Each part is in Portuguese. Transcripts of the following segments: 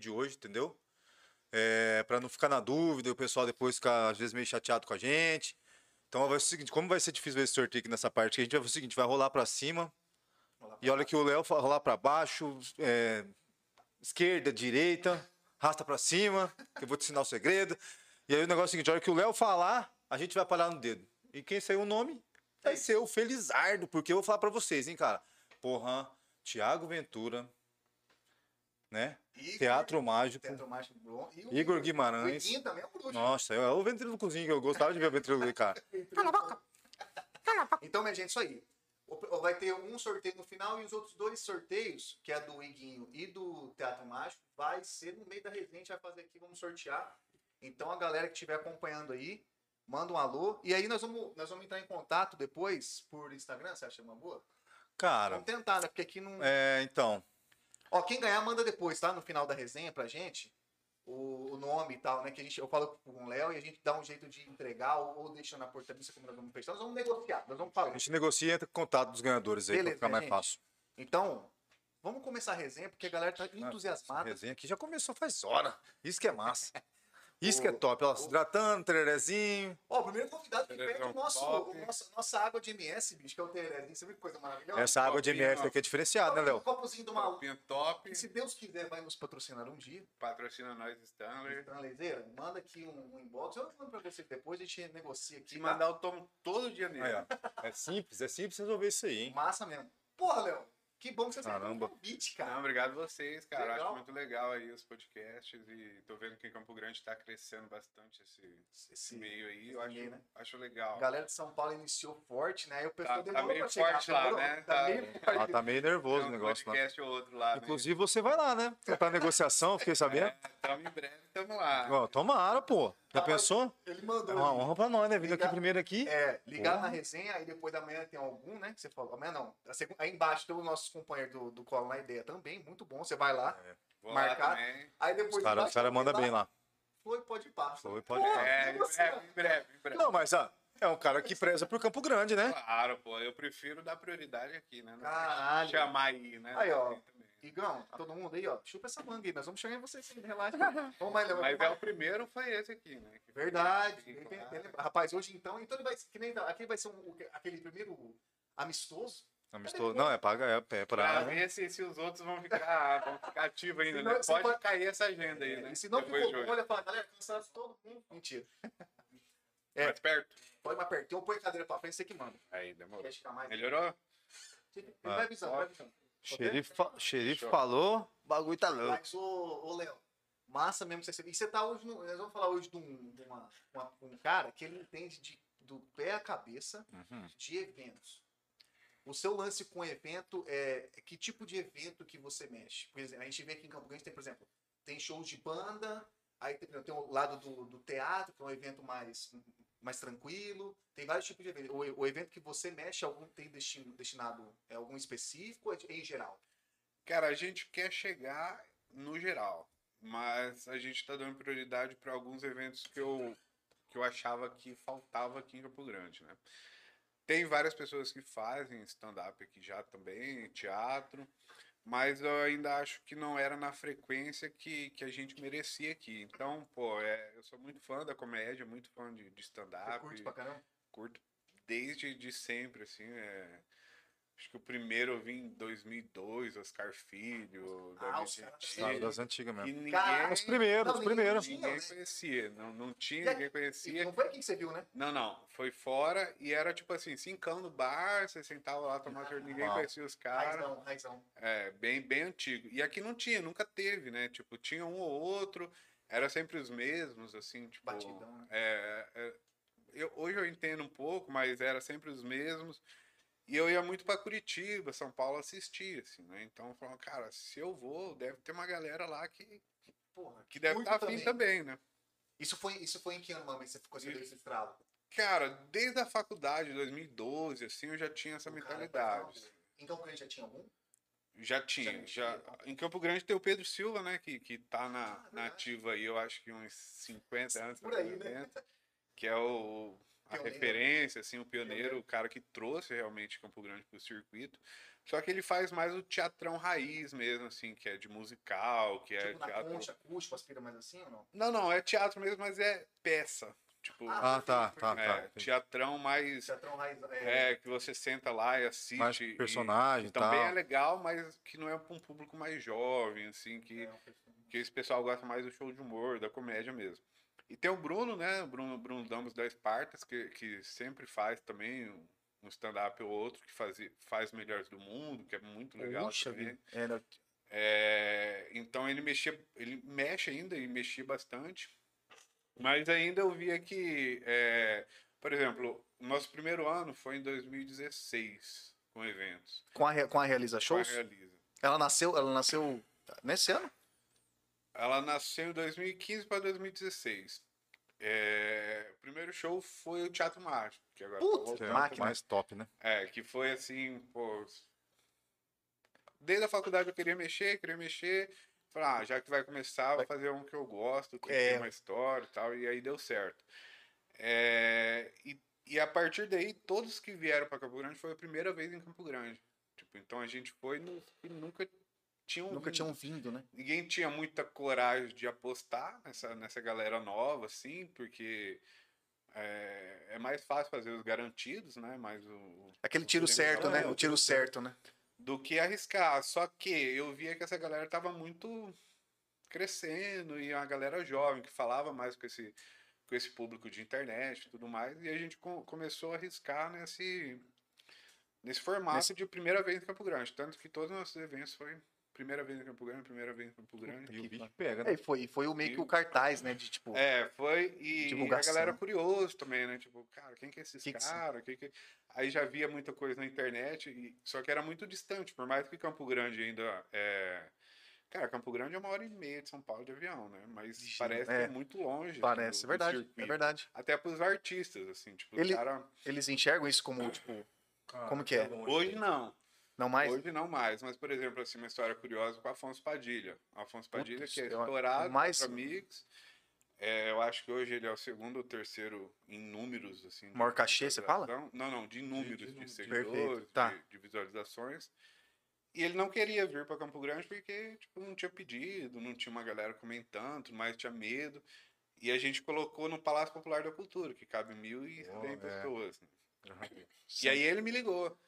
de hoje, entendeu? É, para não ficar na dúvida e o pessoal depois ficar, às vezes, meio chateado com a gente. Então vai ser o seguinte, como vai ser difícil ver esse sorteio aqui nessa parte, que a gente vai fazer o seguinte, vai rolar para cima. E olha que o Léo vai rolar para baixo, é, esquerda, direita, rasta para cima, que eu vou te ensinar o segredo. E aí o negócio é o seguinte, a hora que o Léo falar, a gente vai parar no dedo. E quem saiu o nome vai ser o Felizardo, porque eu vou falar para vocês, hein, cara. Porra, Tiago Ventura, né? Igor, Teatro Mágico, Teatro Mágico o Igor Guimarães. O Iguinho também é um bruxo. Nossa, é o ventrílocozinho que eu gostava de ver o ventríloco, cara. Cala a boca. Cala a boca. Então, minha gente, isso aí. Vai ter um sorteio no final e os outros dois sorteios, que é do Iguinho e do Teatro Mágico, vai ser no meio da resenha. A gente vai fazer aqui, vamos sortear. Então, a galera que estiver acompanhando aí, manda um alô. E aí, nós vamos, nós vamos entrar em contato depois por Instagram. Você acha uma boa? Cara, Vamos tentar, né? Porque aqui não. é, então, Ó, quem ganhar, manda depois, tá? No final da resenha pra gente. O, o nome e tal, né? Que a gente, eu falo com o Léo e a gente dá um jeito de entregar ou, ou deixa na portaria como nós vamos fechar. Nós vamos negociar, nós vamos a falar. gente negocia e entra em contato dos ganhadores aí, Beleza, pra ficar mais gente. fácil. Então, vamos começar a resenha, porque a galera tá A entusiasmada. resenha aqui já começou faz hora. Isso que é massa. Isso que é O- top. Ó, se hidratando, tererezinho. Ó, o primeiro convidado que pede o nosso, o nossa água de MS, bicho, que é o Terezinho. Você viu que coisa maravilhosa? Essa água de ó. aqui é diferenciada, né, Um Léo? copozinho do. Copinho top, E se Deus quiser, vai nos patrocinar um dia. patrocina nós Stanley. Stanleyzeira, manda aqui um, um inbox. Eu mando pra vocês depois, a gente negocia aqui. Se tá? mandar, eu tomo todo dia nele. Aí, ó. É simples, é simples resolver isso aí, hein? Massa mesmo. Porra, Léo, que bom que você aceitou Caramba. o convite, cara. Não, obrigado vocês, cara. Legal. Acho muito legal aí os podcasts e tô vendo que em Campo Grande tá crescendo bastante esse, esse Esse- meio aí. esse Eu acho, meio, né? acho A legal. galera de São Paulo iniciou forte, né? Aí o pessoal Tá- tá meio pra chegar. forte lá, né? Tá Tá- meio Ah, forte. tá meio nervoso Tem o um negócio lá. podcast ou outro lá. né? Inclusive você vai lá, né? Pra negociação, fiquei sabendo. É, tamo em breve, tamo lá. Ó, tomara, pô. Já Rapaz, pensou? Ele mandou. É uma honra pra nós, né? Vindo aqui primeiro aqui. É, ligar Porra. na resenha, aí depois da manhã tem algum, né? Que você falou. Amanhã não. A segu- Aí embaixo tem os nossos companheiros do, do Colo na Ideia também, muito bom. Você vai lá. Vou marcar. lá. Aí depois. Os caras cara mandam lá, bem lá. Foi, pode ir, passa. Foi, pode Porra, É, em breve, em breve, em breve. Não, mas ah, é um cara que preza por Campo Grande, né? Claro, pô, eu prefiro dar prioridade aqui, né? Não Caralho. Chamar aí, né? Aí, ó. Igão, todo mundo aí, ó. Chupa essa manga aí. Nós vamos chegar em vocês sim, relaxa. Vamos mais, Léo. Mas é o primeiro foi esse aqui, né? Que Verdade. Rapaz, hoje então, então ele vai, que nem, aquele vai ser um- aquele primeiro amistoso. Amistoso. Não, é paga, é, é Pra pra. ver se, se os outros vão ficar, vão ficar ativos ainda, né? se Pode pode- cair essa agenda aí, né? E se não Depois ficou bom, olha, fala, galera, cansaço todo mundo. Mentira. É. Mais perto? Pode mais perto. Eu põe a cadeira pra frente, você que manda. Aí, demorou. Quer ficar mais? Melhorou? Ele Ah. vai avisando, vai avisando. Xerife, fa- xerife falou, o bagulho tá louco. Mas, ô, ô Léo, massa mesmo que você... E você tá hoje, no... nós vamos falar hoje de um, de uma- uma- um cara que ele entende de, do pé à cabeça Uhum. de eventos. O seu lance com evento é que tipo de evento que você mexe? Por exemplo, a gente vê aqui em Campo Grande tem, por exemplo, tem shows de banda, aí tem, tem o lado do, do teatro, que é um evento mais, mais tranquilo. Tem vários tipos de evento. O, o evento que você mexe, algum tem destino, destinado é algum específico é em geral? Cara, a gente quer chegar no geral, mas a gente tá dando prioridade para alguns eventos que eu, que eu achava que faltava aqui em Campo Grande, né? Tem várias pessoas que fazem stand-up aqui já também, teatro, mas eu ainda acho que não era na frequência que, que a gente merecia aqui. Então, pô, é, eu sou muito fã da comédia, muito fã de, de Você stand-up curte pra caramba? curto desde de sempre, assim, é... Acho que o primeiro eu vi em 2002, Oscar Filho, Ah, David Gentili, das antigas mesmo. ninguém, Caraca, Os primeiros, Não, os primeiros. ninguém né? conhecia, não, não tinha, E ninguém E conhecia. não foi aqui que você viu, né? Não, não, foi fora e era tipo assim, cincão no bar, você sentava lá, tomava cerveja, ninguém conhecia os caras. Raizão, raizão. É, bem, bem antigo. E aqui não tinha, nunca teve, né? Tipo, tinha um ou outro, era sempre os mesmos, assim, tipo. Batidão, né? É, é, eu, hoje eu entendo um pouco, mas era sempre os mesmos. E eu ia muito pra Curitiba, São Paulo assistir, assim, né? Então eu falava, cara, se eu vou, deve ter uma galera lá que, Porra, que deve estar afim também, né? Isso foi, isso foi em que ano, mamãe? Você ficou esse estralo? Cara, desde a faculdade, 2012, assim, eu já tinha essa O cara mentalidade. uma- Em Campo Grande já tinha algum? Já tinha, Já já. tinha. Em Campo Grande tem o Pedro Silva, né? Que, que tá na, Ah, na ativa aí, eu acho que uns 50 anos. Por aí, né? 90, Que é o, a Pioneiro. referência, assim, o pioneiro, o cara que trouxe realmente Campo Grande pro circuito. Só que ele faz mais o teatrão raiz mesmo, assim, que é de musical, que é Tipo na teatro. concha, acústico, aspira mais assim ou não? Não, não, é teatro mesmo, mas é peça. Tipo, Ah, tá, tá, é, tá. teatrão mais. Teatrão raiz. É, É, que você senta lá e assiste. Mais personagem e e tal. também é legal, mas que não é para um público mais jovem, assim, que, é, que esse pessoal gosta mais do show de humor, da comédia mesmo. E tem o Bruno, né? O Bruno, Bruno Damos da Espartas, que, que sempre faz também um- stand-up ou outro, que faz, faz Melhores do Mundo, que é muito legal. Puxa também. vida. É, então ele mexia, ele mexe ainda e mexia bastante. Mas ainda eu via que, é, por exemplo, o nosso primeiro ano foi em 2016 com eventos. com, a, com a Realiza com a Shows? Realiza. Ela nasceu, ela nasceu nesse ano? Ela nasceu em 2015 para 2016. É, o primeiro show foi o Teatro Mágico, que agora tá Putz, Que é máquina. mais top, né? É, que foi assim, pô. Desde a faculdade eu queria mexer, queria mexer. Falei, ah, já que vai começar, vou fazer um que eu gosto, que É. tem uma história e tal, e aí deu certo. É, e, e a partir daí, todos que vieram para Campo Grande foi a primeira vez em Campo Grande. Tipo, então a gente foi nos que nunca tinham Nunca vindo. tinham vindo, né? Ninguém tinha muita coragem de apostar nessa, nessa galera nova, assim, porque é, é mais fácil fazer os garantidos, né? Mas o, Aquele o tiro prêmio certo, né? O tiro certo, né? do que arriscar. Só que eu via que essa galera tava muito crescendo e a galera jovem que falava mais com esse com esse público de internet e tudo mais e a gente co- começou a arriscar nesse nesse formato Nesse- de primeira vez em Campo Grande, tanto que todos os nossos eventos foi primeira vez em Campo Grande, primeira vez em Campo Grande. E o bicho pega, É, né? e foi, foi o meio que o cartaz, né? De tipo. É, foi e, e a galera curioso também, né? Tipo, cara, quem que é esses caras? Que que... Aí já via muita coisa na internet, e... só que era muito distante, por mais que Campo Grande ainda é. Cara, Campo Grande é uma hora e meia de São Paulo de avião, né? Mas Ixi, parece é. que é muito longe. assim, parece, do- é verdade. É verdade. Até pros artistas, assim, tipo, Ele- o cara. Eles enxergam isso como, tipo, Como que é? Hoje não. Não mais. Hoje não mais. Mas, por exemplo, assim, uma história curiosa com o Afonso Padilha. O Afonso Padilha, Putz, que é estourado mais- mais... amigos. É, eu acho que hoje ele é o segundo ou terceiro em números, assim. de Maior cachê, você fala? Não, não, de números, de, número, de- seguidores, Perfeito, tá. de, de visualizações. E ele não queria vir para Campo Grande porque, tipo, não tinha pedido, não tinha uma galera comentando, mas tinha medo. E a gente colocou no Palácio Popular da Cultura, que cabe mil e cem é. pessoas. né? E aí ele me ligou.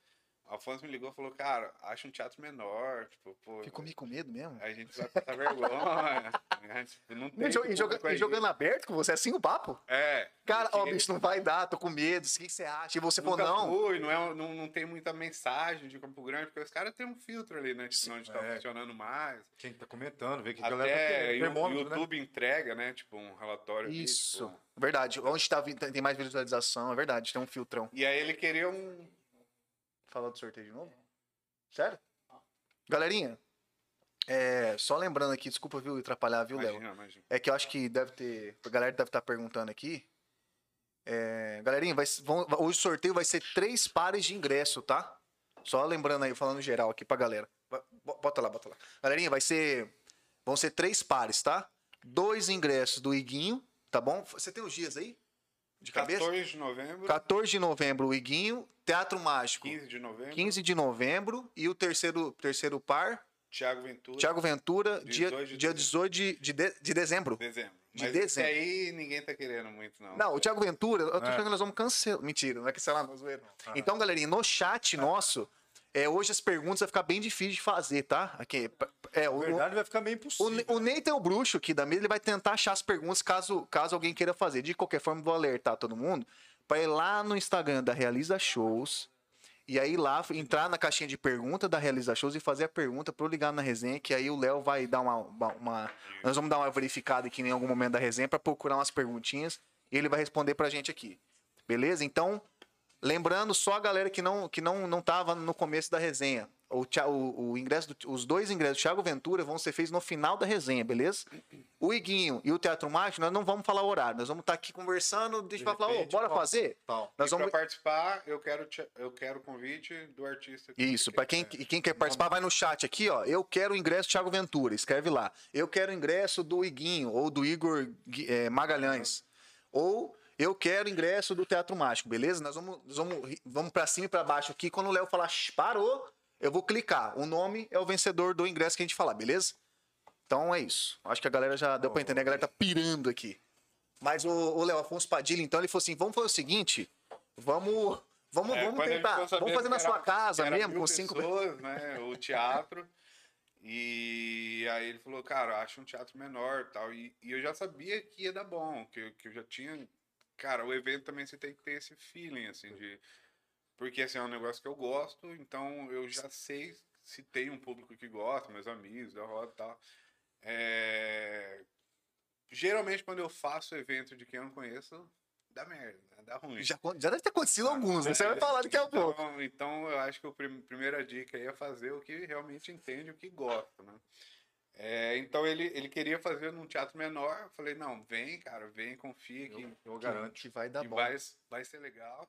Afonso me ligou e falou, cara, acha um teatro menor, tipo, pô. Ficou meio com medo mesmo. A gente vai passar vergonha. né? Tipo, não tem E, jo- joga- e jogando aberto com você, assim o papo? É. Cara, ó, bicho, não vai dar, tô com medo. O que que você acha? E você falou, não. fui, não, é, não, não tem muita mensagem de Campo Grande, porque os caras têm um filtro ali, né? Tipo, onde tá é. funcionando mais. Quem tá comentando, vê que a galera tá Até o termômetro, né? YouTube entrega, né? Tipo, um relatório. ali, Isso. tipo, Verdade. Onde tá, tem mais visualização, é verdade. Tem um filtrão. E aí ele queria um. Falar do sorteio de novo? Sério? Galerinha, é, só lembrando aqui, desculpa, viu, atrapalhar, viu, Léo? É que eu acho que deve ter. A galera deve estar perguntando aqui. É, galerinha, vai, vão- hoje o sorteio vai ser três pares de ingresso, tá? Só lembrando aí, falando geral aqui pra galera. Bota lá, bota lá. Galerinha, vai ser. Vão ser três pares, tá? Dois ingressos do Iguinho, tá bom? Você tem os dias aí? De cabeça? 14 de novembro, 14 de novembro, o Iguinho. Teatro Mágico, 15 de novembro, 15 de novembro. E o terceiro, terceiro par, Thiago Ventura, Tiago Ventura, dia, 18 de dia dezembro. 18 de, de, de- de dezembro. dezembro. de Mas dezembro. aí ninguém tá querendo muito, não. Não, o Thiago Ventura, eu tô É. achando que nós vamos cancelar. Mentira, não é cancelar, não, zoeira. Então, galerinha, no chat nosso, é, hoje as perguntas vai ficar bem difícil de fazer, tá? Aqui, é, o, Na verdade, vai ficar meio o, impossível. o Ney tem o bruxo aqui da mesa, ele vai tentar achar as perguntas caso, caso alguém queira fazer. De qualquer forma, vou alertar todo mundo para ir lá no Instagram da Realiza Shows. E aí lá entrar na caixinha de pergunta da Realiza Shows e fazer a pergunta para eu ligar na resenha, que aí o Léo vai dar uma, uma- Nós vamos dar uma verificada aqui em algum momento da resenha para procurar umas perguntinhas e ele vai responder pra gente aqui. Beleza? Então, lembrando só a galera que não que não não tava no começo da resenha. O, o, o ingresso do- os dois ingressos do Thiago Ventura vão ser feitos no final da resenha, beleza? O Iguinho e o Teatro Mágico, nós não vamos falar o horário, nós vamos estar aqui conversando, deixa eu falar, repente, bora fazer? Tal. Nós vamos participar, eu quero, eu quero o convite do artista. Isso, pra quem, quer. e quem quer participar, vai no chat aqui, ó. Eu quero o ingresso do Thiago Ventura, escreve lá. Eu quero o ingresso do Iguinho ou do Igor eh, Magalhães. Ou eu quero o ingresso do Teatro Mágico, beleza? Nós vamos, nós vamos, vamos pra cima e pra baixo aqui. Quando o Léo falar "Shh, parou, Eu vou clicar. O nome é o vencedor do ingresso que a gente falar, beleza? Então é isso. Acho que a galera já deu pra entender. A galera tá pirando aqui. Mas o o Léo Afonso Padilha, então, ele falou assim: vamos fazer o seguinte. Vamos. Vamos, É, vamos tentar. Vamos fazer na que sua era- casa era mesmo, com cinco pessoas, né? O teatro. E aí ele falou, cara, acha um teatro menor tal. E, e eu já sabia que ia dar bom, que, que eu já tinha. Cara, o evento também você tem que ter esse feeling, assim, de. Porque assim, é um negócio que eu gosto, então eu já sei se tem um público que gosta, meus amigos da roda e tal. É, Geralmente quando eu faço evento de quem eu não conheço, dá merda, né? dá ruim. Já, já deve ter acontecido alguns, né? Você vai falar daqui a pouco. Então, então eu acho que a prim- primeira dica aí é fazer o que realmente entende, o que gosta, né? É, então ele, ele queria fazer num teatro menor. Eu falei, não, vem, cara, vem, confia que, Eu garanto. Que vai dar que bom. vai, vai ser legal.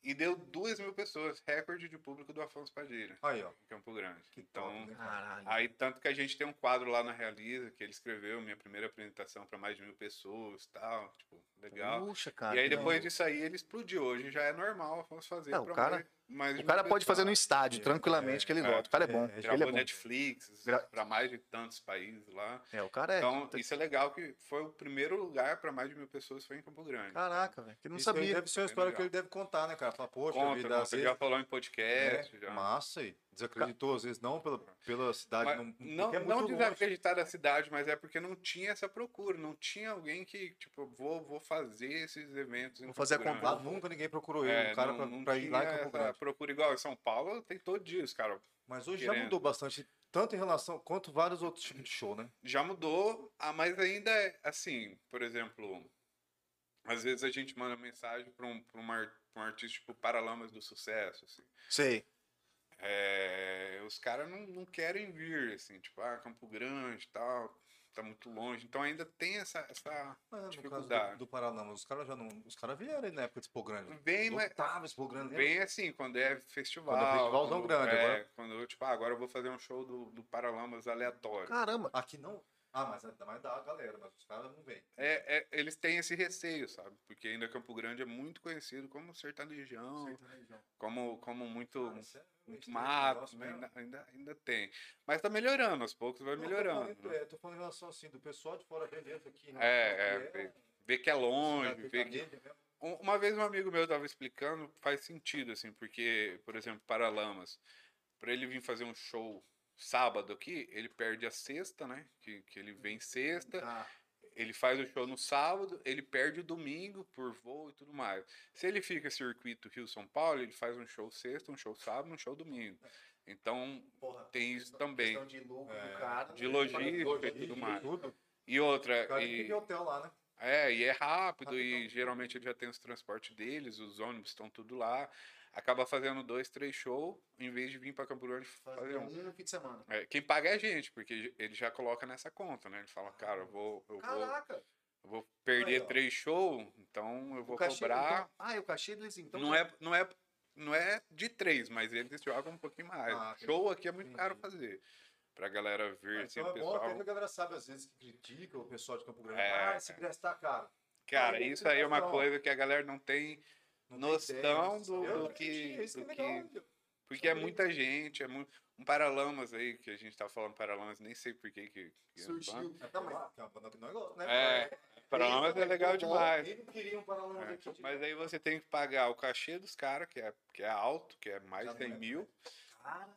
E deu duas mil pessoas, recorde de público do Afonso Padilha, Aí, ó. em Campo Grande. Que então, top, né? Aí, tanto que a gente tem um quadro lá na Realiza, que ele escreveu minha primeira apresentação para mais de mil pessoas tal. Tipo, legal. Puxa, cara. e aí, depois da disso aí, ele explodiu. Hoje já é normal, vamos fazer. Não, o pra cara- mais, hora. O cara pode fazer no estádio, É, tranquilamente, que ele é, gosta. O cara é bom. é, ele é bom. Netflix Gra- para mais de tantos países lá. É, o cara é. Então, isso é legal que foi o primeiro lugar para mais de mil pessoas foi em Campo Grande. Caraca, velho. Que não Isso sabia. deve ser uma história que ele deve contar, né, cara? Falar, poxa, Conta, vida, conta, já falou em podcast. é, já. massa aí. Desacreditou, às vezes, não pela, pela cidade. Mas não, não, é não longe. desacreditar da cidade, mas é porque não tinha essa procura, não tinha alguém que, tipo, vou, vou fazer esses eventos. Vou fazer Campo a nunca ninguém procurou ele, É, um cara não, pra, não pra ir lá Grande. procura igual em São Paulo, tem todo dia os caras. Mas hoje já querendo. mudou bastante, tanto em relação quanto vários outros tipos de show, né? Já mudou, ah, mas ainda é assim, por exemplo, às vezes a gente manda mensagem para um, pra uma ar- pra um artista tipo Paralamas do Sucesso, assim. Sei. É, os caras não, não querem vir, assim, tipo, ah, Campo Grande e tal, tá muito longe. Então ainda tem essa, essa Mas no caso dificuldade. do, do Paraná, os caras já não. Os caras vieram aí na época de Expo Grande. Vem, mas Expo Grande. lembra? Vem assim, quando é festival. Quando é festivalzão quando- grande, é, agora- Quando eu, tipo, ah, agora eu vou fazer um show do, do Paralamas aleatório. Caramba. Aqui não. Ah, mas ainda mais da galera, mas os caras não vêm. É, é, eles têm esse receio, sabe? Porque ainda Campo Grande é muito conhecido como sertanejão, como, como muito, muito mato, né? ainda, ainda, ainda tem. Mas tá melhorando, aos poucos vai melhorando. Tô falando, né? é, tô falando em relação assim, do pessoal de fora ver mesmo aqui. né? É, é, Que vê, que é longe, vê que... mesmo. Um- Uma vez um amigo meu tava explicando, faz sentido, assim, porque, por exemplo, Paralamas, para ele vir fazer um show sábado aqui, ele perde a sexta, né? Que, que ele vem sexta, Ah, ele faz o show no sábado, ele perde o domingo por voo e tudo mais. Se ele fica circuito Rio-São Paulo, ele faz um show sexta, um show sábado, um show domingo. Então, porra. tem isso também. Questão de lucro É, do cara. de logística e tudo mais. tudo. E outra, O cara e- tem hotel lá, né? é, e é rápido, e Rapidão. geralmente ele já tem os transportes deles, os ônibus estão tudo lá. Acaba fazendo dois, três shows, em vez de vir para Campo Grande fazer um. um no fim de semana. É, quem paga é a gente, porque ele já coloca nessa conta, né? Ele fala, cara, eu vou, eu vou, Caraca. eu vou perder Aí, três shows, então eu vou cachê, cobrar. então- Ah, e o cachê deles então. não, é, não, é, não é de três, mas eles jogam um pouquinho mais. Ah, Show aqui é muito caro fazer. Pra galera vir, assim, Então é bom até pessoal. que a galera sabe, às vezes, que critica o pessoal de Campo Grande. É, ah, esse ingresso tá caro. Cara, Aí, isso aí é uma então, coisa que a galera não tem. Não Noção do- do não que- do é que-. Porque é muita gente, é muito. Um Paralamas aí, que a gente tá falando Paralamas, nem sei por que que. que Surgiu. Não, mas que é uma banda que nós gostamos, né? É, Paralamas é legal demais. Quem não queria um Paralamas É, aqui? tipo, Mas aí você tem que pagar o cachê dos caras, que é, que é alto, que é mais de não 100 é. mil. Cara,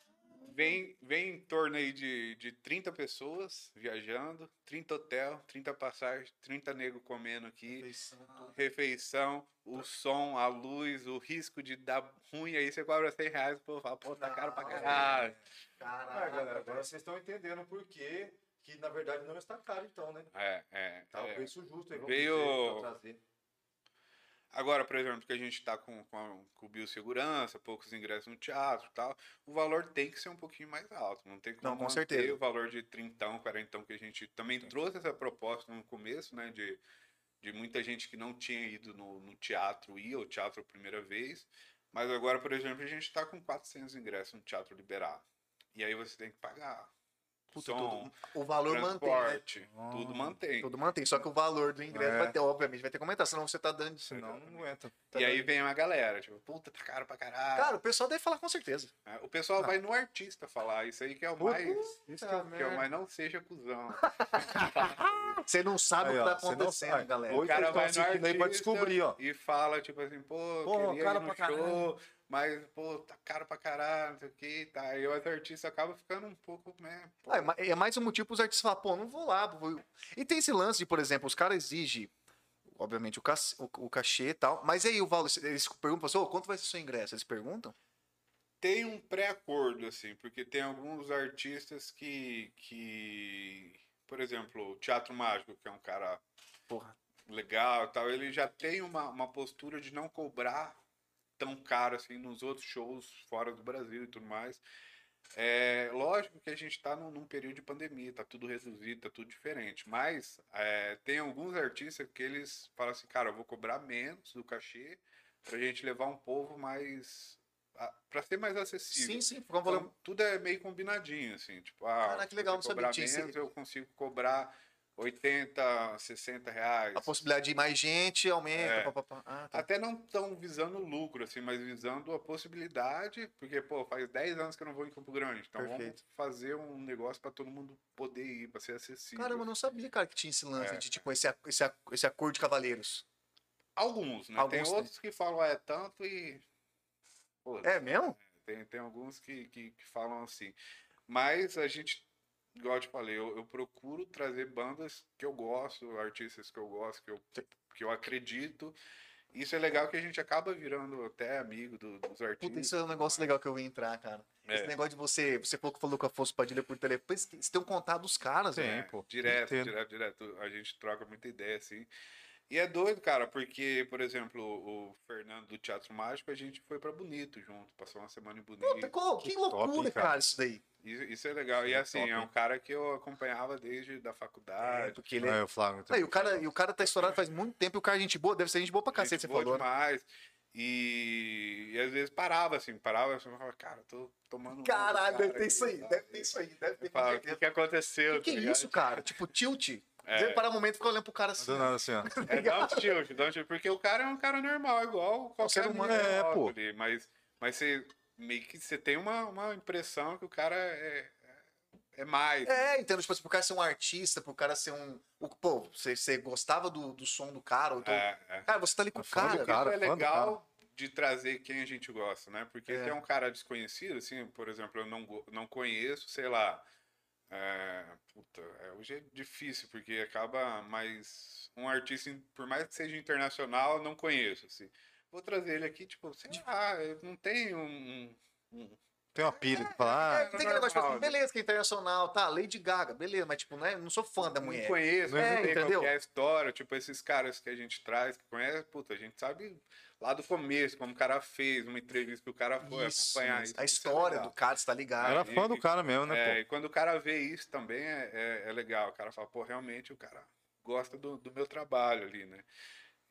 Vem, vem em torno aí de, de 30 pessoas viajando, 30 hotel, 30 passagens, 30 nego comendo aqui, refeição, refeição, o som, a luz, o risco de dar ruim, aí você cobra 100 reais, pô, fala, pô, tá caro pra Não, caralho. Ah, Caraca, galera, agora velho. vocês estão entendendo por quê que, na verdade, não está caro, então, né? É, é. Tá o é. preço justo aí, vamos Veio- trazer. Agora, por exemplo, que a gente está com, com, com biossegurança, poucos ingressos no teatro e tal, o valor tem que ser um pouquinho mais alto. Não tem como Não, com certeza. o valor de 30, 40 que a gente também trouxe essa proposta no começo, né? De, de muita gente que não tinha ido no, no teatro, ia ao teatro a primeira vez. Mas agora, por exemplo, a gente está com 400 ingressos no teatro liberado. E aí você tem que pagar Puta, som, todo- o valor mantém, né? transporte, tudo mantém. Tudo mantém, só que o valor do ingresso É. vai ter, obviamente, vai ter que aumentar, senão você tá dando. Senão não aguenta. tá E aí dando- vem uma galera, tipo, puta, tá caro pra caralho. Cara, o pessoal deve falar com certeza. É, O pessoal vai no artista falar, isso aí que é o Puta mais. Isso que, é, o- que é o mais não seja cuzão. Você não sabe Aí, o que ó, tá acontecendo, sabe. galera. O cara vai no assistindo aí pra artista descobrir, ó. e fala, tipo assim, pô, Pô, queria cara ir no pra show, mas, pô, tá caro pra caralho, não sei o que, tá. Aí o artista acaba ficando um pouco, né, pô, Ah, é é mais um motivo para os artistas falar, pô, não vou lá. vou- E tem esse lance de, por exemplo, os caras exigem, obviamente, o, cas- o- o cachê e tal, mas aí o valor, eles perguntam, ô, quanto vai ser o seu ingresso? Eles perguntam? tem um pré-acordo, assim, porque tem alguns artistas que, que, por exemplo, o Teatro Mágico, que é um cara Porra. legal e tal, ele já tem uma, uma postura de não cobrar tão caro assim nos outros shows fora do Brasil e tudo mais. É lógico que a gente está num, num período de pandemia, tá tudo reduzido, tá tudo diferente. Mas é, tem alguns artistas que eles falam assim, cara, eu vou cobrar menos do cachê pra gente levar um povo mais. para ser mais acessível. Sim, sim, valor. Então, tudo é meio combinadinho, assim. Tipo, ah, Caraca, que legal, não sabia esse- menos, eu consigo cobrar 80, 60 reais. A possibilidade de ir mais gente aumenta. É. pá, pá, pá. Ah, tá. Até não tão visando lucro, assim, mas visando a possibilidade, porque, pô, faz 10 anos que eu não vou em Campo Grande, então vamos Perfeito. fazer um negócio para todo mundo poder ir, para ser acessível. Caramba, eu não sabia, cara, que tinha esse lance É. de, tipo, esse, esse, esse acordo de cavaleiros. Alguns, né? Alguns tem tem. outros que falam, é tanto e... Pô, É mesmo? Tem, tem alguns que, que, que falam assim. Mas a gente, igual eu te falei, eu, eu procuro trazer bandas que eu gosto, artistas que eu gosto, que eu, que eu acredito. Isso é legal que a gente acaba virando até amigo do- dos artistas. Puta, isso é um negócio legal que eu ia entrar, cara. Esse É. negócio de você. Você falou que falou com a Afonso Padilha por telefone. Você tem um contato dos caras, Tem. né? Pô, direto, inteiro. direto, direto. A gente troca muita ideia, assim. E é doido, cara, porque, por exemplo, o Fernando do Teatro Mágico, a gente foi pra Bonito junto, passou uma semana em Bonito. Puta, co- que loucura, top, cara. isso daí. Isso, isso é legal. E É assim, top, é um cara que eu acompanhava desde da faculdade. porque ele é. É, o Flávio. Não, e, o cara, e o cara tá estourado faz muito tempo e o cara é gente boa, deve ser gente boa pra cacete, Gente você boa falou. né? demais. E, e às vezes parava, assim, parava assim, eu falava, cara, tô tomando. um Caralho, cara deve ter isso aí, deve ter isso aí, deve ter falava, o que, aconteceu? Que que tá é isso, cara? Tipo, tilt. É. Você para um momento e fica olhando pro cara assim. Do nada assim, ó. É, dá um tilt, dá um tilt, porque o cara é um cara normal, igual qualquer ser humano, é, pô. ali, mas, mas você meio que você tem uma, uma impressão que o cara é, é mais. É, entendo, tipo assim, pro cara ser um artista, pro cara ser um. o- Pô, você, você gostava do, do som do cara, ou então. É, é. Cara, você tá ali com o cara. cara. É legal de trazer quem a gente gosta, né? Porque É. se é um cara desconhecido, assim, por exemplo, eu não, não conheço, sei lá. É, puta, é, hoje é difícil, porque acaba mais. Um artista, por mais que seja internacional, eu não conheço. Assim. Vou trazer ele aqui, tipo, sei lá, eu não tenho um. um- Tem uma pilha de falar. É, tem aquele negócio, tipo beleza, que é internacional, tá, Lady Gaga, beleza, mas tipo, né, não sou fã da Não mulher. conheço, É, não sei entendeu? qual que é a história, tipo, esses caras que a gente traz, que conhece, puta, a gente sabe lá do começo, como o cara fez, uma entrevista que o cara foi Isso, acompanhar isso. a isso é história legal. do cara, você tá ligado. Era fã do cara mesmo, né, É, pô? e quando o cara vê isso também é, é, é legal. O cara fala, pô, realmente o cara gosta do, do meu trabalho ali, né?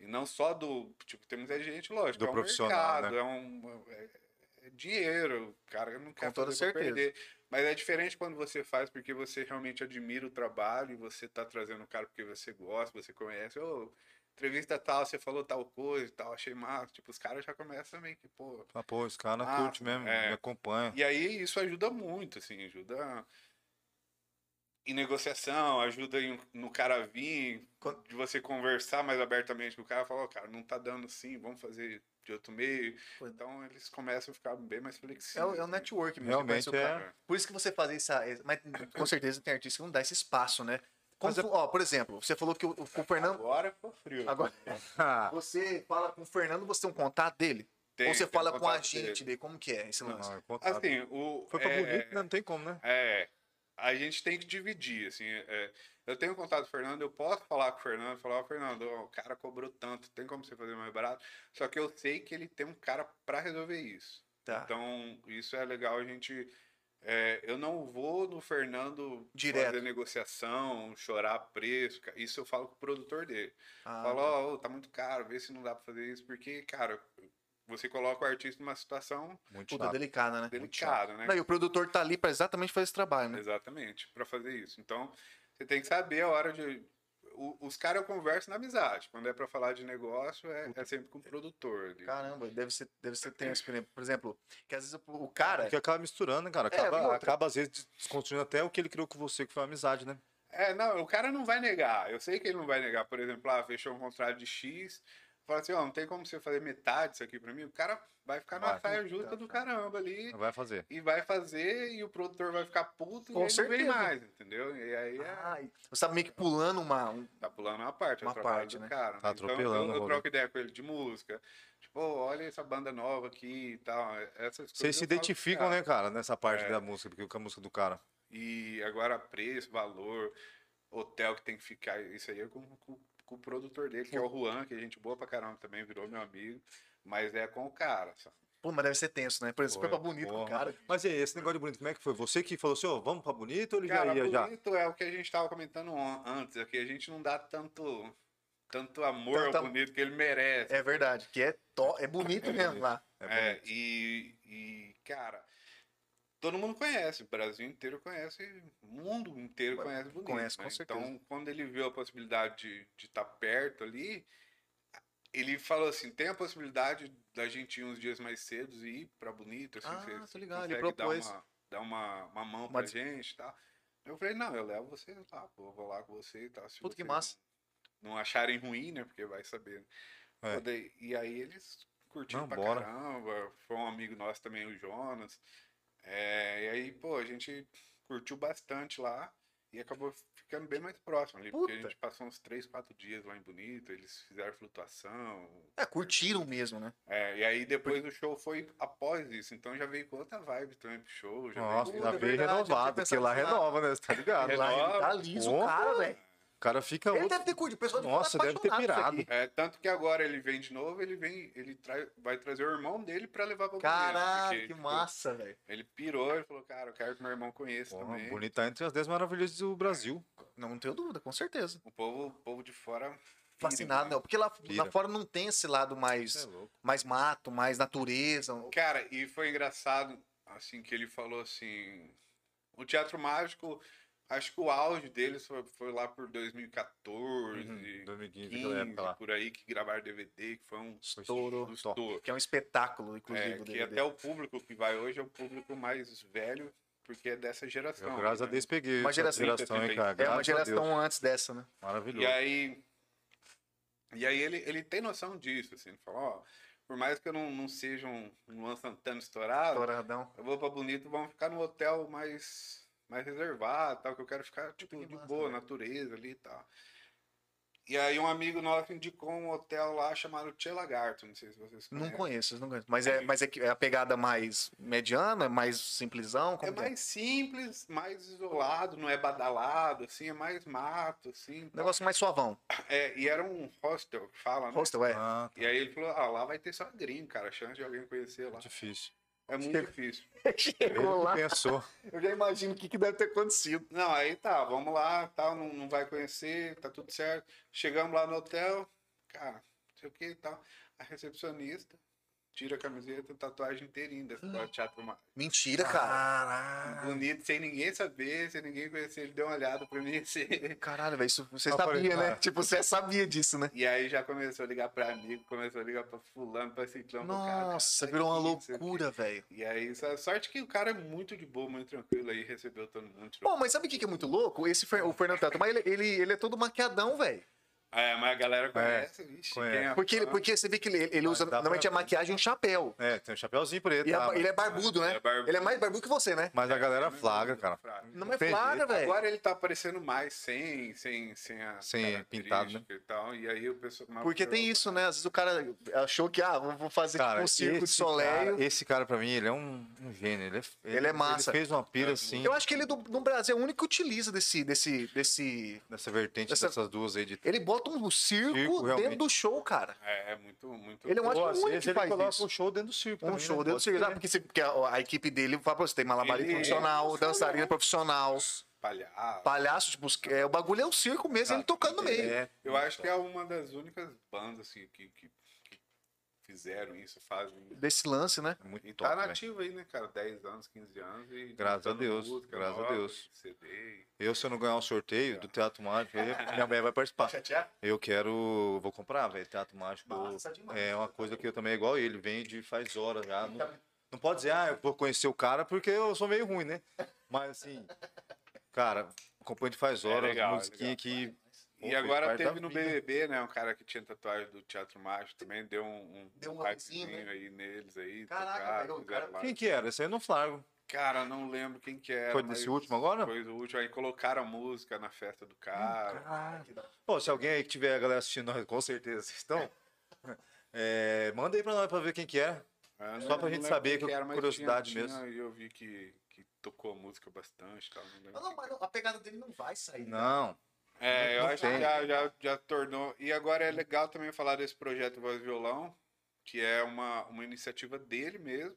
E não só do. Tipo, tem muita gente, lógico, Do é um profissional, mercado, né? é um. É, é dinheiro, o cara não quer toda certeza. perder. Mas é diferente quando você faz porque você realmente admira o trabalho e você tá trazendo o cara porque você gosta, você conhece. Ô, entrevista tal, você falou tal coisa e tal, achei massa. Tipo, os caras já começam meio que, pô, Ah, pô, esse cara Ah, curte mesmo, é. me acompanha. e aí isso ajuda muito, assim, ajuda em negociação, ajuda em- no cara vir, de você conversar mais abertamente com o cara, falar, ó, cara, não tá dando assim, vamos fazer de outro meio. Pô. Então eles começam a ficar bem mais É flexíveis. o, é o né? network mesmo. Realmente é. cara. Por isso que você fazer essa. Mas com certeza tem artista que não dá esse espaço, né? Como, é- ó, por exemplo, você falou que o, o- o Fernando. Agora ficou frio. Agora, você fala com o Fernando, você tem um contato dele? Tem- Ou você fala com a gente dele. dele? Como que é esse lance? não, é. Assim, o. Foi pra é, bonito, né? Não tem como, né? É, a gente tem que dividir, assim, é, eu tenho contato com o Fernando, eu posso falar com o Fernando, falar, ó, Fernando, o cara cobrou tanto, tem como você fazer mais barato, só que eu sei que ele tem um cara pra resolver isso. Tá. Então, isso é legal a gente, é, eu não vou no Fernando Direto. fazer negociação, chorar preço, isso eu falo com o produtor dele. Ah, Falo, tá. ó, ô, tá muito caro, vê se não dá pra fazer isso, porque, cara, você coloca o artista numa situação Muito Puta, delicada, né? delicada, né? Não, e o produtor tá ali pra exatamente fazer esse trabalho, né? Exatamente, para fazer isso. Então, você tem que saber a hora de. o- os caras eu converso na amizade. Quando é para falar de negócio, é, é sempre com o produtor. ali. Caramba, deve ser, deve ser tenso. por exemplo- que às vezes o, cara. Porque acaba misturando, né, cara? É, Acaba, outra? acaba às vezes, desconstruindo até o que ele criou com você, que foi a amizade, né? É, não, o cara não vai negar. Eu sei que ele não vai negar. Por exemplo, ah, fechou um contrato de X. Fala assim, ó, não tem como você fazer metade disso aqui pra mim. O cara vai ficar Vai. saia justa do caramba ali. Vai fazer. E vai fazer, e o produtor vai ficar puto Com e ele não vem certeza. mais, entendeu? E aí é, Ai, você tá meio que pulando uma. um- tá pulando uma parte, é Uma parte, né? cara. Tá Então, atropelando eu, o eu troco ideia com ele de música. Tipo, "Pô, olha essa banda nova aqui e tal. Essas Vocês se identificam, cara. né, cara, nessa parte É. da música, porque com a música do cara. E agora preço, valor, hotel que tem que ficar, isso aí é com, com- com o produtor dele, que é o Juan, que é gente boa pra caramba também, virou meu amigo. Mas é com o cara. sabe? Pô, mas deve ser tenso, né? Por exemplo, foi pra bonito com o cara. Mas e esse negócio de bonito, como é que foi? Você que falou assim, ó, vamos pra bonito ou ele Cara, já ia já? bonito é o que a gente tava comentando an- antes, aqui a gente não dá tanto, tanto amor Tanto ao bonito que ele merece. É verdade, que é, to... é bonito mesmo lá. É, e, e, cara, todo mundo conhece, o Brasil inteiro conhece, o mundo inteiro conhece bonito. conhece, né? com certeza. Então, quando ele viu a possibilidade de estar tá perto ali, ele falou assim: tem a possibilidade da gente ir uns dias mais cedos e ir pra Bonito, assim, Ah, você ligado, ele consegue dar propôs. uma, dar uma, uma mão pra gente e tal. Eu falei, não, eu levo você lá, pô, vou lá com você e tal. Se Puta, que vocês massa. Não, não acharem ruim, né? Porque vai saber. É. E aí eles curtiram Não, pra bora. caramba. Foi um amigo nosso também, o Jonas. É, e aí, pô, a gente curtiu bastante lá e acabou ficando bem mais próximo ali. Porque a Puta. gente passou uns 3, 4 dias lá em Bonito, eles fizeram flutuação. É, curtiram mesmo, né? É, e aí depois o show foi após isso, então já veio com outra vibe também pro show. Já Nossa, veio já Puta, veio renovado, porque lá nisso lá. renova, né? Você tá ligado? Lá ele Renova. tá liso, Porra. cara, velho. O cara fica Ele outro. deve ter curtido. O pessoal Nossa, deve ter pirado. É, tanto que agora ele vem de novo, ele vem, ele trai, vai trazer o irmão dele pra levar pra Caralho, porque, que tipo, massa, velho. Ele pirou, ele falou, cara, eu quero que meu irmão conheça Porra, também. bonito tá entre as 10 maravilhas do Brasil. Não, não tenho dúvida, com certeza. O povo, o povo de fora. Fascinado, né? não. Porque lá, Pira. lá fora não tem esse lado mais, é mais mato, mais natureza. Cara, e foi engraçado, assim, que ele falou assim. O Teatro Mágico, acho que o auge deles foi, foi lá por 2014, Uhum, 2015, 15, aquela época lá. por aí, que gravaram DVD, que foi um Estouro. um estouro. Que é um espetáculo, inclusive, É, o que DVD. até o público que vai hoje é o público mais velho, porque é dessa geração. Eu, graças a né? Deus, peguei. Uma geração- geração, hein, cara. É uma a geração antes dessa, né? Maravilhoso. E aí, e aí ele, ele tem noção disso, assim, ele fala, ó, por mais que eu não, não seja um, um Luan Santana estourado, Douradão. eu vou pra Bonito, vamos ficar num hotel mais, mais reservado, tal, que eu quero ficar, tipo, que de massa, boa, velho. natureza ali e tal. E aí um amigo nosso indicou um hotel lá chamado Tchê Lagarto, não sei se vocês Não conhecem. conheço, não conheço. Mas é, mas é, que- é a pegada mais mediana, mais simplesão? É Como que mais simples, mais isolado, não é badalado, assim, é mais mato, assim. Negócio mais suavão. É, e era um hostel fala, né? Hostel, é. Ah, tá. E aí ele falou, ah, lá vai ter só gringo, cara, chance de alguém conhecer lá. Difícil. É muito difícil. Chegou lá, pensou. eu já imagino o que, que deve ter acontecido. Não, aí tá, vamos lá, tal, não, não vai conhecer, tá tudo certo. Chegamos lá no hotel, cara, não sei o que e tal. A recepcionista tira a camiseta, tatuagem inteirinha teatro Mentira, cara. Caralho. bonito, sem ninguém saber, sem ninguém conhecer. Ele deu uma olhada pra mim assim. Caralho, velho, isso você sabia, falei, né? cara. Tipo, você sabia disso, né? E aí já começou a ligar pra amigo, começou a ligar pra fulano, pra ciclano. Nossa, cara, virou uma loucura, velho. E aí, só- sorte que o cara é muito de boa, muito tranquilo aí, recebeu todo mundo. Bom, mas sabe o que que é muito louco? Esse, o Fernando Tato, mas ele, ele, ele é todo maquiadão, velho. É, mas a galera conhece, vixe, conhece. quem é Porque, ele- porque você vê que ele, ele Mas usa normalmente pra- a maquiagem e um chapéu. É, tem um chapéuzinho preto. E é- tá, ele é barbudo, né? É barbudo. Ele é mais barbudo que você, né? Mas a galera flagra, cara. Não é flagra, velho. Agora ele tá aparecendo mais sem, sem, sem a Sem pintado, né? e tal. E aí o pessoal. Porque tem isso, né? Às vezes o cara achou que, ah, vou fazer Cara, tipo um circo de. Cara, esse cara, pra mim, ele é um, um gênio. Ele é, Ele é massa. Ele fez uma pira assim, Eu acho que ele do- no Brasil é o único que utiliza desse. desse, desse... dessa vertente Essa- dessas duas aí de. Ele bota um circo, Circo, dentro do show, cara. É, é muito, muito. Ele é um ótimo às único que ele faz coloca isso. um show dentro do circo. Um também, show né? dentro do circo. Ah, porque, você- porque a, a equipe dele fala pra você, tem malabarista Ele- profissional, é um dançarina profissional, palhaço. palhaço, tipo, é, o bagulho é o circo mesmo, ele tocando no meio. É. Eu acho que é uma das únicas bandas assim, que, que fizeram isso, fazem. Desse lance, né? É muito E top, tá nativo aí, né, cara? 10 anos, 15 anos e. Graças a Deus, música graças a nova, Deus. CD. Eu, se eu não ganhar o sorteio do Teatro Mágico, minha mulher vai participar. Eu quero. Vou comprar, velho. Teatro Mágico. Massa demais. É uma coisa que eu também é igual ele, vende faz horas já. Não, não pode dizer, ah, eu vou conhecer o cara porque eu sou meio ruim, né? Mas assim, cara, acompanho de faz horas, legal, é musiquinha legal. que. E Pô, agora faz parte teve no vida. BBB, né? Um cara que tinha tatuagem do Teatro Mágico também, deu um, um, Deu um hypezinho, hypezinho né? aí neles aí. Caraca, fizeram cara-. Quem que era? Esse aí eu não flago. Cara, não lembro quem que era. Foi nesse mas último agora? Foi o último. Aí colocaram a música na festa do cara. Hora. Pô, se alguém aí que tiver a galera assistindo nós, com certeza vocês estão. É, manda aí pra nós pra ver quem que é. Só não- pra não gente saber, que era, curiosidade tinha- mesmo. tinha, E eu vi que, que tocou a música bastante. e Tal, não Não, não, mas não, a pegada dele não vai sair. né? É, eu acho que já, já, já tornou. E agora é legal também falar desse projeto Voz Violão, que é uma, uma iniciativa dele mesmo,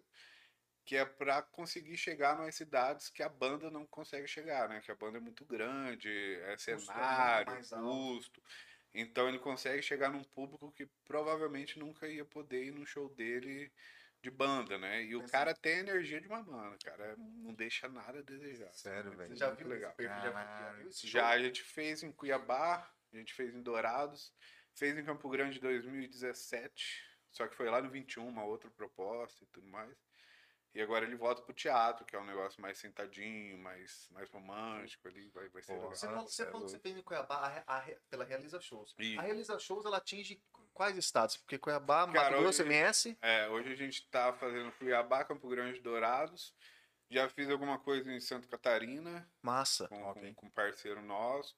que é para conseguir chegar nas cidades que a banda não consegue chegar, né? Que a banda é muito grande, é Custo é cenário, mais alto. custo. Então ele consegue chegar num público que provavelmente nunca ia poder ir num show dele de banda, né? E o cara tem a energia de uma banda, cara. Não deixa nada a desejar. Sério, velho. Você já viu legal. esse perfil? Já viu- já a gente fez em Cuiabá, a gente fez em Dourados, fez em Campo Grande em 2017, só que foi lá no 21, uma outra proposta e tudo mais. E agora ele volta pro teatro, que é um negócio mais sentadinho, mais, mais romântico ali, vai, vai ser Pô, legal. Você falou, você cê é falou que você fez em Cuiabá a a pela Realiza Shows. Isso. A Realiza Shows, ela atinge quais estados? Porque Cuiabá, Cara, Mato Grosso, hoje- MS... É, hoje a gente tá fazendo Cuiabá, Campo Grande, Dourados. Já fiz alguma coisa em Santa Catarina, Massa. com, Ok. com, com um parceiro nosso.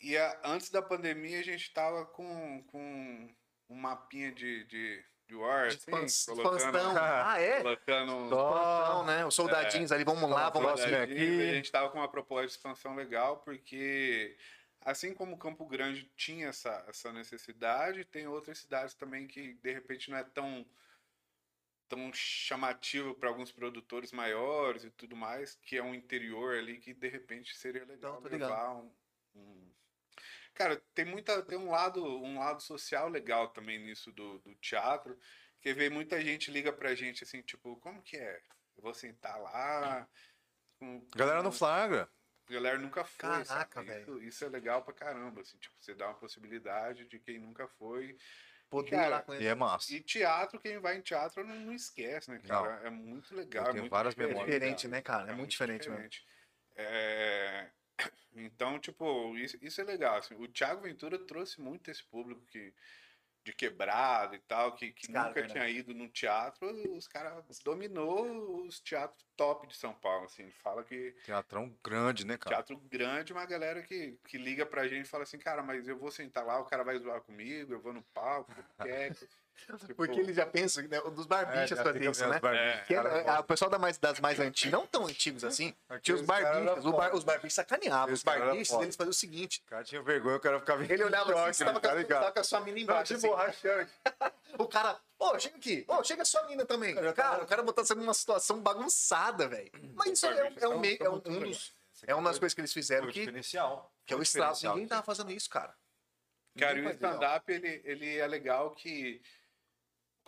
E a- antes da pandemia a gente tava com, com um mapinha de, de, de War, De assim, fãs- colocando. Ah, é? colocando Fãstão, né? Os soldadinhos ali, vamos lá, vamos lá. é aqui. A gente tava com uma proposta de expansão legal, porque assim como Campo Grande tinha essa, essa necessidade, tem outras cidades também que de repente não é tão tão chamativo para alguns produtores maiores e tudo mais, que é um interior ali que de repente seria legal ligado. levar um, um- Cara, tem muita tem um lado um lado social legal também nisso do, do teatro, que vê muita gente liga pra gente assim, tipo, como que é? Eu vou sentar lá. com- Galera não flagra. A galera nunca foi. Caraca, sabe? velho. Isso, isso é legal pra caramba, assim, tipo, você dá uma possibilidade de quem nunca foi. Poder Cara, ir lá com E ele. é massa. E teatro, quem vai em teatro não, não esquece, né, cara? É muito legal. Eu é tenho muito várias É memórias. diferente, né, cara? É, muito diferente, mesmo. É, Então, tipo, isso, isso é legal. assim. O Thiago Ventura trouxe muito esse público que, de quebrado e tal, que, que Cara, nunca verdade. tinha ido no teatro. Os caras dominou os teatros top de São Paulo. Assim. Ele fala que Teatrão grande, né, cara? teatro grande, uma galera que, que liga pra gente e fala assim, cara, mas eu vou sentar lá, o cara vai zoar comigo, eu vou no palco, eu quero. Tipo, Porque ele já pensa, né? Dos barbichas já fazia isso, né? é- a- o pessoal da mais, das mais antigas, não tão antigos assim, tinha os barbichas. bar- os barbichas sacaneavam. Os barbichas, eles faziam o seguinte: O cara tinha vergonha, o cara ficava ele olhava assim, você tava, com tá tava com a sua mina Não, embaixo. tipo, assim. O cara, ô, chega aqui, ô, chega a sua mina também. Cara, Cara, o cara botou você numa situação bagunçada, velho. Mas isso é, é um meio, é um, um dos. É uma das coisas que eles fizeram que, que é o diferencial. Ninguém tava fazendo isso, cara. Cara, e o stand-up, ele, ele é legal que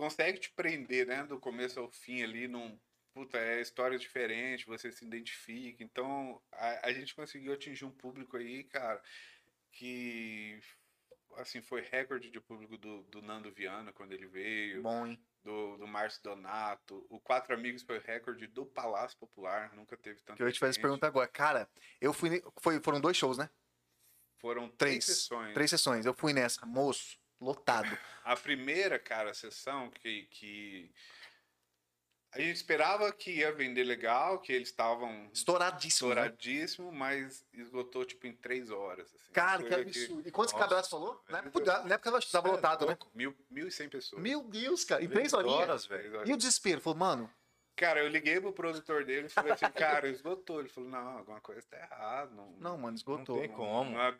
consegue te prender, né? Do começo ao fim ali, num. Puta, é histórias diferentes, você se identifica. Então, a, a gente conseguiu atingir um público aí, cara, que. Assim, foi recorde de público do, do Nando Viana quando ele veio, Bom, hein? do, do Márcio Donato. O Quatro Amigos foi recorde do Palácio Popular, nunca teve tanto. Que eu ia te fazer essa pergunta agora. Cara, eu fui. Foi, foram dois shows, né? Foram Três. três sessões. Três sessões. Eu fui nessa. Moço, lotado. A primeira, cara, sessão que, que a gente esperava que ia vender legal, que eles estavam Estouradíssimo. né? estouradíssimo, mas esgotou tipo em três horas. assim. Cara, que absurdo. E quantos cadastros falou? Na época, na época tava- tava lotado, né? Mil, mil e cem pessoas. Meu Deus, cara. Em três horinhas. horas, velho. E o desespero? Falou, mano, Cara, eu liguei pro produtor dele e falei assim, cara, esgotou. Ele falou, não, alguma coisa tá errada. Não, não, mano, esgotou. tem como. não é-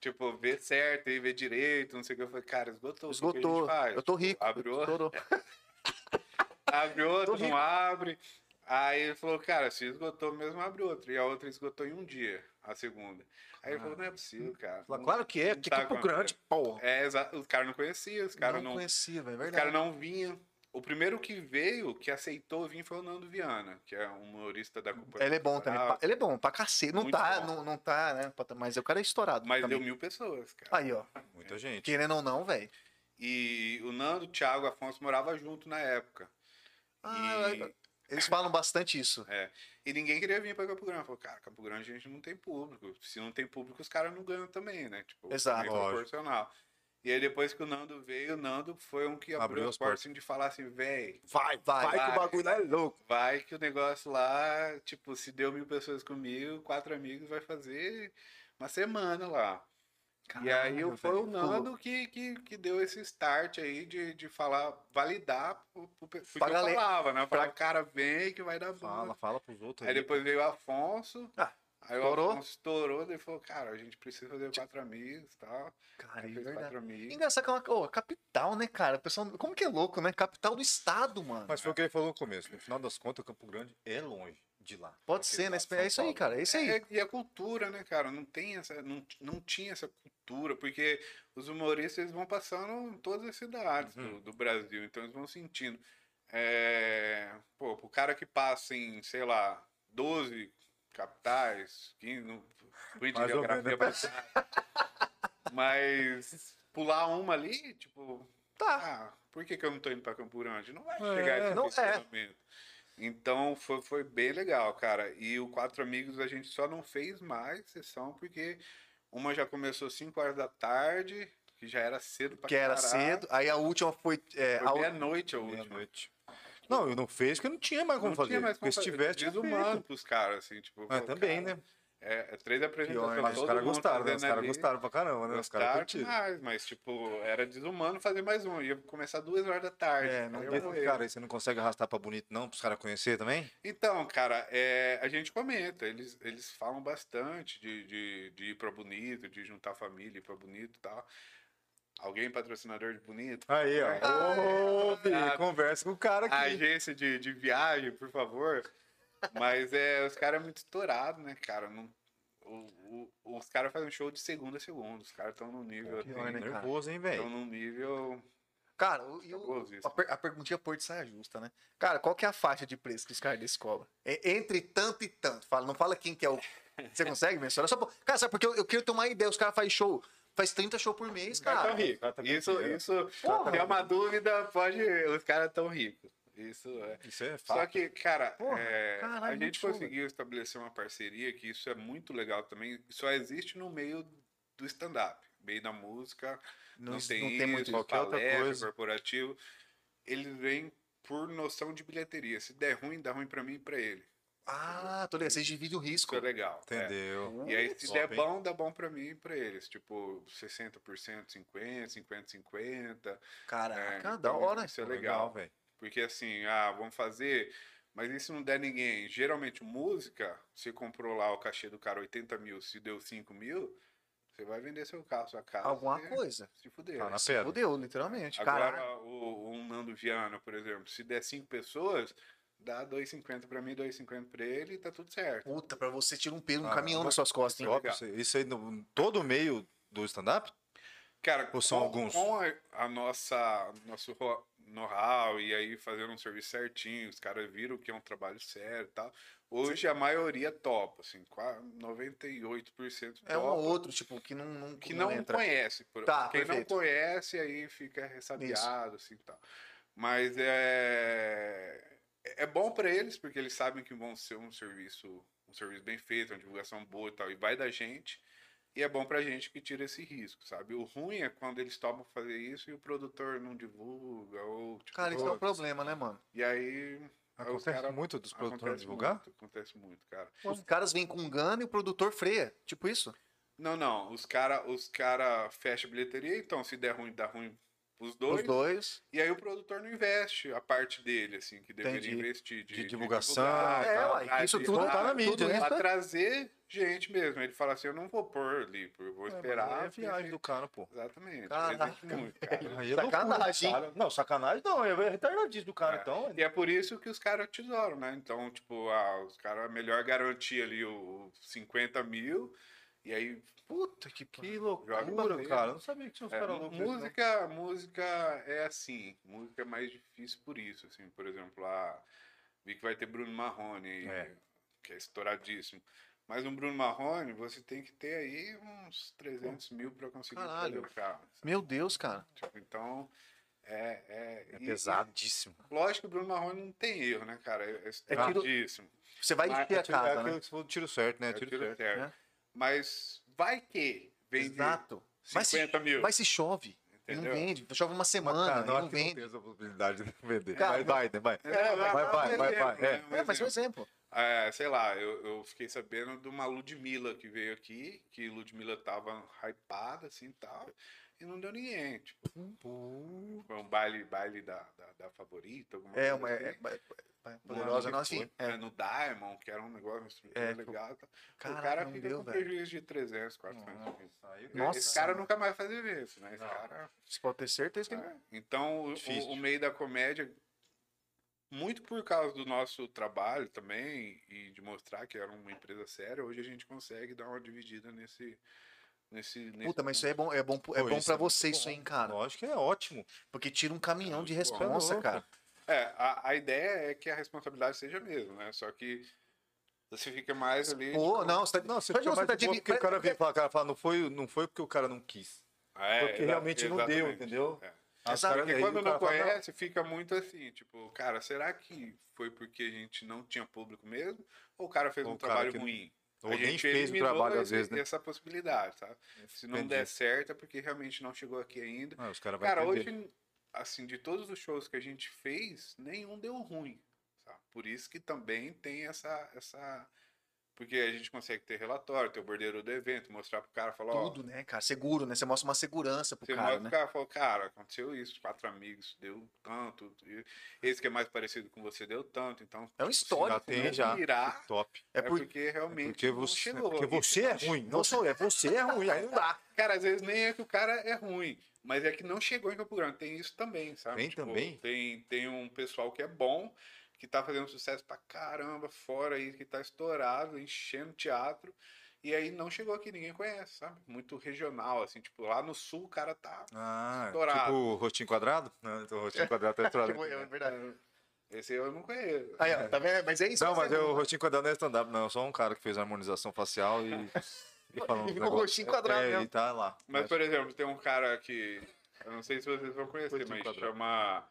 tipo, vê certo e vê direito, não sei o que. Eu falei, cara, esgotou. o que que a gente Esgotou. faz? Eu tô rico. Abre outro, Estourou. abre outro, não abre. Aí ele falou, cara, se esgotou mesmo, abre outro. E a outra esgotou em um dia. a segunda. Aí ele falou, não é possível, cara. Fala, Não- claro que é, não que tá Campo acontecendo." Grande, porra. É, exato. Os caras não conheciam, os caras não, não, conhecia, velho, é os verdade. caras não vinham. O primeiro que veio, que aceitou vir, foi o Nando Viana, que é um humorista da companhia. Ele é bom também. Ele é bom, pra cacete. Não Muito tá, bom. não, não tá, né? pra- Mas o cara é estourado. Mas também. deu mil pessoas, cara. Aí, ó. Muita gente. Querendo ou não, velho. E o Nando, o Thiago, o Afonso morava junto na época. Ah, E- Eles falam bastante isso. É. E ninguém queria vir pra Campo Grande. Falou, cara, Campo Grande a gente não tem público. Se não tem público, os caras não ganham também, né? Tipo, Exato. meio Lógico. E aí depois que o Nando veio, o Nando foi um que abriu, Abriu as as portas assim, de falar assim, véi, Vai, vai. Vai que o bagulho lá é louco. vai que o negócio lá, tipo, se deu mil pessoas comigo, quatro amigos, vai fazer uma semana lá. e aí Caralho, foi o Nando que, que, que deu esse start aí de, de falar, validar porque Pra eu falava, né? Eu Falava, cara, vem que vai dar bom. Fala, fala pros outros. Aí depois veio o Afonso. Ah, aí estourou. o Afonso estourou, daí falou, cara, a gente precisa fazer quatro amigos e tal. Cara, é verdade. quatro amigos. Engraçado que é uma ô, capital, né, cara? O pessoal, como que é louco, né? Capital do estado, mano. Mas foi o que ele falou no começo. No final das contas, Campo Grande é longe de lá. Pode ser, né? É isso aí, cara. É isso aí. É, e a cultura, né, cara? Não tem essa, não, não tinha essa cultura, porque os humoristas eles vão passando em todas as cidades Uhum. do, do Brasil, então eles vão sentindo. É, pô, pro cara que passa em, sei lá, 12 capitais, 15, não ou geografia mas pular uma ali, tipo, Tá. ah, por que, que eu não tô indo pra Campo Grande? Não vai É, chegar esse não é. Então foi, foi bem legal, cara. E o Quatro Amigos a gente só não fez mais sessão porque uma já começou 5 horas da tarde, que já era cedo pra Que era caralho. cedo. Aí a última foi. É, a Foi u- meia-noite a última. Meia-noite. Não, eu não fez porque não tinha mais como Não fazer. tinha mais porque como se fazer. tivesse, tinha Desumano pros caras, assim, tipo. Mas também, cara, né? É, é três apresentações. Pior, Mas os caras gostaram, né? Os caras gostaram pra caramba, né? Os caras curtiram. demais, mas, tipo, era desumano fazer mais um. Ia começar duas horas da tarde. É, não eu cara aí, você não consegue arrastar pra bonito, não? Pros caras conhecer também? Então, cara, é, a gente comenta, eles, eles falam bastante de, de, de ir pra Bonito, de juntar família, ir pra Bonito e tal. Alguém patrocinador de Bonito? Aí, ó. Ô, Ah, conversa com o cara aqui. agência de, de viagem, por favor. Mas é, os caras é muito estourados, né, cara? Não, o- o- os caras fazem show de segunda a segunda. Os caras estão num nível Pior, assim. né? Nervoso, hein, Estão velho? num nível. Cara, o- o- cabulosíssimo. a, per- a perguntinha pôr de saia justa, né? Cara, qual que é a faixa de preço que os caras desse cobram? É entre tanto e tanto. Fala, não fala quem que é o. Você consegue mensurar? Só, por- cara, sabe porque eu, eu queria ter uma ideia. Os caras fazem show. Faz 30 show por mês, caras cara. tão tá Isso, ganhando isso. Porra. Se é uma dúvida, pode. Os caras tão ricos. Isso é. Isso é Só fato. que, cara, Porra, é, caralho, a gente conseguiu estabelecer uma parceria que isso é muito legal também. Só existe no meio do stand-up, meio da música. Não, Não- tem não tem isso, muito qualquer outra coisa. corporativo. Eles vêm por noção de bilheteria. Se der ruim, dá ruim pra mim e pra ele. Ah, tô ligado. Vocês dividem o risco. Isso é legal. é. Entendeu? E aí, se Top, der hein? bom, dá bom pra mim e pra eles. Tipo, 60%, 50%, 50%, 50%. Caraca, É, da então hora. Isso é legal. velho. Porque assim, ah, vamos fazer. Mas e se não der ninguém? Geralmente, música, você comprou lá o cachê do cara 80 mil, se deu 5 mil, você vai vender seu carro, sua casa. Alguma coisa. Se fuder. Tá na Se pedra. fudeu, literalmente. Agora, o, um Nando Viana, por exemplo, se der 5 pessoas, dá 2,50 pra mim, 2,50 pra ele e tá tudo certo. Puta, pra você tirar um peso, um Ah, caminhão nas suas costas, hein? Ó, Top, isso aí- no, todo meio do stand-up? Cara, Ou são com, alguns? com a, a nossa nosso know-how e aí fazendo um serviço certinho, os caras viram que é um trabalho sério e tal. Hoje a maioria topa, assim, qua- 98% topa. É um ou outro, tipo, que não, não, que não entra. conhece. por- Tá, Quem perfeito. não conhece aí fica ressabiado, assim, tal. Mas é é bom para eles porque eles sabem que vão ser um serviço um serviço bem feito, uma divulgação boa e tal, e vai da gente. E é bom pra gente que tira esse risco, sabe? O ruim é quando eles topam fazer isso e o produtor não divulga ou tipo, Cara, isso é um problema, né, mano? E aí Acontece cara- muito dos produtores acontece divulgar? muito, acontece muito, cara. Os caras vêm com gana e o produtor freia. Tipo isso. Não, não. Os cara, os cara fecha a bilheteria, então se der ruim, dá ruim os dois, Os dois. e aí o produtor não investe a parte dele, assim, que deveria Entendi. investir. De, De divulgação, divulgar, É, tal, pra isso de- tudo tá na mídia, né? Pra é- trazer gente mesmo. Ele fala assim, eu não vou pôr ali, eu vou esperar. É a viagem do cara, pô. Exatamente. Caraca. Muito, cara. Aí é Sacanagem, cara. Não, sacanagem não, é retardadíssimo do cara, É. então. E é por isso que os caras tesouram, né? Então, tipo, ah, os caras, melhor garantir ali o 50 mil, e aí, puta que Que loucura, cara. Eu não sabia que tinha uns É, caras loucos. não. música, música é assim, música é mais difícil por isso, assim, por exemplo, lá vi que vai ter Bruno Marrone, É. que é estouradíssimo. Mas um Bruno Marrone, você tem que ter aí uns 300 mil para conseguir Caralho. fazer o carro. Meu Deus, cara. Tipo, então, é... É, É pesadíssimo. e lógico que o Bruno Marrone não tem erro, né, cara? É, é tiro- estouradíssimo. Você vai encher a Tiro- é casa, né? falou do tiro certo, né? É tiro, tiro certo. certo. né? Mas vai que vende Exato. Mas se, 50 mil. mas se chove. E não Entendeu? vende. Chove uma semana. E não, não que não vende. tem essa possibilidade de vender. Cara, vai, vai, né? vai. É, vai, vai, é vai, vai, vai. né? É. Um É, mas é um exemplo. É, sei lá, eu, eu fiquei sabendo de uma Ludmilla que veio aqui, que Ludmilla tava hypada, assim, e tal, e não deu ninguém, tipo, foi um baile, baile da, da, da favorita, alguma É, coisa uma, é, assim. é, é, poderosa, não, assim. É, no Diamond, que era um negócio, estrutura É, legal. tá? Caralho, o cara fica deu, com velho. prejuízo de 300, 400 mil. Nossa. Esse cara nunca mais faz evento, né? Esse Não. cara... Você pode ter certeza que ele É, Então, o, o meio da comédia, muito por causa do nosso trabalho também, e de mostrar que era uma empresa séria, hoje a gente consegue dar uma dividida nesse. Nesse, nesse Puta, mas isso aí é bom, é bom, é Pô, bom pra é você, bom. isso aí, cara. Lógico que é ótimo. Porque tira um caminhão de Muito bom. responsa, Tá cara. É, a, a ideia é que a responsabilidade seja a mesma, né? Só que você fica mais ali. Pô, tipo, não, você tá. Não, você fica você mais tá de porque o cara vem e fala, cara, fala, não foi, não foi porque o cara não quis. é, Porque realmente não deu, entendeu? É. Aí os Exato, Porque quando não cara fala, conhece, fica muito assim, tipo, cara, será que foi porque a gente não tinha público mesmo? Ou o cara fez Ou um trabalho ruim? Ou A nem gente fez o trabalho às vezes, né? essa possibilidade, sabe? Se não Entendi. der certo é porque realmente não chegou aqui ainda. Ah, Cara, entender. hoje, assim, de todos os shows que a gente fez, nenhum deu ruim. sabe? Por isso que também tem essa, essa. Porque a gente consegue ter relatório, ter o bordeiro do evento, mostrar pro cara, falar, ó. Tudo, né, cara? Seguro, né? Você mostra uma segurança pro Você cara, mostra né? pro cara, fala, cara, aconteceu isso, quatro amigos, deu tanto. Esse que é mais parecido com você deu tanto. Então, É um tipo, histórico, Já tem, não já. virar, Top. É é, por- porque É realmente porque não você, chegou. porque E você é ruim. Não sou eu, é você é ruim. Aí não dá. Cara, às vezes nem é que o cara é ruim, mas é que não chegou em Campo Grande. Tem isso também, sabe? Tem também? Tem, tem um pessoal que é bom, que tá fazendo sucesso pra caramba fora aí, que tá estourado, enchendo teatro. E aí não chegou aqui, ninguém conhece, sabe? Muito regional, assim, tipo, lá no sul o cara tá. Ah, Estourado. tipo o rostinho quadrado? Não, então o rostinho quadrado tá estourado. Tipo, é verdade. Esse eu não conheço. Aí, ó, tá vendo? Mas é isso. Não, mas eu, o rostinho quadrado não é stand-up, não. Só um cara que fez a harmonização facial e. e E ficou negócios. rostinho quadrado É, mesmo. e tá lá. Mas, por exemplo, tem um cara que. Eu não sei se vocês vão conhecer, mas quadrado. chama.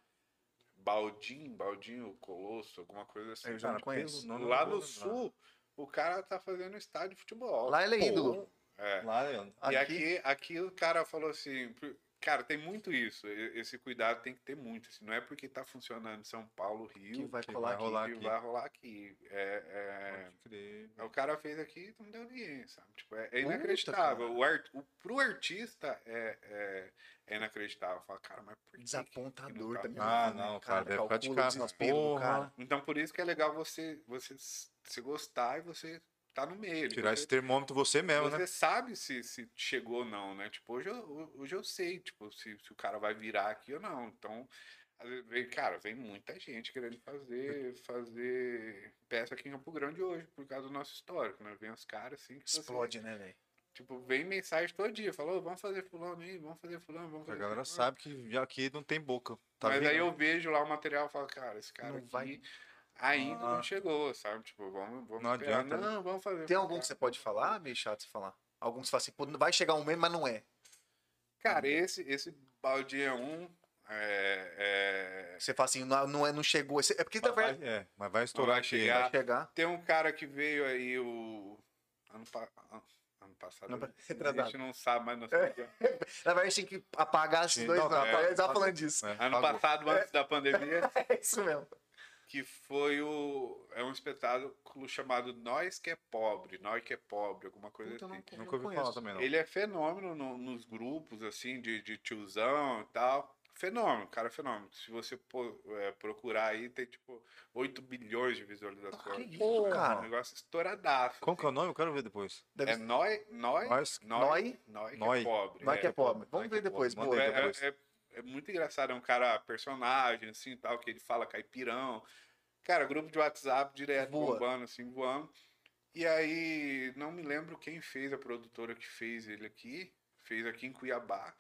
Baldinho, Baldinho Colosso, alguma coisa assim. Eu já não conheço. não, não Lá no lembrar. sul, o cara tá fazendo estádio de futebol. Lá ele é ídolo. É. Lá, Leandro. E aqui, aqui o cara falou assim, cara, tem muito isso. Esse cuidado tem que ter muito. Assim, não é porque tá funcionando em São Paulo, Rio, Que vai que vai aqui. rolar que aqui. vai rolar aqui. É, é, crer. o cara fez aqui e não deu ninguém, sabe? Tipo, é, é Puta, inacreditável. cara. O art, o, pro artista é, é, é inacreditável. Fala, cara, mas por que que Desapontador não tá também. Ah, né, não, cara, deve calcula o praticar. desespero do Porra. cara. Então por isso que é legal você, você se gostar e você tá no meio. Tirar você, esse termômetro você mesmo, você né? sabe se, se chegou ou não, né? Tipo, hoje eu, hoje eu sei, tipo, se, se o cara vai virar aqui ou não. Então, cara, vem muita gente querendo fazer, fazer peça aqui em Campo Grande hoje, por causa do nosso histórico, né? Vem os caras assim que você- Explode, né, velho? tipo, vem mensagem todo dia, falou, vamos fazer fulano aí, vamos fazer fulano, vamos A fazer galera fulano." sabe que aqui não tem boca. Tá Mas vendo? aí eu vejo lá o material e falo, cara, esse cara Não aqui vai- ainda Ah. não chegou, sabe? Tipo, vamos, vamos Não esperar. adianta, né? Não, vamos fazer. Tem algum que você pode falar? Meio chato você falar. Alguns que você fala assim, pô, vai chegar um momento, mas não é. Cara, esse, esse Baldinha 1 é, é, Você fala assim, não, não, é, não chegou. É porque Mas vai, é, mas vai estourar vai chegar. vai chegar. Tem um cara que veio aí o. Ano, ano- passado. Pa- a gente não sabe, mas nós Na verdade, a gente tem que apagar esses dois. não, Não, tá, tava falando disso. É, Ano passado, antes da pandemia, É isso mesmo. Que foi o. É um espetáculo chamado Nós que é Pobre, Nós que é Pobre, alguma coisa Puta, assim. não- Nunca ouvi conheço. falar também, não. Ele é fenômeno no- nos grupos, assim, de, de tiozão e tal. fenômeno, cara é fenômeno. Se você pô- é, procurar aí, tem tipo 8 bilhões de visualizações. Que isso, É um cara. negócio estouradaço. Como que é o nome? Eu quero ver depois. Deve É Noi, Noi, Nós- Noi, Noi, que Noi. é pobre. Nós que é pobre. Vamos Nós que ver é depois. pobre. boa. Manda aí É, depois. É- muito engraçado, é um cara personagem, assim, tal, que ele fala caipirão. Cara, grupo de WhatsApp direto, Voa. bombando, assim, voando. E aí, não me lembro quem fez, a produtora que fez ele aqui, fez aqui em Cuiabá.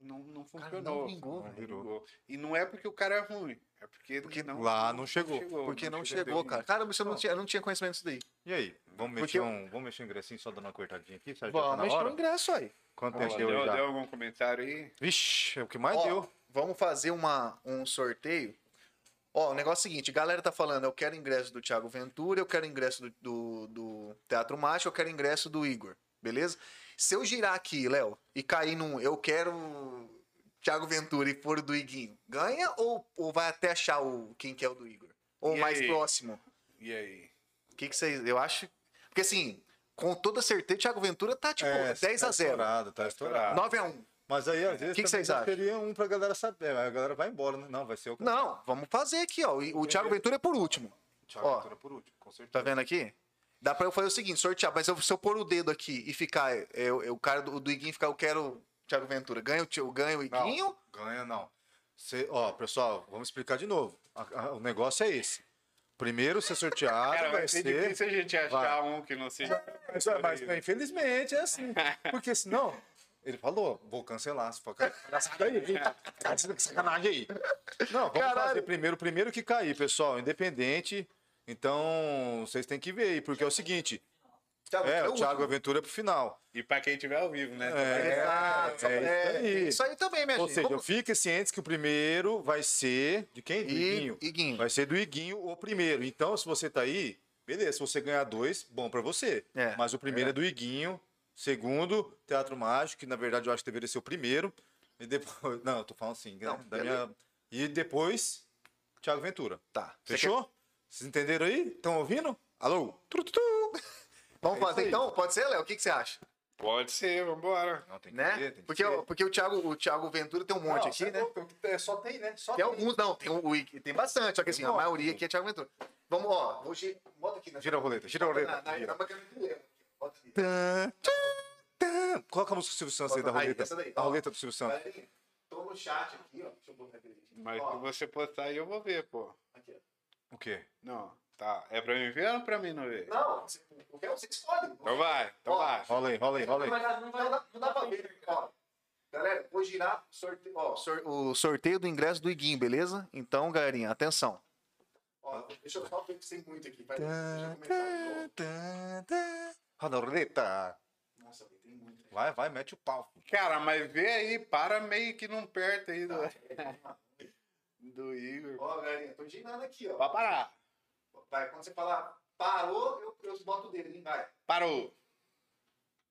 Não, não Cara, funcionou. não vingou, Não virou. E não é porque o cara é ruim, é porque, Porque não, lá não chegou. Porque não chegou, cara. Cara, você não tinha, eu não tinha conhecimento disso daí. E aí? Vamos Porque mexer, um, vamos mexer um ingressinho só dando uma cortadinha aqui? Tá Vamos mexer hora? ingresso aí. Quanto Deu, tempo deu já? deu algum comentário aí? Vixe, é o que mais Ó, deu. Vamos fazer uma, um sorteio. Ó, o negócio é o seguinte, a galera tá falando, eu quero ingresso do Thiago Ventura, eu quero ingresso do, do, do Teatro Mágico, eu quero ingresso do Igor, beleza? Se eu girar aqui, Léo, e cair num eu quero Thiago Ventura e for o do Iguinho, ganha ou, ou vai até achar o, quem que é o do Igor? Ou o E mais aí? próximo? E aí? O que que vocês... Eu acho... Porque assim, com toda certeza, o Thiago Ventura tá tipo É, 10 tá a 0 Estourado, tá estourado. 9 a 1 Mas aí, às vezes, Que que vocês acham? seria um pra galera saber. A galera vai embora, né? Não, vai ser o Não, vamos fazer aqui, ó. O o Thiago Ventura é por último. Thiago Ó. Ventura por último, com certeza. Tá vendo aqui? Dá pra eu fazer o seguinte, sortear, mas eu- se eu pôr o dedo aqui e ficar, é, é, o cara do, do Iguinho ficar, eu quero Thiago Ventura, ganha o, ganha o Não, Iguinho? ganha não. Cê- ó, pessoal, vamos explicar de novo. A- a- o negócio é esse. Primeiro ser sorteado Cara, vai vai ser difícil a gente achar vai. um que não seja. Mas, mas, infelizmente é assim. Porque senão, ele falou, vou cancelar. Se for cancelar. Cara, tá sacanagem aí. Não, vamos Caralho. fazer primeiro, primeiro que cair, pessoal, independente. Então, vocês têm que ver aí, porque é o seguinte, Thiago é, o último. Thiago Aventura é pro final. E pra quem tiver ao vivo, né? É, Exato, é isso é, aí. isso aí também, minha Ou gente. seja, Vamos- fiquem cientes que o primeiro vai ser de quem? Do I- Iguinho. Iguinho. Vai ser do Iguinho o primeiro. Então, se você tá aí, beleza. Se você ganhar dois, bom pra você. É, Mas o primeiro é do Iguinho. Segundo, Teatro Mágico, que na verdade eu acho que deveria ser o primeiro. E depois. Não, eu tô falando assim, né? Não, Da minha... E depois, Thiago Ventura. Tá. Fechou? Vocês entenderam aí? Estão ouvindo? Alô? quer- Tu, tu, tu. Vamos É fazer aí. então? Pode ser, Léo? O que, que você acha? Pode ser, vambora. Não, tem que Né? ter, tem que porque, o- porque o, Thiago, o Thiago Ventura tem um monte Não, aqui, é né? é, Só tem, né? Só Tem tem. alguns, não, tem, o, o- tem bastante, só que assim, a maioria aqui é Thiago Ventura. Vamos, ó, vou gi- bota aqui na Gira a roleta, gira a roleta. na- na- gira. na tã. Coloca a música do Silvio Santos aí da Aí, roleta. daí, A roleta do Silvio Santos. Tô no chat aqui, ó. Deixa eu botar aqui. Mas se você postar aí, eu vou ver, pô. aqui, ó. O quê? Não, tá. É pra mim ver ou pra mim não ver? Não, você, o que é você que escolhe. Então vai, então Ó, vai. Rola aí, rola aí, rola aí. Não, dá pra ver. Ó, galera, vou girar sorteio, ó, sor- o sorteio do ingresso do Iguinho, beleza? Então, galerinha, atenção. Ó, deixa eu só pensei muito aqui. Eu começar. Tã, tã. Roda a roleta. Nossa, tem muito. Vai, vai, mete o pau. Cara, mas vê aí, para meio que não perto aí do, Tá. do Igor. Ó, galerinha, tô girando aqui, ó. Vai parar. Vai, quando você falar parou, eu, eu boto o dedo, hein? Vai. Parou.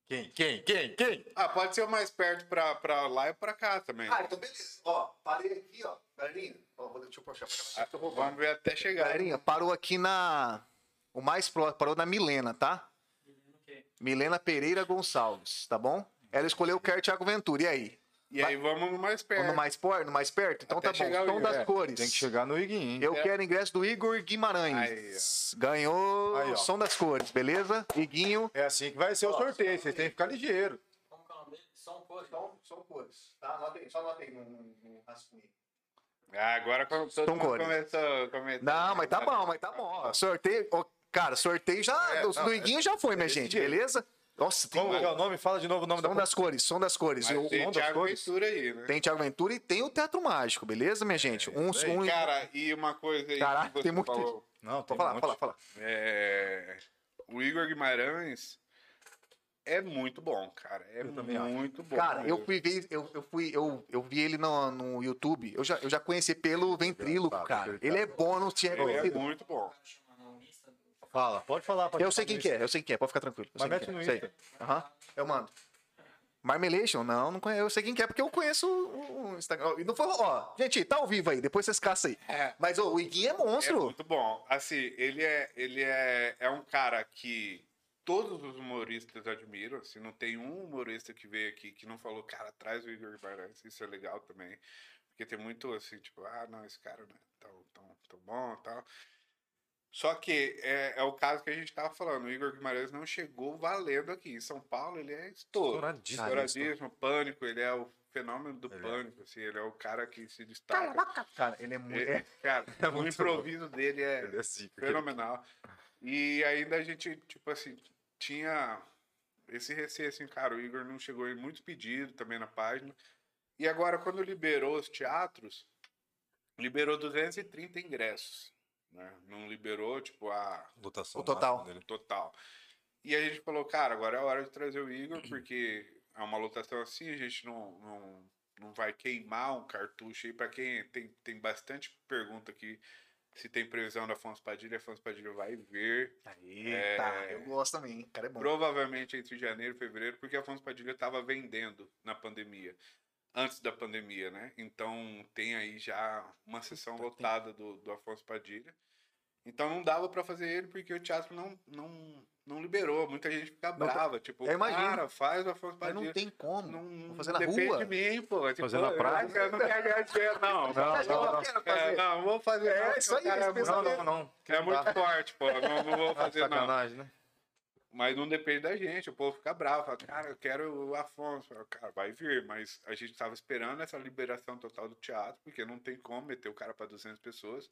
Quem? Quem? Quem? Quem? Ah, pode ser o mais perto pra, pra lá e pra cá também. Ah, então beleza. Ó, parei aqui, ó. Galerinha, ó, vou, deixa eu puxar pra cá. Ah, Tô roubando. Vamos ver até chegar. Galerinha, parou aqui na. O mais próximo, parou na Milena, tá? Milena Pereira Gonçalves, tá bom? Ela escolheu o Quer Thiago Ventura. E aí? E aí vamos no mais perto. No mais, por, no mais perto? Então Até tá bom. chegar o Tom Igor. das É, cores. Tem que chegar no Iguinho. Eu É. quero ingresso do Igor Guimarães. Aí, Ganhou Aí, som das cores, beleza? Iguinho. É assim que vai ser o sorteio. Vocês têm que ficar ligeiro. Como que é o nome dele? São cores. São, são cores. Tá? Anota aí, só anota aí no, no, no rascunho. Ah, agora começou, começou. Não, mas tá bom, mas tá bom. ó. Sorteio. ó, cara, sorteio já. É, do, não, do Iguinho já foi, minha gente, jeito. beleza? Nossa, tem Como que é o nome? Fala de novo o nome som da das cores, som das cores. Mas o- tem som cores? Ventura aí, né? Tem Thiago Ventura e tem o Teatro Mágico, beleza, minha gente? Um, isso aí. um, Cara, e uma coisa aí Caraca, que você tem muito- falou. Não, tem falar, um fala, fala. É, O Igor Guimarães é muito bom, cara. É Eu também acho. muito bom. Cara, eu fui ver, eu, eu fui, eu, eu vi ele no, no YouTube. Eu já, eu já conheci pelo Ventríloco, Engraçado, cara. Ele é bom, não tinha Ele é muito bom. Fala, pode falar. pode Eu sei quem que é, eu sei quem que é, pode ficar tranquilo. Mas mete no é, Insta. Aham, eu mando. Marmelation? Não, não conheço. Eu sei quem que é, porque eu conheço o, Instagram. E não foi, ó, gente, tá ao vivo aí, depois vocês caçam aí. É. Mas ô, o Iguinho é É monstro. muito bom. Assim, ele é, ele é, é um cara que todos os humoristas admiram, assim, não tem um humorista que veio aqui que não falou, cara, traz o Igor Guimarães, isso é legal também. Porque tem muito assim, tipo, ah, não, esse cara não é tão, tão, tão bom e tal. Só que é, é o caso que a gente tava falando, o Igor Guimarães não chegou valendo aqui. Em São Paulo ele é estouro. Estouradíssimo. Estouradíssimo, pânico, ele é o fenômeno do Ele é. pânico, assim, ele é o cara que se destaca. Cara, ele é muito. Ele- é- cara, É o muito improviso dele é, Ele é aquele- fenomenal. E ainda a gente, tipo assim, tinha esse receio, assim, cara, o Igor não chegou em muito pedido também na página. E agora, quando liberou os teatros, liberou 230 ingressos. Né? Não liberou, tipo, a Lotação O total. dele. total. E a gente falou, cara, agora é a hora de trazer o Igor, porque é uma lotação assim, a gente não, não, não vai queimar um cartucho aí. Pra quem tem, tem bastante pergunta aqui se tem previsão da Afonso Padilha, Afonso Padilha vai ver. Eita, É. eu gosto também. Cara é bom. Provavelmente entre janeiro e fevereiro, porque Afonso Padilha estava vendendo na pandemia. Antes da pandemia, né? Então tem aí já uma sessão lotada do, do Afonso Padilha. Então não dava para fazer ele porque o teatro não, não, não liberou. Muita gente fica Não, brava. Tipo, eu imagino. cara, faz o Afonso Mas Padilha. não tem como. Não, Vou fazer na depende rua. de mim, pô. Tipo, Fazer na eu- praia. Eu não quero ganhar dinheiro, não. Não, não, não. quero É, não, vou fazer. É, não, isso aí, é Não, não, não. É muito Tá. forte, pô. Não, não vou Ah, fazer, não. sacanagem, né? Mas não depende da gente, o povo fica bravo, fala, cara, eu quero o Afonso. Cara, vai vir, mas a gente tava esperando essa liberação total do teatro, porque não tem como meter o cara para 200 pessoas.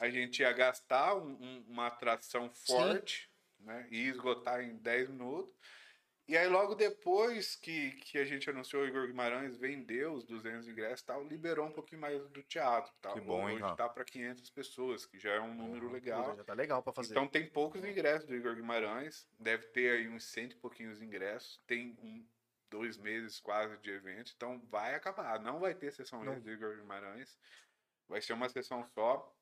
A gente ia gastar um- um- uma atração forte, né, e esgotar em 10 minutos. E aí logo depois que, que a gente anunciou o Igor Guimarães, vendeu os 200 ingressos e tal, liberou um pouquinho mais do teatro. Tal. Que bom, Hoje Rafa? tá para 500 pessoas, que já é um número legal. Já tá legal pra fazer. Então tem poucos ingressos do Igor Guimarães, deve ter aí uns cento e pouquinhos ingressos, tem um, dois meses quase de evento, então vai acabar, não vai ter sessão Não. do Igor Guimarães, vai ser uma sessão só,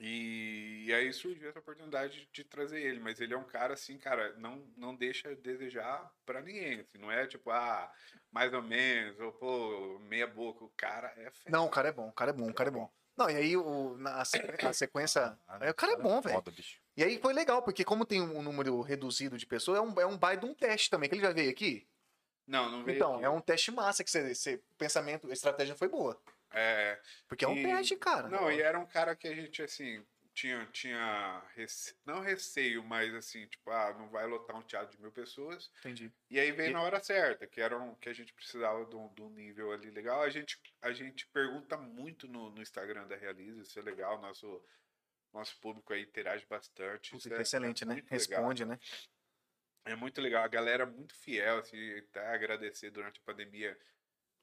e, e aí surgiu essa oportunidade de trazer ele, mas ele é um cara assim, cara, não, não deixa a desejar pra ninguém, assim, não é tipo, ah, mais ou menos, ou pô, meia boca, o cara é fera. Não, o cara é bom, o cara é bom, o cara é bom. Não, e aí o, na, a sequ- a sequência. é, o cara é bom, velho. Foda, bicho. E aí foi legal, porque como tem um número reduzido de pessoas, é um, é um baita de um teste também, que ele já veio aqui. Não, não veio Então, aqui. é um teste massa que você, você pensamento, a estratégia foi boa. É, Porque é um teste, cara. Não, e era um cara que a gente, assim, tinha, tinha rece... não receio, mas assim, tipo, ah, não vai lotar um teatro de mil pessoas. Entendi. E aí veio E- na hora certa, que era um, que a gente precisava de um, de um nível ali legal. A gente, a gente pergunta muito no, no Instagram da Realiza, isso é legal, nosso, nosso público aí interage bastante. Isso é- excelente, é né? muito legal. Responde, né? É muito legal, a galera é muito fiel, assim, até agradecer durante a pandemia.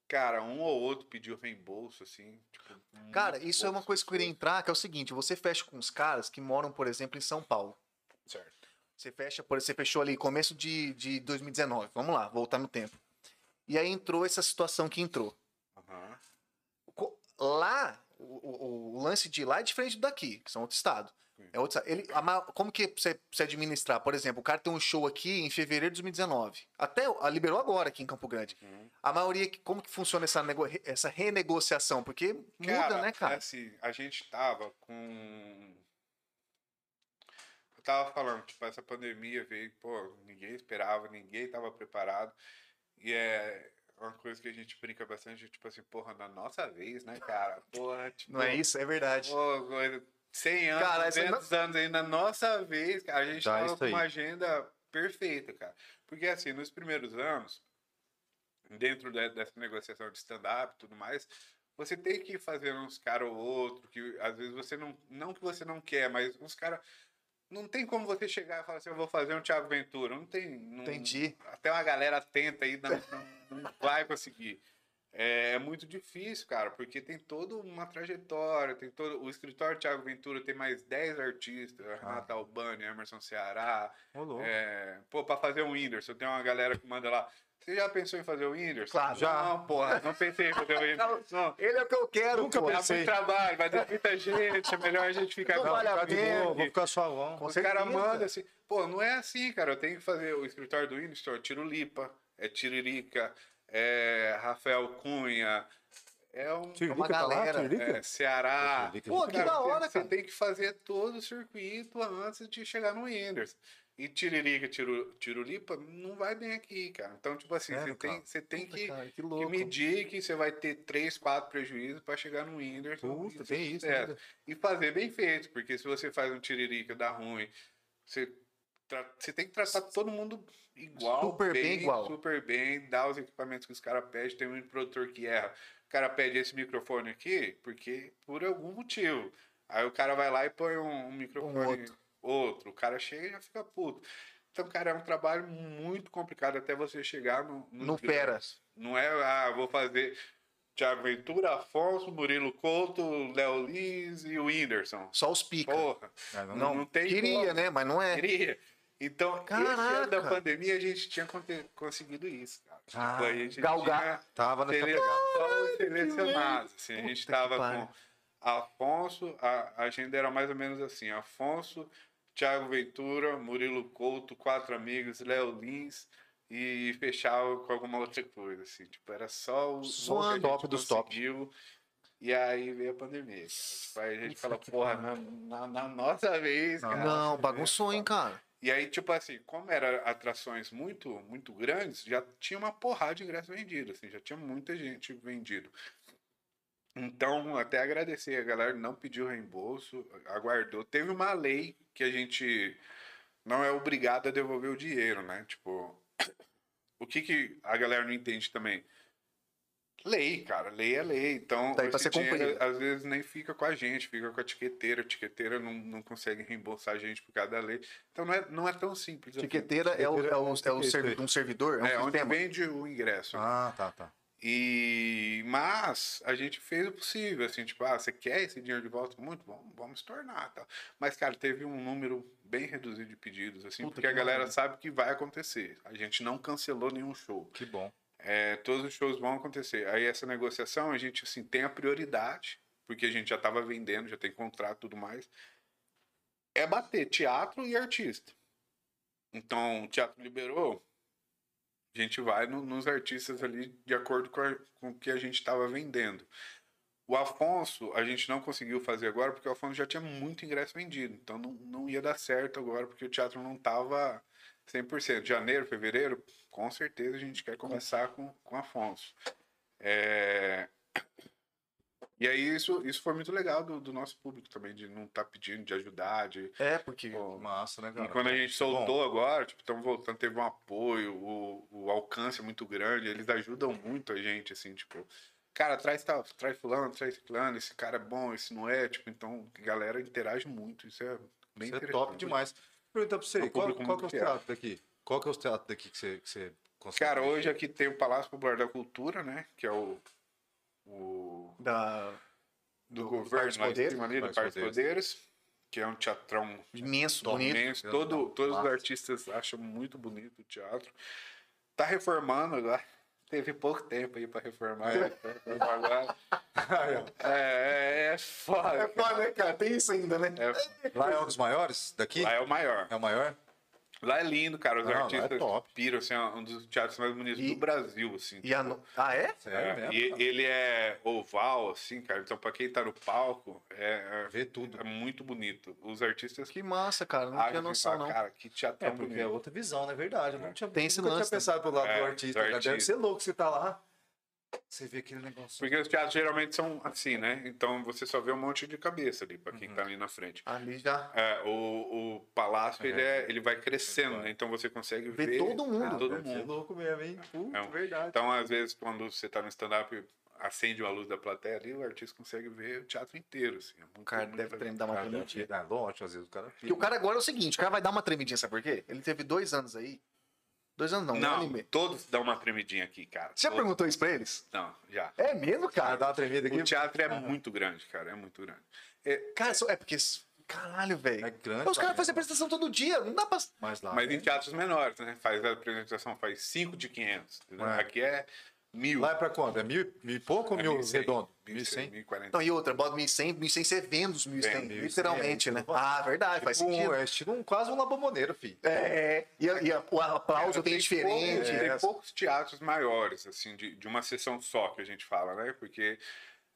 Cara, um ou outro pediu reembolso, assim. Tipo, Cara, isso é uma coisa que eu queria entrar, que é o seguinte, você fecha com os caras que moram, por exemplo, em São Paulo. Certo. Você fecha, por você fechou ali começo de, de 2019. Vamos lá, voltar no tempo. E aí entrou essa situação que entrou. Co- Lá, o, o- o lance de lá é diferente do daqui, que são outro estado. É outro. Ele, a como que você, você administrar? Por exemplo, o cara tem um show aqui em fevereiro de 2019. Até a liberou agora aqui em Campo Grande. Uhum. A maioria, como que funciona essa, nego- essa renegociação? Porque muda, Cara, né, cara? é assim, a gente tava com. Eu tava falando, tipo, essa pandemia veio, pô, ninguém esperava, ninguém tava preparado. E é uma coisa que a gente brinca bastante, tipo assim, porra, na nossa vez, né, cara? Porra, tipo. Não é isso? É verdade. Pô, coisa- 100 anos, Cara, isso aí 200 anos aí na nossa vez, cara, a gente Já tava com uma agenda perfeita, cara. Porque assim, nos primeiros anos, dentro de- dessa negociação de stand-up e tudo mais, você tem que fazer uns caras ou outro, que às vezes você não. Não que você não quer, mas uns caras. Não tem como você chegar e falar assim, eu vou fazer um Thiago Ventura. Não tem. Não, Entendi. Até uma galera tenta aí, não, não, não vai conseguir. É, é muito difícil, cara, porque tem toda uma trajetória, tem todo. O escritório Thiago Ventura tem mais 10 artistas, Renata Albani, Emerson Ceará. É, pô, pra fazer um Whindersson, tem uma galera que manda lá. Você já pensou em fazer o Whindersson? Claro. Já. Não, porra, não pensei em fazer o Whindersson. Não. Ele é o que eu quero, Nunca pô. Dá pensei. muito trabalho, vai dar muita gente, é melhor a gente ficar Não com vale a pena. vou ficar suavão. Os caras certeza. mandam assim, pô, não é assim, cara. Eu tenho que fazer o escritório do Whindersson, é Tiro Lipa, é Tiririca, é Rafael Cunha, é um Tiririca Uma tá lá, galera. É, Ceará. Pô, que da hora, Você cara. tem que fazer todo o circuito antes de chegar no Whindersson. E tiririca, tiru, tirulipa não vai bem aqui, cara. Então, tipo assim, você tem, cara? você tem Puta, que, cara, que que louco. medir que você vai ter três, quatro prejuízos para chegar no Whindersson. Puta, e tem ser isso ainda. E fazer bem feito, porque se você faz um tiririca dá ruim, você, você tem que tratar todo mundo igual. Super bem igual. Super bem, dar os equipamentos que os caras pedem. Tem muito produtor que erra. O cara pede esse microfone aqui, porque por algum motivo. Aí o cara vai lá e põe um, um microfone outro. outro. O cara chega e já fica puto. Então, cara, é um trabalho muito complicado até você chegar no. No grande. Feras. Não é, ah, vou fazer Thiago Ventura, Afonso, Murilo Couto, Léo Lins e o Whindersson. Só os pica. Porra, É, não- não, não tem Queria, como. né? Mas não é. Queria. Então, esse ano da Caraca. pandemia a gente tinha conseguido isso, cara. Tipo, Ah, a gente galgar. tinha Tava nessa sele- pegada. só os selecionados. Assim, a gente tava com Afonso, a a agenda era mais ou menos assim: Afonso, Thiago Ventura, Murilo Couto, quatro amigos, Léo Lins e fechava com alguma outra coisa, assim. Tipo, era só o Só que a o gente top dos top. E aí veio a pandemia. cara. Tipo, aí a gente fala, porra, na, na- na nossa vez, cara. Não, bagunçou, hein, cara. E aí, tipo assim, como eram atrações muito, muito grandes, já tinha uma porrada de ingresso vendido, assim, já tinha muita gente vendido. Então, até agradecer, a galera não pediu reembolso, aguardou. Teve uma lei que a gente não é obrigado a devolver o dinheiro, né? Tipo, o que que a galera não entende também? Lei, cara, lei é lei. Então, Tá aí pra esse ser dinheiro, às vezes nem fica com a gente, fica com a etiqueteira. A etiqueteira não, não consegue reembolsar a gente por causa da lei. Então, não é, não é tão simples. assim. Tiqueteira é, o, é, o, é o servi- um servidor, é É, um onde sistema. vende o ingresso. Ah, tá, tá. E mas a gente fez o possível, assim, tipo, ah, você quer esse dinheiro de volta? Muito bom, vamos tornar, tal. Mas cara, teve um número bem reduzido de pedidos, assim, Puta, porque que a galera maravilha. sabe que vai acontecer. A gente não cancelou nenhum show. Que bom. É, todos os shows vão acontecer. Aí essa negociação a gente assim tem a prioridade, porque a gente já estava vendendo, já tem contrato e tudo mais. É bater teatro e artista. Então, o teatro liberou, a gente vai no- nos artistas ali de acordo com, a- com o que a gente estava vendendo. O Afonso, a gente não conseguiu fazer agora porque o Afonso já tinha muito ingresso vendido. Então não, não ia dar certo agora porque o teatro não estava 100%. Janeiro, fevereiro, com certeza a gente quer começar com, com Afonso. É, E aí isso, isso foi muito legal do, do nosso público também, de não estar pedindo, de ajudar, de É, porque. Pô, Massa, né, cara? e quando a gente Isso é bom. soltou agora, tipo, estamos voltando, teve um apoio, o, o alcance é muito grande, eles ajudam muito a gente, assim, tipo, cara, traz tal, traz fulano, traz ciclano, esse cara é bom, esse não é, tipo, então a galera interage muito, isso é bem Isso é top demais. Perguntar pra você, É qual, qual que é os fiel. teatros daqui? Qual que é os teatros daqui que você, que você consegue? Cara, hoje aqui tem o Palácio Popular da Cultura, né, que é o, o Da... do, Do governo lá Poderes? cima ali, do Parques Poderes. Que é um teatrão Imenso, bonito. imenso. Todo, todos os artistas acham muito bonito o teatro. Tá reformando agora. Teve pouco tempo aí pra reformar. né? É, é, é foda. É foda, né, cara? Tem isso ainda, né? É, Lá é um dos maiores daqui? lá é o maior. É o maior? Lá é lindo, cara. Os Não, é artistas top. piram, assim, é um dos teatros mais bonitos E- do Brasil, assim. E a no... Ah, é? Sério É, mesmo? e ele é oval, assim, cara. Então, pra quem tá no palco, é, Vê tudo. é, é muito bonito. Os artistas Que massa, cara. Não tinha noção, não. Cara, que teatrão É, porque é bonito. outra visão, é verdade? Eu não tinha, Tem esse nunca lance, tinha pensado pelo lado É, do artista. do cara. Deve artista. ser louco você tá lá, você vê aquele negócio. Porque os teatros geralmente são assim, né? Então você só vê um monte de cabeça ali, pra Uhum. quem tá ali na frente. Ali já. É, o, o palácio, ele, É. é, ele vai crescendo, né? Então você consegue Vê ver... todo mundo. todo Deve ser mundo. louco mesmo, hein? Puta, É um- verdade. Então, às vezes, quando você tá no stand-up, acende a luz da plateia ali, o artista consegue ver o teatro inteiro, assim. É muito, O cara muito deve legal. dar uma tremidinha. Ah, lógico, às vezes o cara Porque o cara agora é o seguinte, o cara vai dar uma tremidinha, sabe por quê? Ele teve dois anos aí. Dois anos não, um ano e Não, meio. todos dão uma tremidinha aqui, cara. Você já Todos. perguntou isso pra eles? Não, já. É mesmo, Cara, cara? dá uma tremida aqui. O teatro é muito grande, cara, é muito grande. Cara, só- é porque. Caralho, velho. É grande. Os caras fazem apresentação todo dia, não dá pra. Mas lá. Mas em teatros menores, né? Faz a apresentação, faz 5 de 500. entendeu? É. Aqui é mil. Lá é pra quanto? É mil, mil e pouco ou É mil 1.100, redondo? 1.100, 1.100? 1.040. Não, e outra, bota 1100, 1100 você vende os 1100, Vende, literalmente, 1100, né? tipo, Ah, verdade, faz Tipo, um- sentido. é estilo um, quase um labomoneiro, filho. É, e, a- e a- o aplauso Cara, tem diferente. poucos- É. Tem poucos teatros maiores, assim, de, de uma sessão só que a gente fala, né? Porque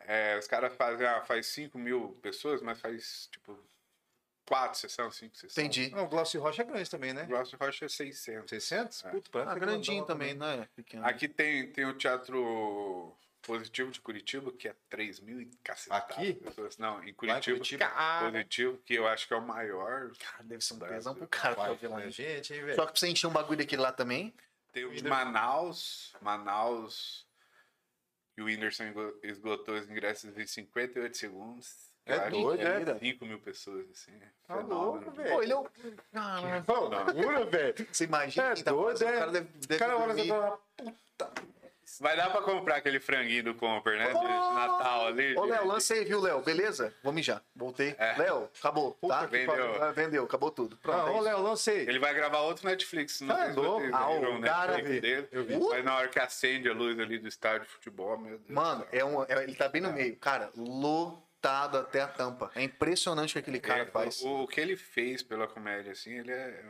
é, os caras fazem, ah, faz 5 mil pessoas, mas faz, tipo, quatro sessões, cinco sessões. Entendi. Não, o Glaucio Rocha é grande também, né? O Glaucio Rocha é 600. 600? É. Puta, Ah, que grandinho mandava também, né? Pequeno. Aqui tem, tem o Teatro Positivo de Curitiba, que é 3 mil e cacetadas Aqui? pessoas. Não, em Curitiba. Curitiba? Positivo, que eu acho que é o maior. Cara, deve ser um pesão pro cara pra Vai, ver lá. né? Gente, hein, velho? Só que pra você encher um bagulho daquele lá também. Tem o de. Manaus. Manaus. E o Whindersson esgo- esgotou os ingressos em 58 segundos. É doido, que é? 5 mil pessoas, assim. Tá Fenômeno. louco, velho. Pô, ele é o. Caramba. Não, loucura, velho. Você imagina É quem tá doido, fazendo, é. O cara deve, deve Cara, olha dormir. só. Vai dar pra comprar aquele franguinho do Comper, né? De Natal ali. Ô, Léo, lancei, viu, Léo? Beleza? Vou mijar. Voltei. É. Léo, acabou. Tá? que pariu. Ah, Vendeu, acabou tudo. Pronto. Ah, é ô. Léo, lancei. Ele vai gravar outro Netflix. Não Ah, se louco. Ah, o cara- dele. Eu vi. Mas na hora que acende a luz ali do estádio de futebol, meu Deus. Mano, é um, é- ele tá bem no meio. Cara, lotado até a tampa. É impressionante o que aquele cara É, faz. O, o que ele fez pela comédia, assim, ele é.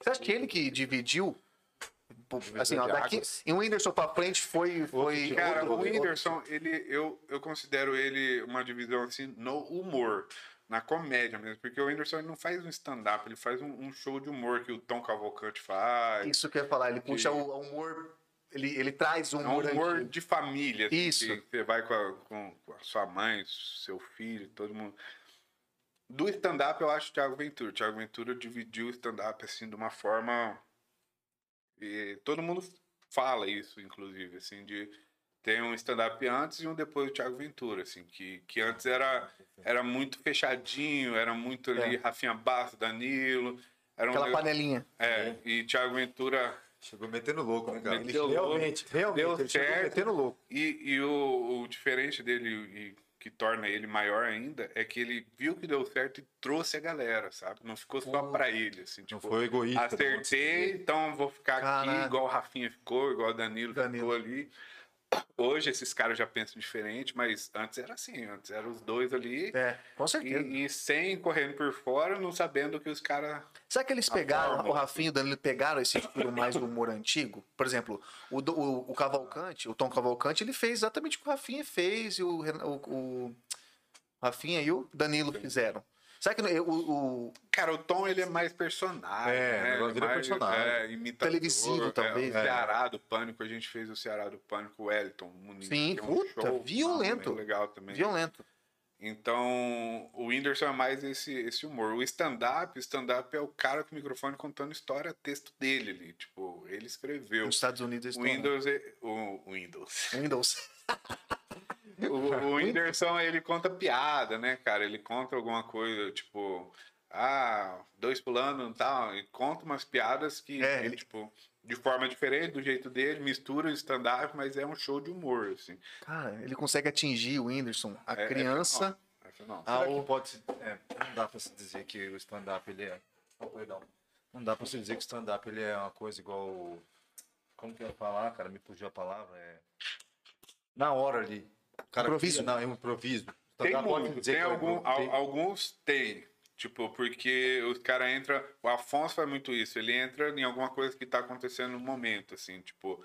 Você acha que ele que dividiu? Assim, ó, daqui, águas. em Whindersson pra frente foi. foi Cara, outro- o Whindersson, ele, eu, eu considero ele uma divisão assim no humor, na comédia mesmo, porque o Whindersson ele não faz um stand-up, ele faz um, um show de humor que o Tom Cavalcante faz. Isso que eu ia falar, ele puxa o o humor. Ele, ele traz o É um humor. antigo. de família. assim, Isso. que Você vai com a, com a sua mãe, seu filho, todo mundo. Do stand-up, eu acho o Thiago Ventura. O Thiago Ventura dividiu o stand-up assim de uma forma. E todo mundo fala isso, inclusive, assim, de ter um stand-up antes e um depois do Thiago Ventura, assim, que, que antes era, era muito fechadinho, era muito ali É. Rafinha Basso, Danilo. Era um Aquela negócio- panelinha. É, e Thiago Ventura Chegou metendo louco, né, cara? Meteu realmente, realmente. Deu ele chegou certo. metendo louco. E, e o, o diferente dele, e que torna ele maior ainda, é que ele viu que deu certo e trouxe a galera, sabe? Não ficou só Pô. pra ele, assim, Não tipo, foi egoísta. acertei, então vou ficar aqui Caraca. igual o Rafinha ficou, igual o Danilo, Danilo. ficou ali. Hoje esses caras já pensam diferente, mas antes era assim, antes eram os dois ali É, com certeza. e, e sem correndo por fora, não sabendo que os caras Será que eles pegaram, forma. o Rafinha e o Danilo pegaram esse estilo mais do humor antigo? Por exemplo, o, o, o Cavalcante, o Tom Cavalcante, ele fez exatamente o que o Rafinha fez e o, o, o Rafinha e o Danilo fizeram. Será que o, o- Cara, o Tom ele é mais personagem. É, o né? negócio dele é mais, personagem. É, imitador, Televisivo, é, talvez, O é. Ceará do Pânico, a gente fez o Ceará do Pânico, o Wellington Muniz. Sim, é puta, violento. muito legal também. violento? Então, o Whindersson é mais esse, esse humor. O stand-up, o stand-up é o cara com o microfone contando história, texto dele ali. Tipo, ele escreveu. Nos Estados Unidos eles O Windows, é- o o Windows. Windows. O, o Whindersson, ele conta piada, né, cara? Ele conta alguma coisa, tipo, ah, dois pulando e tal, e conta umas piadas que, É, que, ele- tipo, de forma diferente, do jeito dele, mistura o stand-up, mas é um show de humor, assim. Cara, ele consegue atingir o Whindersson, a É- é criança. fenômeno, é fenômeno. Será que pode é, não dá pra se dizer que o stand-up ele é... Oh, perdão. Não dá pra se dizer que o stand-up ele é uma coisa igual... Como que eu ia falar, cara? Me fugiu a palavra. É... Na hora ali. O cara Improviso. cria- Não, é um improviso. Tem muito, tem, algum, tem- al- alguns tem. Tipo, porque os caras entram. O Afonso faz muito isso. Ele entra em alguma coisa que tá acontecendo no momento, assim, tipo.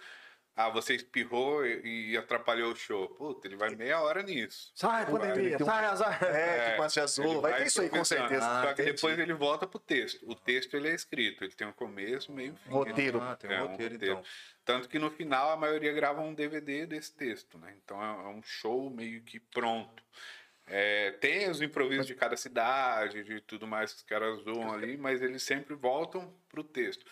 Ah, você espirrou e, e atrapalhou o show. Puta, ele vai meia hora nisso. Sai, pandemia, um- sai, azar. É, tipo assim, ele azul. Vai vai ter isso aí, com certeza. Ah, Só que entendi. depois ele volta pro texto. O texto ele é escrito, ele tem um começo, meio e fim. Roteiro. Ah, tem um É, um roteiro, roteiro. então. Tanto que no final a maioria grava um DVD desse texto, né? Então é é um show meio que pronto. É, tem os improvisos de cada cidade, de tudo mais que os caras zoam ali, mas eles sempre voltam pro texto.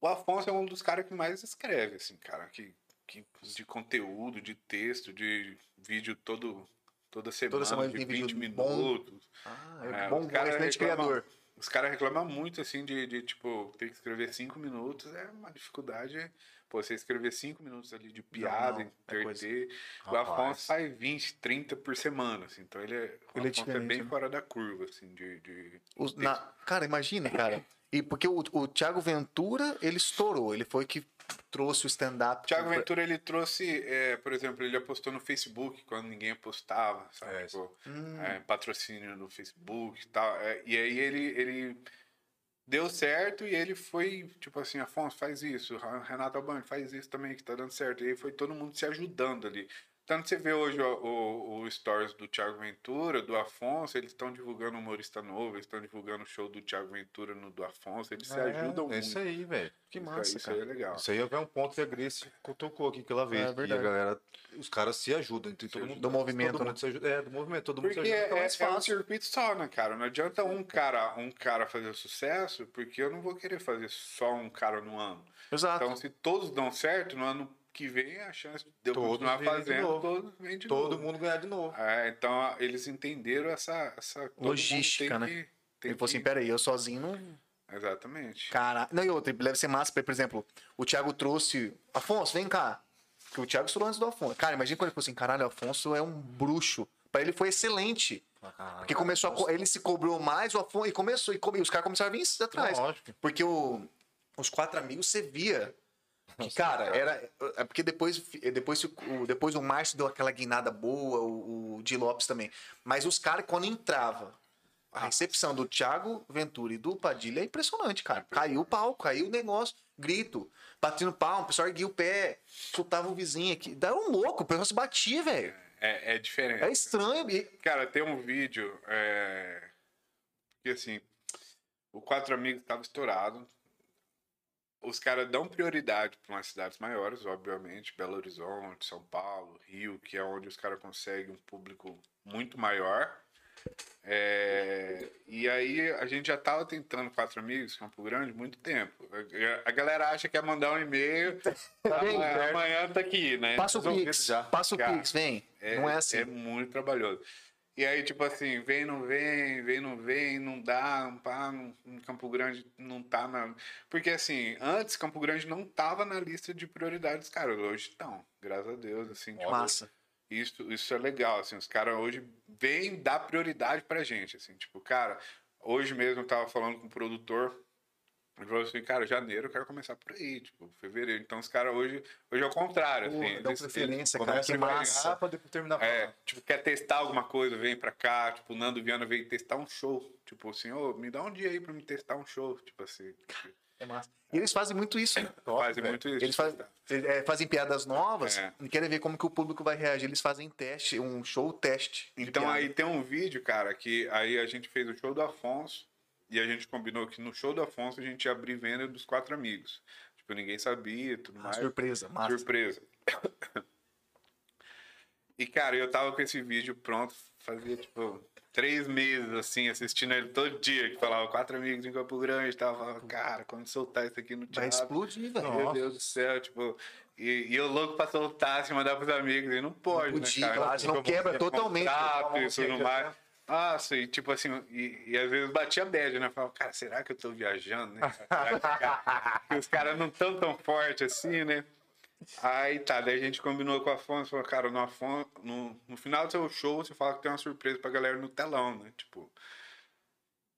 O Afonso é um dos caras que mais escreve, assim, cara, que, que de conteúdo, de texto, de vídeo todo toda semana, semana de tem 20 vídeo bom. minutos. Ah, É, é bom, caras excelente reclamam- criador. Os caras reclamam muito, assim, de, de, tipo, ter que escrever cinco minutos. É uma dificuldade. Pô, você escrever cinco minutos ali de piada, não, é interter. o. Afonso faz 20, 30 por semana, assim. Então ele é, Ele é é, bem né? fora da curva, assim, de... de... Os- na- cara, imagina, cara. E porque o, o Thiago Ventura, ele estourou. Ele foi que trouxe o stand-up. Tiago Ventura, ele trouxe, é, por exemplo, ele apostou no Facebook quando ninguém apostava, sabe? É, Tipo, Hum. é, patrocínio no Facebook e tal. É, e aí ele, ele deu certo e ele foi, tipo assim, Afonso, faz isso, Renato Albani, faz isso também, que tá dando certo. E aí foi todo mundo se ajudando ali. Tanto você vê hoje o, o, o stories do Thiago Ventura, do Afonso, eles estão divulgando um humorista novo, eles estão divulgando o show do Thiago Ventura no do Afonso, eles se ajudam é muito. isso aí, velho. Que Isso aí- massa, isso aí cara. é legal. Isso aí é um ponto que a Grace tocou aqui aquela vez. É que a galera, os caras se ajudam. Entre todo mundo, Do movimento, todo né? mundo se ajuda. É, do movimento, todo mundo Porque se ajuda. é, fica mais é um circuito só, né, cara? Não adianta um cara, um cara fazer sucesso, porque eu não vou querer fazer só um cara no ano. Exato. Então, se todos dão certo, no ano que vem, a chance de eu Todos continuar fazendo, vêm de Todo novo. mundo ganhar de novo. É, então, eles entenderam essa... essa todo Logística, tem né? que- tem Ele falou assim, que- peraí, eu sozinho não... Exatamente. Cara, não, e outra, deve ser massa, por exemplo, o Thiago trouxe. Afonso, vem cá. Porque o Thiago estourou antes do Afonso. Cara, imagina quando ele falou assim: caralho, o Afonso é um bruxo. Pra ele foi excelente. Porque começou a. Ele se cobrou mais, o Afonso. E começou, e, come- e os caras começaram a vir atrás. Lógico. Porque o, os quatro amigos você via. Que, cara, era. É porque depois, depois, o, depois o Márcio deu aquela guinada boa, o, o Di Lopes também. Mas os caras, quando entrava, a recepção do Thiago Ventura e do Padilha é impressionante, cara. Caiu o pau, caiu o negócio, grito, batendo palmo, o pessoal erguia o pé, chutava o vizinho aqui. Daí um louco, o pessoal se batia, velho. É, é diferente. É estranho. E, Cara, tem um vídeo é... que assim, o Quatro Amigos estava estourado. Os caras dão prioridade para umas cidades maiores, obviamente, Belo Horizonte, São Paulo, Rio, que é onde os caras conseguem um público muito maior. É, E aí a gente já tava tentando Quatro Amigos, Campo Grande, muito tempo. A- A galera acha que é mandar um e-mail, amanhã, amanhã tá aqui, né? passa o Pix, já. passa o Pix, vem. não é assim. É muito trabalhoso. E aí, tipo assim, vem, não vem, vem, não vem, não dá, pá, não, em Campo Grande não tá na. Porque assim, antes Campo Grande não tava na lista de prioridades, cara. Hoje estão, graças a Deus, assim. tipo, Massa. Isso, isso é legal, assim, os caras hoje vêm dar prioridade pra gente, assim, tipo, cara, hoje mesmo eu tava falando com o produtor, ele falou assim, cara, janeiro eu quero começar por aí, tipo, fevereiro. Então os caras hoje, hoje é o contrário, Porra, assim. dá eles- preferência, cara. Começa Que massa. pra depois terminar. é, tipo, quer testar alguma coisa, vem pra cá. Tipo, o Nando Viana veio testar um show. Tipo assim, ô, me dá um dia aí pra me testar um show. Tipo assim. É massa. E eles fazem muito isso, né? Fazem muito isso. Eles fazem, é, fazem piadas novas É. e querem ver como que o público vai reagir. Eles fazem teste, um show teste. Então piada. aí tem um vídeo, cara, que aí a gente fez o show do Afonso. E a gente combinou que no show do Afonso a gente ia abrir venda dos quatro amigos. Tipo, ninguém sabia tudo Ah, mais. surpresa, massa. Surpresa. E, cara, eu tava com esse vídeo pronto, fazia, tipo, três meses, assim, assistindo ele todo dia, que falava quatro amigos em Campo Grande, tava, cara, quando soltar isso aqui no Vai teatro, explodir, velho. meu Deus do céu, tipo, e, e eu louco pra soltar, assim, mandar pros amigos, e não pode, Não né, podia, cara? claro, vou quebra totalmente. Contrato e tudo mais. Nossa, e tipo assim, e, e às vezes batia bad, né? Falava, cara, será que eu tô viajando, né? Que, os caras não tão tão fortes assim, né? Aí tá, daí a gente combinou com o Afonso, falou, cara, no, Afonso, no, no final do seu show, você fala que tem uma surpresa pra galera no telão, né? Tipo.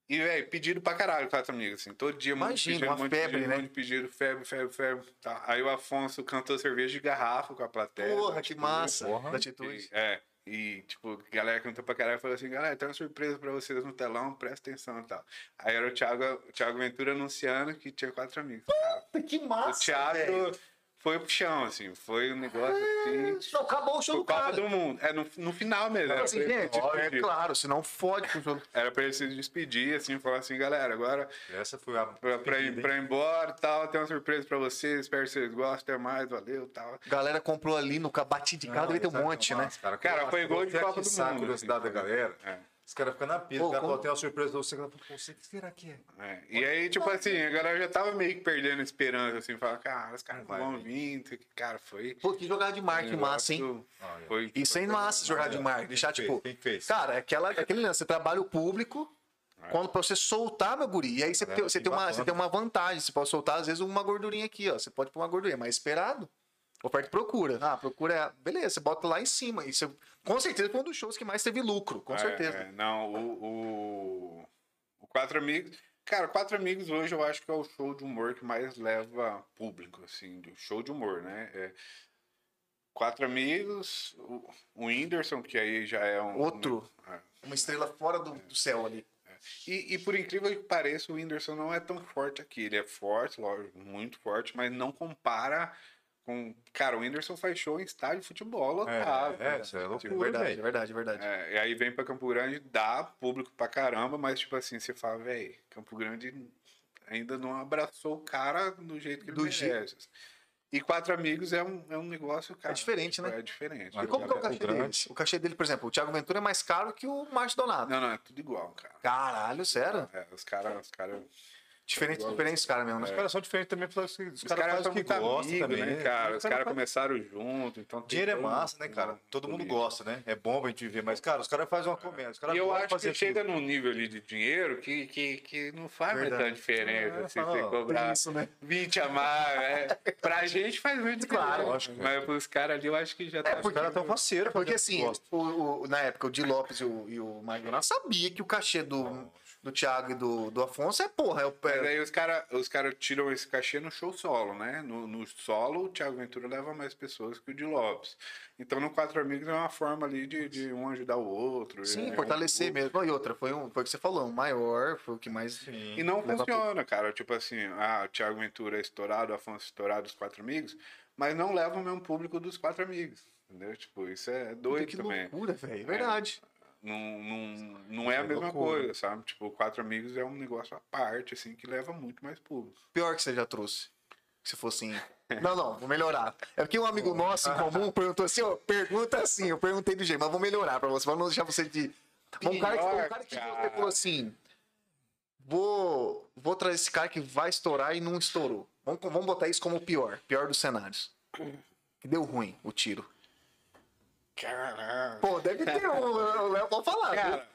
E, velho, pedido pra caralho, quatro amigos, assim. Todo dia, muito Imagina, pedido, uma muito febre, pedido, né? muito pedido, febre, febre, febre. Tá. Aí o Afonso cantou cerveja de garrafa com a plateia. Porra, que massa. porra. Da atitude. e, é, e tipo, a galera cantou pra caralho e falou assim, galera, tem uma surpresa pra vocês no telão, presta atenção e tal. Aí era o Thiago, o Thiago Ventura anunciando que tinha quatro amigos. Cara, Que o massa, teatro velho. Foi pro chão, assim, foi um negócio assim. Não, acabou o show do Foi Copa cara. do Mundo. É, no, no final mesmo. Era, Assim, gente, é claro, senão fode com o jogo. era pra ele se despedir, assim, falar assim, galera, agora Essa foi a. pra, pra, ir, pra ir embora e tal, tem uma surpresa pra vocês, espero que vocês gostem, até mais, valeu e tal. Galera comprou ali no bate de carro, deve ter um monte, né? Cara, Cara, foi gol de Você Copa do Mundo, curiosidade assim, da galera. É. Os caras ficam na pista. O cara como- tem uma surpresa pra você. O que será que é? É, E aí, tipo assim, a galera já tava meio que perdendo a esperança, assim, falar, cara, os caras não Vai vão vir. cara, foi. Pô, que jogada de marketing massa, hein? Foi, Isso é massa, jogada de marketing. Deixar, tipo? Quem fez? cara, é aquela, aquele lance, você trabalha o público, quando pra você soltar, meu guri, e aí você, É, tem, você, tem uma, você tem uma vantagem, você pode soltar, às vezes, uma gordurinha aqui, ó, você pode pôr uma gordurinha, mas esperado. Oferta e procura. Ah, procura é. Beleza, você bota lá em cima. E você, com certeza foi um dos shows que mais teve lucro, com É, certeza. é, não, o, o, o Quatro Amigos. Cara, Quatro Amigos hoje eu acho que é o show de humor que mais leva público, assim, do show de humor, né? É, Quatro Amigos, o, o Whindersson, que aí já é um. Outro. um- é. Uma estrela fora do, do céu ali. E, e por incrível que pareça, o Whindersson não é tão forte aqui. Ele é forte, lógico, muito forte, mas não compara com. Cara, o Whindersson faz show em estádio de futebol lotado. É, é, isso é É loucura, verdade, é velho. verdade, é verdade. É, e aí vem pra Campo Grande, dá público pra caramba, mas tipo assim, você fala, velho, Campo Grande ainda não abraçou o cara do jeito que ele Do merece. E Quatro Amigos é um, é um negócio, cara. diferente, tipo, né? É diferente. E como que é o cachê dele? O cachê dele, por exemplo, o Thiago Ventura é mais caro que o Márcio Donato. Não, não, é tudo igual, cara. Caralho, sério? É, os caras, os caras. Diferente, diferente os caras mesmo, né? Os caras são diferentes também, porque os Os caras o que gostam também. né, cara? Os caras fazem- começaram junto, então Dinheiro é massa, né, cara? Todo mundo gosta, né? É bom pra gente viver, mas, cara, os caras fazem uma comédia. Os caras E eu acho fazer que chega num nível ali de dinheiro que, que, que não faz Verdade. muita diferença É, se fala, você cobrar Isso, né? 20 a mais. É. Pra gente faz muito Claro, lógico. Mas pros caras ali eu acho que já tá. Os caras estão faceiros. Porque fazendo o que assim, o, na época o Di Lopes e o, e o Donato sabia que o cachê do, do Thiago e do, do Afonso é porra. É o, Mas é, aí os caras os cara tiram esse cachê no show solo, né? No, no solo, o Thiago Ventura leva mais pessoas que o de Lopes. Então, no Quatro Amigos é uma forma ali de, de um ajudar o outro. sim, é um fortalecer grupo. mesmo. E outra, foi, um, foi o que você falou, o maior, foi o que mais. E não funciona, cara. Tipo assim, ah, o Thiago Ventura é estourado, o Afonso é estourado, os Quatro Amigos, mas não leva o mesmo público dos Quatro Amigos. Entendeu? Tipo, isso é doido que também. loucura, velho. É verdade. Não, não, não é a É mesma loucura. coisa, sabe? Tipo, Quatro Amigos é um negócio à parte, assim, que leva muito mais público. Pior que você já trouxe. Se fosse assim. Não, não, vou melhorar. É porque um amigo nosso em comum perguntou assim, ó, pergunta assim, eu perguntei do jeito, mas vou melhorar pra você, pra não deixar você de. Um cara que, um cara que Pior, você falou assim. Vou, vou trazer esse cara que vai estourar e não estourou. Vamos, vamos botar isso como o pior, pior dos cenários. Que deu ruim o tiro. Pô, deve ter um, o Léo pode falar. viu? Cara,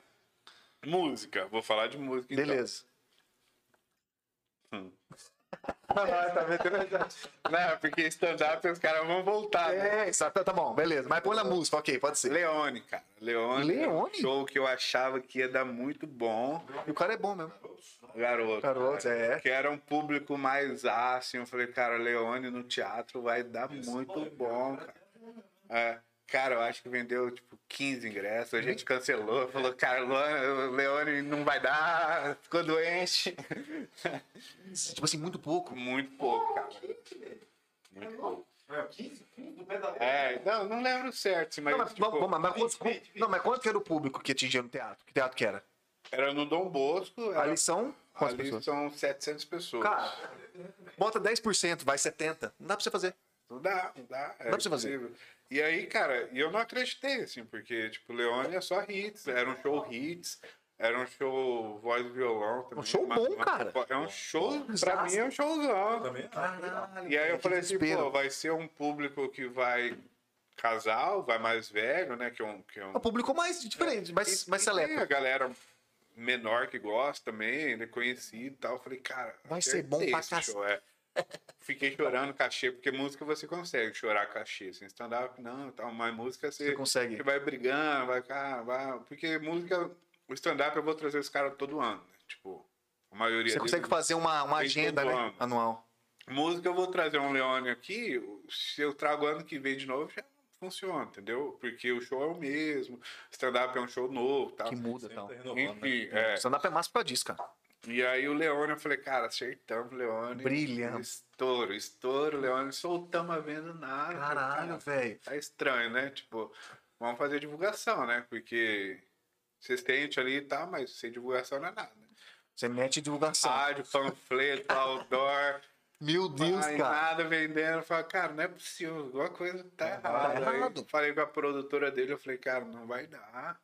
música. Vou falar de música então. Beleza. tá metendo Não, porque stand-up os caras vão voltar. né? É, exato, tá bom, beleza. Mas põe na música, ok, pode ser. Leone, cara. Leone. Leone? Show que eu achava que ia dar muito bom. E o cara é bom mesmo. Garoto. Garoto, cara. é. Que era um público mais assim. Eu falei, cara, Leone no teatro vai dar muito bom, cara. É, cara, eu acho que vendeu tipo 15 ingressos. A gente cancelou. Falou, cara, o Leone não vai dar. Ficou doente. Tipo assim, muito pouco. Muito pouco, cara. Muito pouco. É, não, não lembro certo, mas, Não, mas, tipo, vamos, mas, quanto, não, mas quanto que era o público que atingia no teatro? Que teatro que era? era no Dom Bosco. Era, Ali são quantas ali pessoas? são 700 pessoas. Cara, bota 10%, vai 70%. Não dá pra você fazer. Não dá, não dá. É Dá pra você fazer. E aí, cara, e eu não acreditei, assim, porque, tipo, Leone é só hits, era um show hits, era um show voz e violão também. Um show bom, cara. É um show, pra Exato. mim é um showzão. Também. Caralho. E aí eu falei assim, pô, vai ser um público que vai casal, vai mais velho, né, que é um... Que é um É um público mais diferente, mais, e- mais e tem a seleto. galera menor que gosta também, ele é conhecido e tal. Eu falei, cara, Vai ser bom pra cacete. show, é. Fiquei chorando cachê, porque música você consegue chorar cachê. Sem stand-up, não, tal, mas música você, Você consegue. você vai brigando, vai, ah, vai. Porque música, o stand-up eu vou trazer os caras todo ano, né? Tipo, a maioria Você consegue fazer uma, uma agenda né, ano. anual. Música eu vou trazer um Leone aqui, se eu trago ano que vem de novo, já funciona, entendeu? Porque o show é o mesmo, stand-up é um show novo tal. Que muda tal. Tá renovando, né? Enfim, é. Stand-up é massa por causa disso, cara. E aí o Leone, eu falei, cara, acertamos Leone. Brilhante. Estouro, estouro, Leone, soltamos a venda nada. Caralho, cara, velho. Tá estranho, né? Tipo, vamos fazer divulgação, né? Porque vocês tentam ali e tal, mas sem divulgação não é nada. Você mete divulgação. Rádio, panfleto, outdoor, Meu Deus, vai cara. nada vendendo. Eu falei, cara, não é possível, alguma coisa tá Tá errada. Aí errado. falei com a produtora dele, eu falei, cara, não vai dar.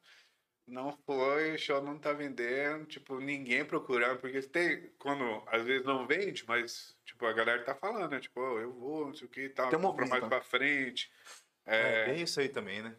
Não foi, o show não tá vendendo, tipo, ninguém procurando, porque tem, quando às vezes não vende, mas, tipo, a galera tá falando, né? Tipo, "Ó, eu vou, não sei o que e tal, Tem um compra mais pra frente. É, É, bem isso aí também, né?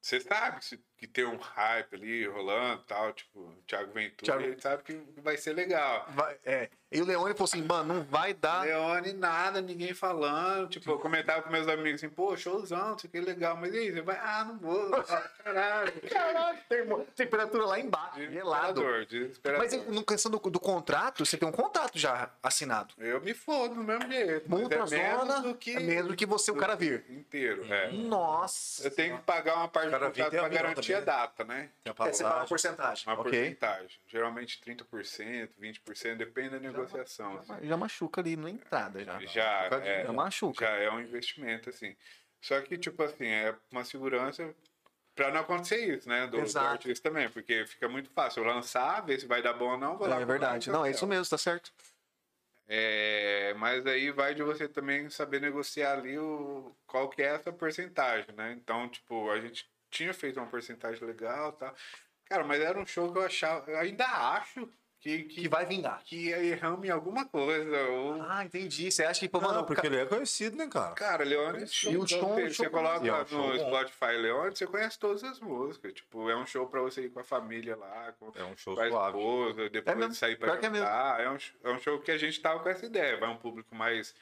você sabe se- que tem um hype ali rolando e tal, tipo, Thiago Ventura, Thiago- ele sabe que vai ser legal. Vai- é. E o Leone falou assim, mano, não vai dar. Leone, nada, ninguém falando. Tipo, eu comentava com meus amigos assim, pô, showzão, isso aqui é legal. Mas e aí, você vai? Ah, não vou. Ah, Caralho. Caralho, termo- temperatura lá embaixo, gelado. Desesperador, desesperador. Mas no questão do, do contrato, você tem um contrato já assinado. Eu me fodo do mesmo jeito. mas Multa é zona, do que é menos do que você, o cara vir. inteiro. É. Nossa. Eu tenho que pagar uma parte do contrato pra garantir a também, né? data, né? Tem a É, você paga uma porcentagem. Uma ok. porcentagem. Geralmente 30%, 20%, depende da negociação. assim. Já machuca ali na entrada já. Já, é, Já machuca. já é um investimento, assim. Só que, tipo assim, é uma segurança pra não acontecer isso, né? Do, do Exato. artista também, porque fica muito fácil eu lançar, ver se vai dar bom ou não, vou lá. É verdade. Não, é isso mesmo, tá certo. É, mas aí vai de você também saber negociar ali o, qual que é essa porcentagem, né? Então, tipo, a gente tinha feito uma porcentagem legal e tal. Cara, mas era um show que eu achava, eu ainda acho que, que, Que vai vingar. que erramos em alguma coisa. Ou, Ah, entendi. Você acha que, pô, Não, mano, porque ele é conhecido, né, cara? Cara, Leone, E o show- você, show coloca é um no show. Spotify Leone, você conhece todas as músicas. Tipo, é um show pra você ir com a família lá, com, É um show com a suave. esposa, depois mesmo. sair pra é jantar. É, um, é um show que a gente tava com essa ideia. Vai um público mais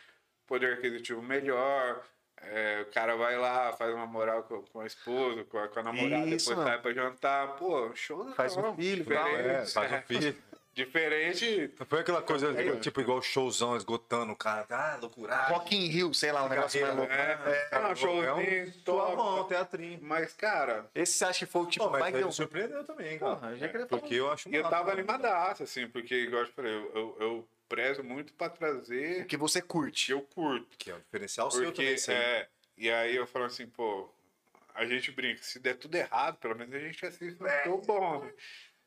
poder aquisitivo melhor. É, o cara vai lá, faz uma moral com, com a esposa, com a, com a namorada, Isso, depois mano. sai pra jantar. Pô, show Faz um filho tal, É, faz um filho. Diferente. Foi aquela coisa, É. tipo, igual showzão esgotando o cara. Ah, loucura. Rock in Rio, sei lá, um negócio mais louco. É, é, um showzinho É um top. suavão, teatrinho. Mas, cara, Esse você acha que foi o tipo mas mais deu... me surpreendeu também, cara. Porra, eu já queria falar. Porque eu acho E eu tava né? animadaço, assim, porque, igual eu falei, eu, eu, eu prezo muito pra trazer O que você o curte. que eu curto. Que é um diferencial seu Porque, também, isso aí. é, e aí eu falo assim, pô, a gente brinca, se der tudo errado, pelo menos a gente assiste um show bom.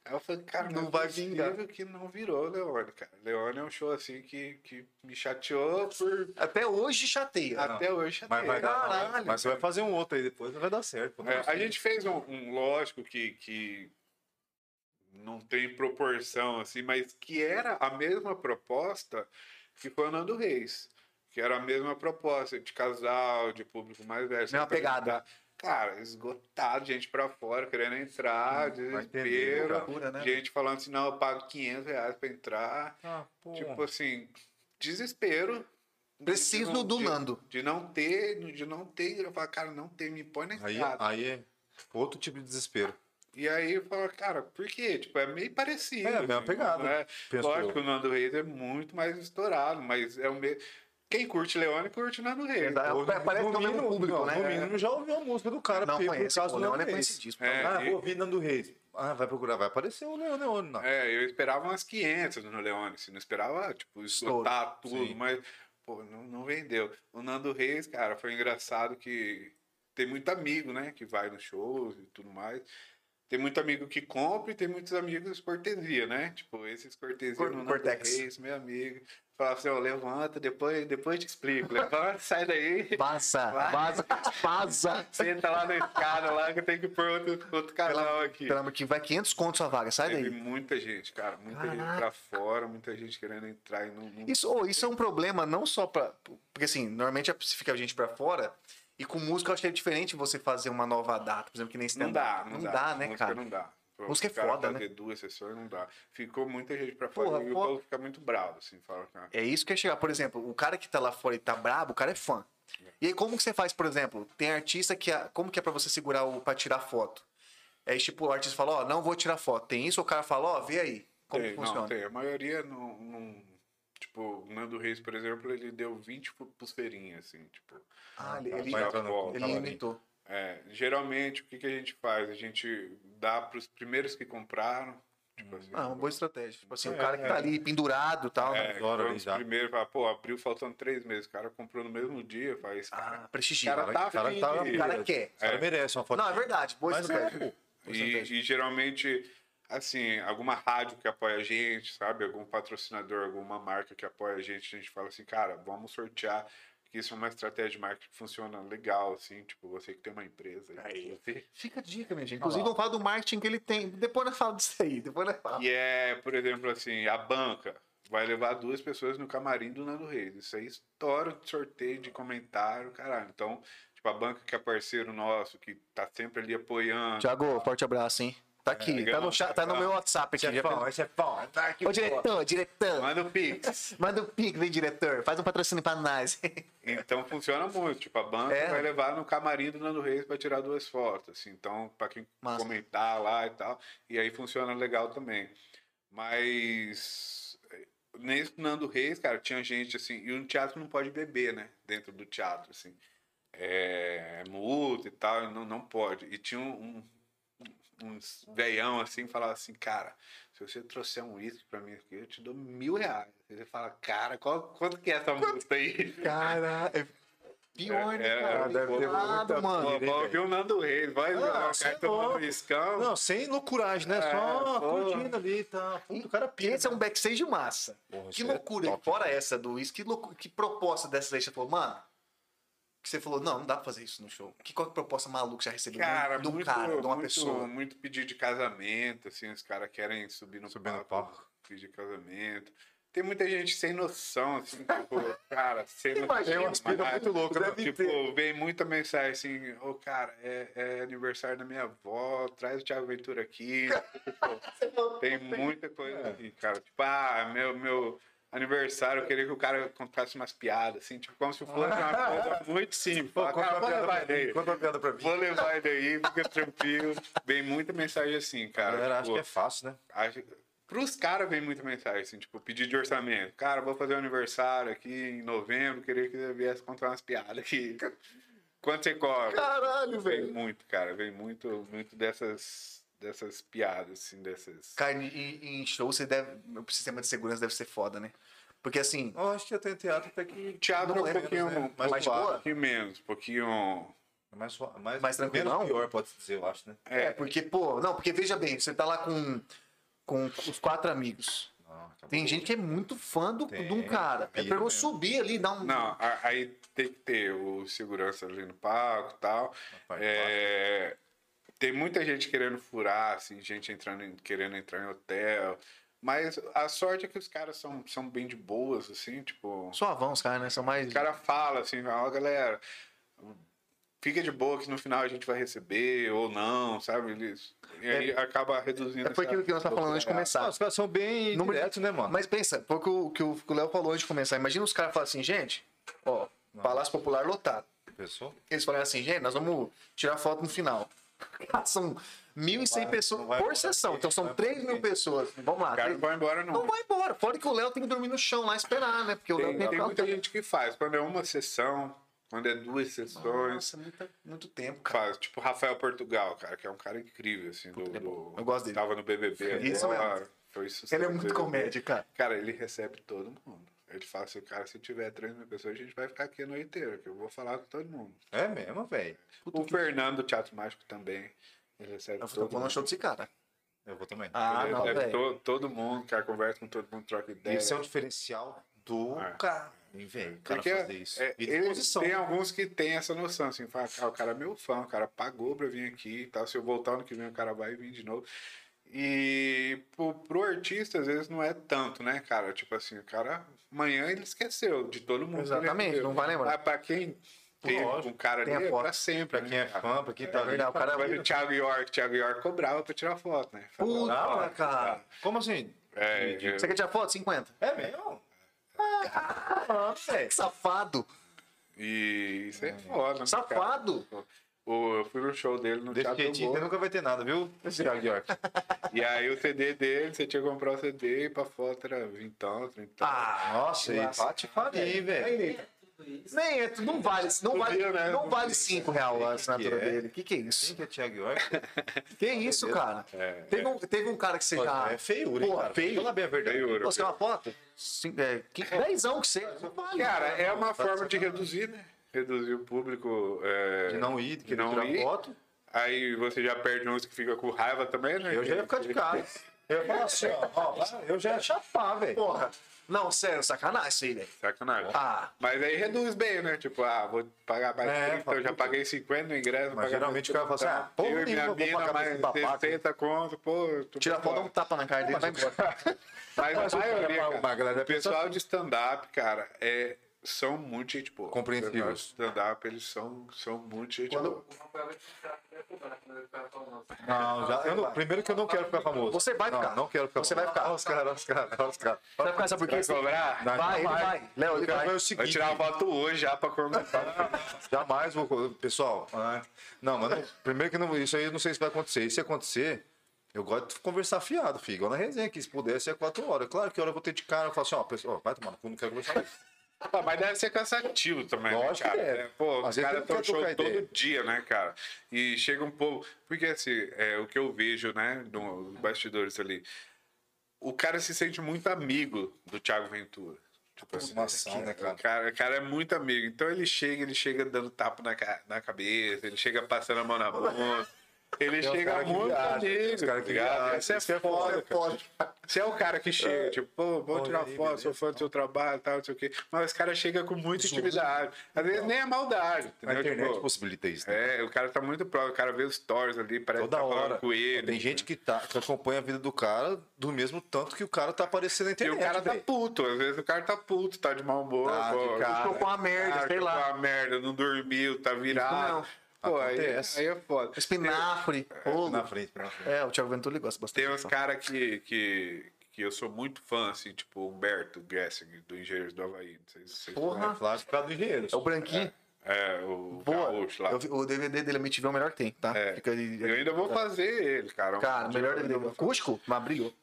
Aí eu falei, cara, Não não, vai é vingar. que não virou Leone, cara. Leone é um show, assim, que, que me chateou por... Até hoje chateia. Até hoje Mas vai chateia. dar. Caralho. Mas você vai fazer um outro aí depois, vai dar certo. É, a gente fez um, um lógico que, que não tem proporção, assim, mas que era a mesma proposta que foi o Nando Reis. Que era a mesma proposta de casal, de público mais velho. Mesma pegada. Cara, esgotado, gente pra fora, querendo entrar, entender, desespero. Loucura, né? Gente falando assim, não, eu pago 500 reais pra entrar. Ah. Tipo assim, desespero. de- Preciso de não- do de- Nando. De não ter, de não ter. Eu falo, cara, não tem, me põe na Aí, estrada. aí é outro tipo de desespero. E aí eu falo, cara, por quê? Tipo, é meio parecido. É, a mesma assim, pegada, é? penso Lógico eu. que o Nando Reis é muito mais estourado, mas é o mesmo. Quem curte Leone, curte o Nando Reis. Ou, Parece que é o mesmo público, não, né? No mínimo já ouviu a música do cara. Não por- por conhece, causa pô, o do Leone é conhecidíssimo. É, Ah, e- vou ouvir Nando Reis. Ah, vai procurar, vai aparecer o Leone. Não. É, eu esperava umas 500 no Leone, assim, não esperava, tipo, esgotar tudo, Sim. mas, pô, não, não vendeu. O Nando Reis, cara, foi engraçado que tem muito amigo, né, que vai nos shows e tudo mais. Tem muito amigo que compra e tem muitos amigos cortesia, né? Tipo, esses cortesia Cor- no Cortex. Reis, meu amigo. Fala assim, ó, levanta, depois, depois te explico. Levanta, sai daí. Vaza, Vai. vaza, vaza. Senta lá na escada lá que eu tenho que pôr outro, outro canal aqui. Pelo amor que vai 500 contos a vaga, sai Teve daí. muita gente, cara. Muita gente Caraca. pra fora, muita gente querendo entrar e não. não- Isso, ô, isso é um problema não só pra. Porque assim, normalmente fica a gente pra fora. E com música eu que é diferente você fazer uma nova data, por exemplo, que nem Não stand dá, não, dá. né, Música cara? Não dá. Pra Música é foda, fazer duas sessões não dá. Ficou muita gente pra fora e o povo fica muito bravo, assim, fala, cara. É isso que é chegar. Por exemplo, o cara que tá lá fora e tá brabo, o cara é fã. E aí, como que você faz, por exemplo? Tem artista que. é- Como que é pra você segurar o. pra tirar foto? É tipo, o artista fala, ó, não vou tirar foto. Tem isso, o cara fala, ó, vê aí. Como tem, que funciona? Não, tem. A maioria não, não. Tipo, o Nando Reis, por exemplo, ele deu 20 pu- pulseirinhas, assim, tipo. Ah, ele, ele, volta, ele limitou. É, geralmente, o que, que a gente faz? A gente dá pros primeiros que compraram. Tipo assim. Ah, uma boa estratégia. Tipo assim, o É, cara que tá é. ali pendurado e tal. né? É, hora os já. primeiros, fala, pô, abriu faltando três meses. O cara comprou no mesmo dia, faz. Cara, Ah, prestigia. cara tá O cara afim tá- de- O cara quer. O cara merece uma foto. Não, é verdade. Boa Mas é, estratégia. pô. Boa estratégia. E, e geralmente, assim, alguma rádio que apoia a gente, sabe? Algum patrocinador, alguma marca que apoia a gente, a gente fala assim, cara, vamos sortear. Que isso é uma estratégia de marketing que funciona legal, assim, tipo, você que tem uma empresa. Aí. você- Fica a dica, minha gente. Inclusive, vamos falar do marketing que ele tem. Depois nós falamos disso aí. Depois nós falamos. E é, por exemplo, assim, a banca vai levar duas pessoas no camarim do Nando Reis. Isso aí estoura de sorteio, de comentário, caralho. Então, tipo, a banca que é parceiro nosso, que tá sempre ali apoiando. Tiago, forte abraço, hein? Tá aqui, legal, tá, no chat, tá no meu WhatsApp aqui. Chefão, é chefão. Tá aqui, Ô, diretor, diretor. Manda o Pix. Manda o pix, vem, diretor. Faz um patrocínio pra nós. Então funciona muito. Tipo, a banca É. vai levar no camarim do Nando Reis para tirar duas fotos. Assim. Então, para quem Massa. comentar lá e tal. E aí funciona legal também. Mas nesse Nando Reis, cara, tinha gente assim. E o teatro não pode beber, né? Dentro do teatro, assim. É, é multa e tal, não, não pode. E tinha um, um- uns veião assim, falava assim, cara, se você trouxer um uísque pra mim aqui, eu te dou mil reais. Você fala, cara, qual, quanto que é essa multa aí? Cara, é pior, né, É, cara? é, deve ter muita mano. Vou ouvir o Nando Reis, vai Ah, jogar cê é carta tomando louco. iscão. Não, sem loucuragem, né? É, Só pô. curtindo ali, tá? Puta, o cara pira. Esse é um backstage massa. Porra, Que é loucura. top, Fora essa do isso, que, loucura, que proposta dessa aí você falou, mano? Que você falou, não, não dá pra fazer isso no show. Que qual que proposta maluca já recebeu Cara, de um muito, cara, de uma muito, pessoa? muito pedido de casamento, assim, os caras querem subir no Subir no palco, palco. pedir casamento. Tem muita gente sem noção, assim, tipo, cara, sem noção. É demais. muito louca, né? Tipo, vem muita mensagem assim, ô cara, é, é aniversário da minha avó, traz o Thiago Ventura aqui. Tipo, tem muita coisa assim, cara. Tipo, ah, meu, meu aniversário, eu queria que o cara contasse umas piadas, assim, tipo, como se fosse uma coisa muito simples. Pô, cara, uma vou piada levar ele aí. Conta uma piada pra mim. Vou levar ele aí, fica tranquilo. Vem muita mensagem assim, cara. galera acha tipo, que é fácil, né? acho- Pros caras vem muita mensagem, assim, tipo, pedido de orçamento. Cara, vou fazer um aniversário aqui em novembro, queria que você viesse contar umas piadas aqui. Quanto você cobra? Caralho, Vem velho. muito, cara. Vem muito, muito dessas, dessas piadas, assim, dessas. Cara, e, em show você deve. O sistema de segurança deve ser foda, né? Porque assim. Eu acho que até teatro até que. Teatro é Não um é pouquinho, menos, né? um Mais pouco- boa? um pouquinho menos, um pouquinho. É mais, mais, Mais tranquilão? menos pior, pode dizer, eu acho, né? É, porque, pô, não, porque veja bem, você tá lá com, com os quatro amigos. Não, acabou. Tem gente que é muito fã do, Tem, de um cara. É pra eu subir ali, dar um. Não, aí tem que ter o segurança ali no palco e tal. parte É, tem muita gente querendo furar, assim, gente entrando em- querendo entrar em hotel. Mas a sorte é que os caras são, são bem de boas, assim, tipo. Suavão os caras, né? São mais. O cara fala assim, ó, galera, fica de boa que no final a gente vai receber ou não, sabe? Eles, e aí acaba reduzindo. É, foi aquilo que nós tá falando antes de começar. Ah, os caras são bem Número- diretos, né, mano? Mas pensa, foi o que o que o que o Léo falou antes de começar. Imagina os caras falarem assim, gente, ó, Palácio Popular lotado. Pessoal? Eles falaram assim, gente, nós vamos tirar foto no final. Cara, São 1.100 vai- pessoas por embora sessão. Então são não vai 3 embora mil pessoas. Vamos lá. O cara não vai embora, não. Não vai embora. Fora que o Léo tem que dormir no chão lá e esperar, né? Porque o Léo Tem, tem, tem muita gente que faz. Quando é uma sessão, quando é duas sessões, Nossa, muita, muito tempo, cara. faz. Tipo Rafael Portugal, cara, que é um cara incrível, assim. Do, é do- Eu gosto dele. Tava no BBB. Isso agora, mesmo. Foi sucesso Ele é muito BBB. comédia, cara. Cara, ele recebe todo mundo. Ele fala assim, cara, se tiver 3 mil pessoas, a gente vai ficar aqui a noite inteira, que eu vou falar com todo mundo. É mesmo, velho. o Fernando do Teatro Mágico também. Ele recebe Eu todo vou no show desse cara. Eu vou também. Ah, ele não, recebe velho. to- todo mundo, cara, conversa com todo mundo, troca ideia. Esse é o diferencial do É. cara. O cara Porque fazer isso. é, e ele- disposição. tem alguns que tem essa noção, assim, fala, ah, o cara é meu fã, o cara pagou pra vir aqui e tal. Se eu voltar ano que vem, o cara vai vir de novo. E pro, pro artista, às vezes, não é tanto, né, cara? Tipo assim, o cara, amanhã ele esqueceu de todo mundo. Exatamente, não vai lembrar. Mas pra quem teve Lógico, um cara tem ali, é pra sempre. Pra quem é cara? fã, pra quem tá É ali. verdade, o cara- o Thiago York, Thiago York cobrava pra tirar foto, né? Puta, "Ah, cara. Como assim? É, é, Você quer tirar foto? 50. É mesmo? Ah, velho. Que safado. e isso é foda, né, Safado. cara? O- Eu fui no show dele no Desse Teatro jeitinho você nunca vai ter nada, viu? York. E aí o CD dele, você tinha que comprar o CD e pra foto era 20, 30. Ah, Nossa, e patifaria, velho. nem é, não vale, não vale, Podia, né? não vale 5 reais a assinatura Que é? dele. Que que é Quem isso? que é Thiago York? Que isso, cara? É, Teve um, teve um cara que você já... É feiura, hein, Porra, cara? feio. Fala bem a verdade. Feiura. Pô, você quer uma foto? Cinco, é, que, dezão que seja. Não vale. Cara, é uma forma de reduzir, né? Reduzir o público. é, De não ir, de querer não tirar ir. foto. Aí você já perde uns que fica com raiva também, né? Eu já ia ficar de casa. Eu ia falar assim, ó, ó, eu já ia chapar, velho. Porra. Não, sério, sacanagem isso aí, velho. Sacanagem. Ah, Mas aí reduz bem, né? Tipo, ah, vou pagar mais É, 30, fala, eu já paguei 50 no ingresso. Mas geralmente o cara fala assim, 30, ah, porra eu e minha mina mais esse babaca. 60 conto, pô. tira a foto, dá um tapa na cara dele e vai embora. Mas Mas a maioria, cara- galera o pessoal de stand-up, cara, é, são muito gente boa. Compreensivos. De stand-up, eles são, são muito gente Quando- boa. Vai ficar famoso. Não, já, eu não- primeiro que eu não quero ficar famoso. Você vai Não, ficar. Não, quero ficar Você vai famoso. ficar. Olha os caras, olha os caras, olha os caras. Você vai ficar, sabe por quê? Vai cobrar? Não, Vai, ele jamais. vai. Léo, ele vai. o Vai tirar uma foto hoje já pra comentar. Jamais vou. Pessoal, não, mas não- primeiro que não, isso aí eu não sei se vai acontecer. E se acontecer, eu gosto de conversar fiado, filho. Igual na resenha, que se pudesse é quatro horas. Claro que hora eu vou ter de cara, eu falo assim, ó, pessoal, vai tomar no cu, não quero conversar mais. Pô, mas deve ser cansativo também, né, Lógico que cara? É, Pô, os caras estão show todo ideia. dia, né, cara? E chega um pouco. Porque assim, é, o que eu vejo, né, nos bastidores ali, o cara se sente muito amigo do Thiago Ventura. Tipo assim, Aproximação, né, cara? O cara, o cara é muito amigo. Então ele chega, ele chega dando tapa na, na cabeça, ele chega passando a mão na bunda. Ele Tem chega cara muito viaja, amigo. cara que tá ligado? viaja, Isso é isso é foda, foda, cara. Você é o cara que chega, tipo, pô, Oi, tirar aí, foto, sou fã do seu trabalho e tal, não sei o quê. Mas os caras chegam com muita intimidade. Às vezes nem é maldade, A internet Tipo, possibilita isso, né? é, o cara tá muito próximo, o cara vê os stories ali, parece Toda que tá falando hora. com ele. Tem gente que, tá, que acompanha a vida do cara do mesmo tanto que o cara tá aparecendo na E internet. o cara tá velho. puto, às vezes o cara tá puto, tá de mau humor, Tá, pô. de cara. Ficou com uma merda, Ah, sei lá. chupou uma merda, não dormiu, tá virado. não. Pô, aí, Acontece. aí é foda. Espinafre. Na frente, na frente. É, o Thiago Ventura ele gosta bastante. Tem uns caras que, que, que eu sou muito fã, assim, tipo o Humberto Gessing, do Engenheiros do Havaí. Não sei se vocês Porra. É Flávio causa do engenheiro. É o branquinho. É, o Boa. Gaúcho lá. Eu o DVD dele, a MTV, é o melhor que tem, tá? É. Fica aí- Eu ainda vou fazer ele, cara. Cara, Um melhor DVD. vou Cusco? Mas brilhou.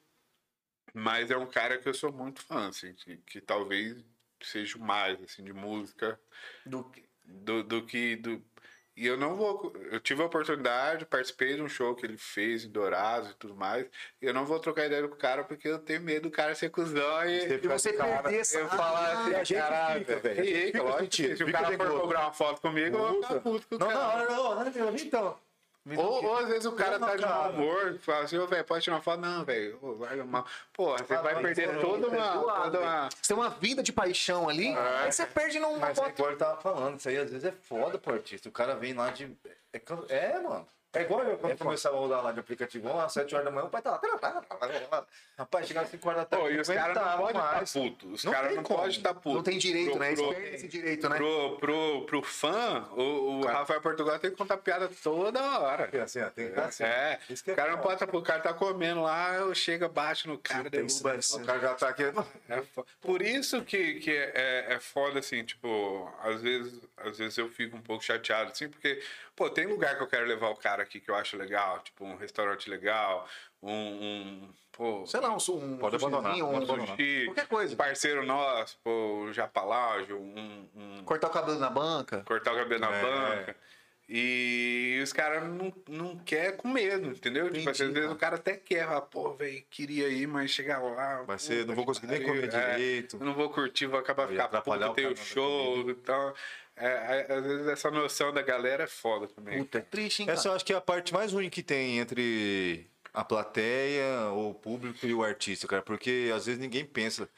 Mas é um cara que eu sou muito fã, assim, que, que talvez seja mais, assim, de música Do que- do, do que. Do... E eu não vou. Eu tive a oportunidade, participei de um show que ele fez em Dourados e tudo mais. E eu não vou trocar ideia com o cara porque eu tenho medo do cara ser cuzão e. E você perder essa. Eu falar assim, a gente caralho, fica, velho. Fica, fica Se o cara for cobrar uma foto comigo, eu vou ficar puto com o Não, cara. não, não, não, não, então. Ou, ou às vezes o cara Não, tá de mau humor, fala assim, ô velho, pode tirar uma foto? Não, velho, larga mal. Porra, você Ah, vai perder isso toda uma. é Toda uma... Você tem uma vida de paixão ali, aí você perde numa Mas é foto. igual eu tava falando, isso aí às vezes é foda pro artista. O cara vem lá de. É, é, mano. É igual eu, quando eu começava a rodar lá de aplicativo, às 7 horas da manhã, o pai tá lá. Rapaz, chegava às 5 horas da tarde. Pô, e os caras não podem estar putos. Os caras não podem estar putos. Não tem direito, Pro- né? Eles pro- perdem esse direito, né? Pro, pro, pro fã, o, o Cara. Rafael Portugal tem que contar piada toda hora. É assim, ó, tem que assim. É, Isso que é o cara não pode estar, o cara tá comendo lá, eu chego, bate no cara, derruba. O cara já tá aqui. É Por isso que, que é, é foda, assim, tipo, às vezes, às vezes eu fico um pouco chateado, assim, porque, pô, tem lugar que eu quero levar o cara aqui que eu acho legal, tipo, um restaurante legal, um. um pô, Sei lá, um, um Pode abandonar, sushizinho, pode um abandonar. sushi, Qualquer coisa. parceiro nosso, pô, o Japalágio, um, um Cortar o cabelo na banca. cortar o cabelo na É. banca. E os caras não, não querem com medo, entendeu? tipo, assim, às vezes o cara até quer, fala, pô, velho, queria ir, mas chegar lá. Vai ser, não vou que conseguir nem comer é, direito. não vou curtir, vou acabar atrapalhar puto, o tem o cara da show. Então, é, é, às vezes essa noção da galera é foda também. Puta, é triste, hein, Essa eu cara? acho que é a parte mais ruim que tem entre a plateia, o público e o artista, cara. Porque às vezes ninguém pensa.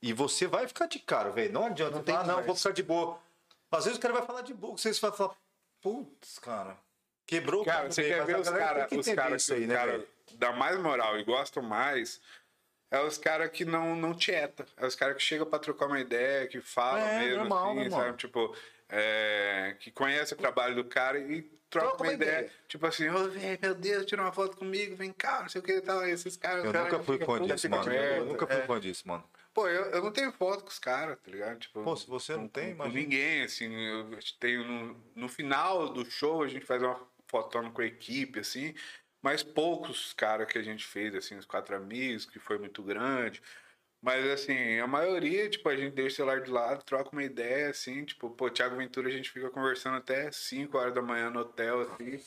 E você vai ficar de cara, velho. Não adianta. Não tem ah, não, vou ficar de boa. Às vezes o cara vai falar de boa, vocês vão falar, putz, cara. Quebrou o Cara, você quer ver os caras que os cara isso que aí, né, cara velho? dá mais moral e gostam mais é os caras que não, não tieta. É os caras que chegam pra trocar uma ideia, que falam É, mesmo, normal, assim, normal. sabe? Tipo, é, que conhece o trabalho do cara e troca, Troca uma ideia. ideia. Tipo assim, ô, velho, meu Deus, tira uma foto comigo, vem cá, não sei o que e tal. Esses caras. Eu cara nunca que fui disso, fica mano. Eu nunca fui fã disso, mano. Pô, eu, eu não tenho foto com os caras, tá ligado? Tipo, Pô, se você não com- tem, com, com ninguém, assim. Eu tenho no, no final do show, a gente faz uma fotona com a equipe, assim. Mas poucos caras que a gente fez, assim, os quatro amigos, que foi muito grande. Mas, assim, a maioria, tipo, a gente deixa o celular de lado, troca uma ideia, assim, tipo, pô, Thiago Ventura, a gente fica conversando até 5 horas da manhã no hotel, assim.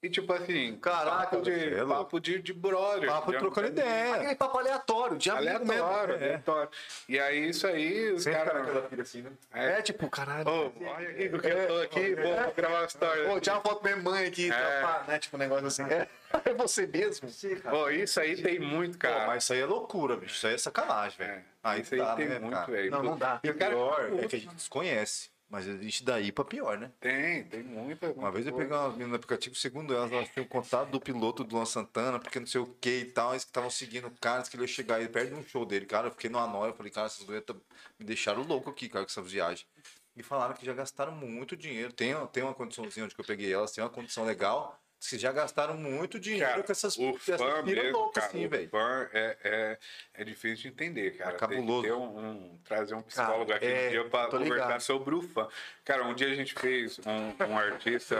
E, tipo, assim, Caraca, papo de, é papo de, de brother. Papo de trocando ideia. Aquele papo aleatório, de amigo mesmo. Aleatório, É. aleatório. E aí, isso aí, os caras. filha assim, né? É, tipo, caralho. Olha aqui que eu tô aqui, vou gravar uma história. Pô, tinha uma foto da minha mãe aqui, É. pá, né? Tipo, um negócio assim. É, é você mesmo? Pô, isso aí tem muito, Pô, cara. mas isso aí é loucura, bicho. Isso aí é sacanagem, velho. É, Aí isso aí dá, tem né, muito, cara? velho. Não, não dá. E o cara Pior é que a gente desconhece. Mas existe daí pra pior, né? Tem, tem muita. Uma vez eu peguei umas meninas no aplicativo, segundo elas, elas tinham contato do piloto do Luan Santana, porque não sei o que e tal, eles que estavam seguindo o cara, eles que ele ia chegar aí perto de um show dele. Cara, eu fiquei numa noia, eu falei, cara, essas doenças me deixaram louco aqui, cara, com essas viagens. E falaram que já gastaram muito dinheiro. Tem, tem uma condiçãozinha onde eu peguei elas, tem uma condição legal, que já gastaram muito dinheiro Cara, com essas, o essas fã mesmo, cara, assim, o velho. fã é, é, é difícil de entender, cara. É Tem que cabuloso. um, um- trazer um psicólogo Cara, aqui é, um dia pra conversar ligado. sobre o fã. Cara, um dia a gente fez um, um artista...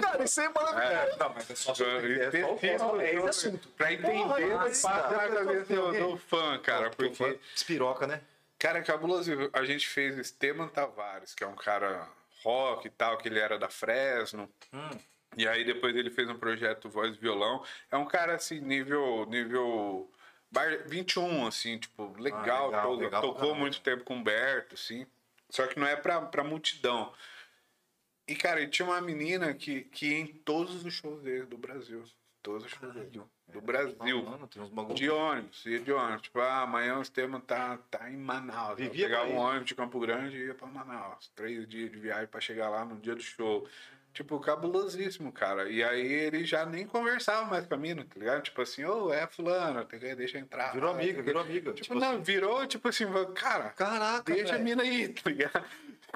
Cara, isso é maravilhoso. É, não, mas é só específico, é esse assunto. Pra entender o que mas passa na tá, cabeça do, fã, cara. Porque despiroca, né? Cara, é cabuloso. A gente fez Esteban Tavares, que é um cara rock e tal, que ele era da Fresno. Hum. E aí depois ele fez um projeto voz e violão. É um cara assim, nível. nível. bar- 21, assim, tipo, legal. legal, to- legal pra tocou muito tempo com o Humberto, assim. Só que não é pra, pra multidão. E, cara, tinha uma menina que, que ia em todos os shows dele do Brasil. Todos os shows dele. Do Brasil. Mano. De ônibus, ia de ônibus. Tipo, ah, amanhã o Esteban tá, tá em Manaus. Vivia Eu pegava um ônibus de Campo Grande e ia pra Manaus. Três dias de viagem pra chegar lá no dia do show. Tipo, cabulosíssimo, cara. E aí ele já nem conversava mais com a mina, tá ligado? Tipo assim, ô, é fulano, que- deixa eu entrar. Virou Ah, amiga, virou amiga. Tipo, não, virou, tipo assim, cara, Caraca, deixa a velho. mina aí, tá ligado?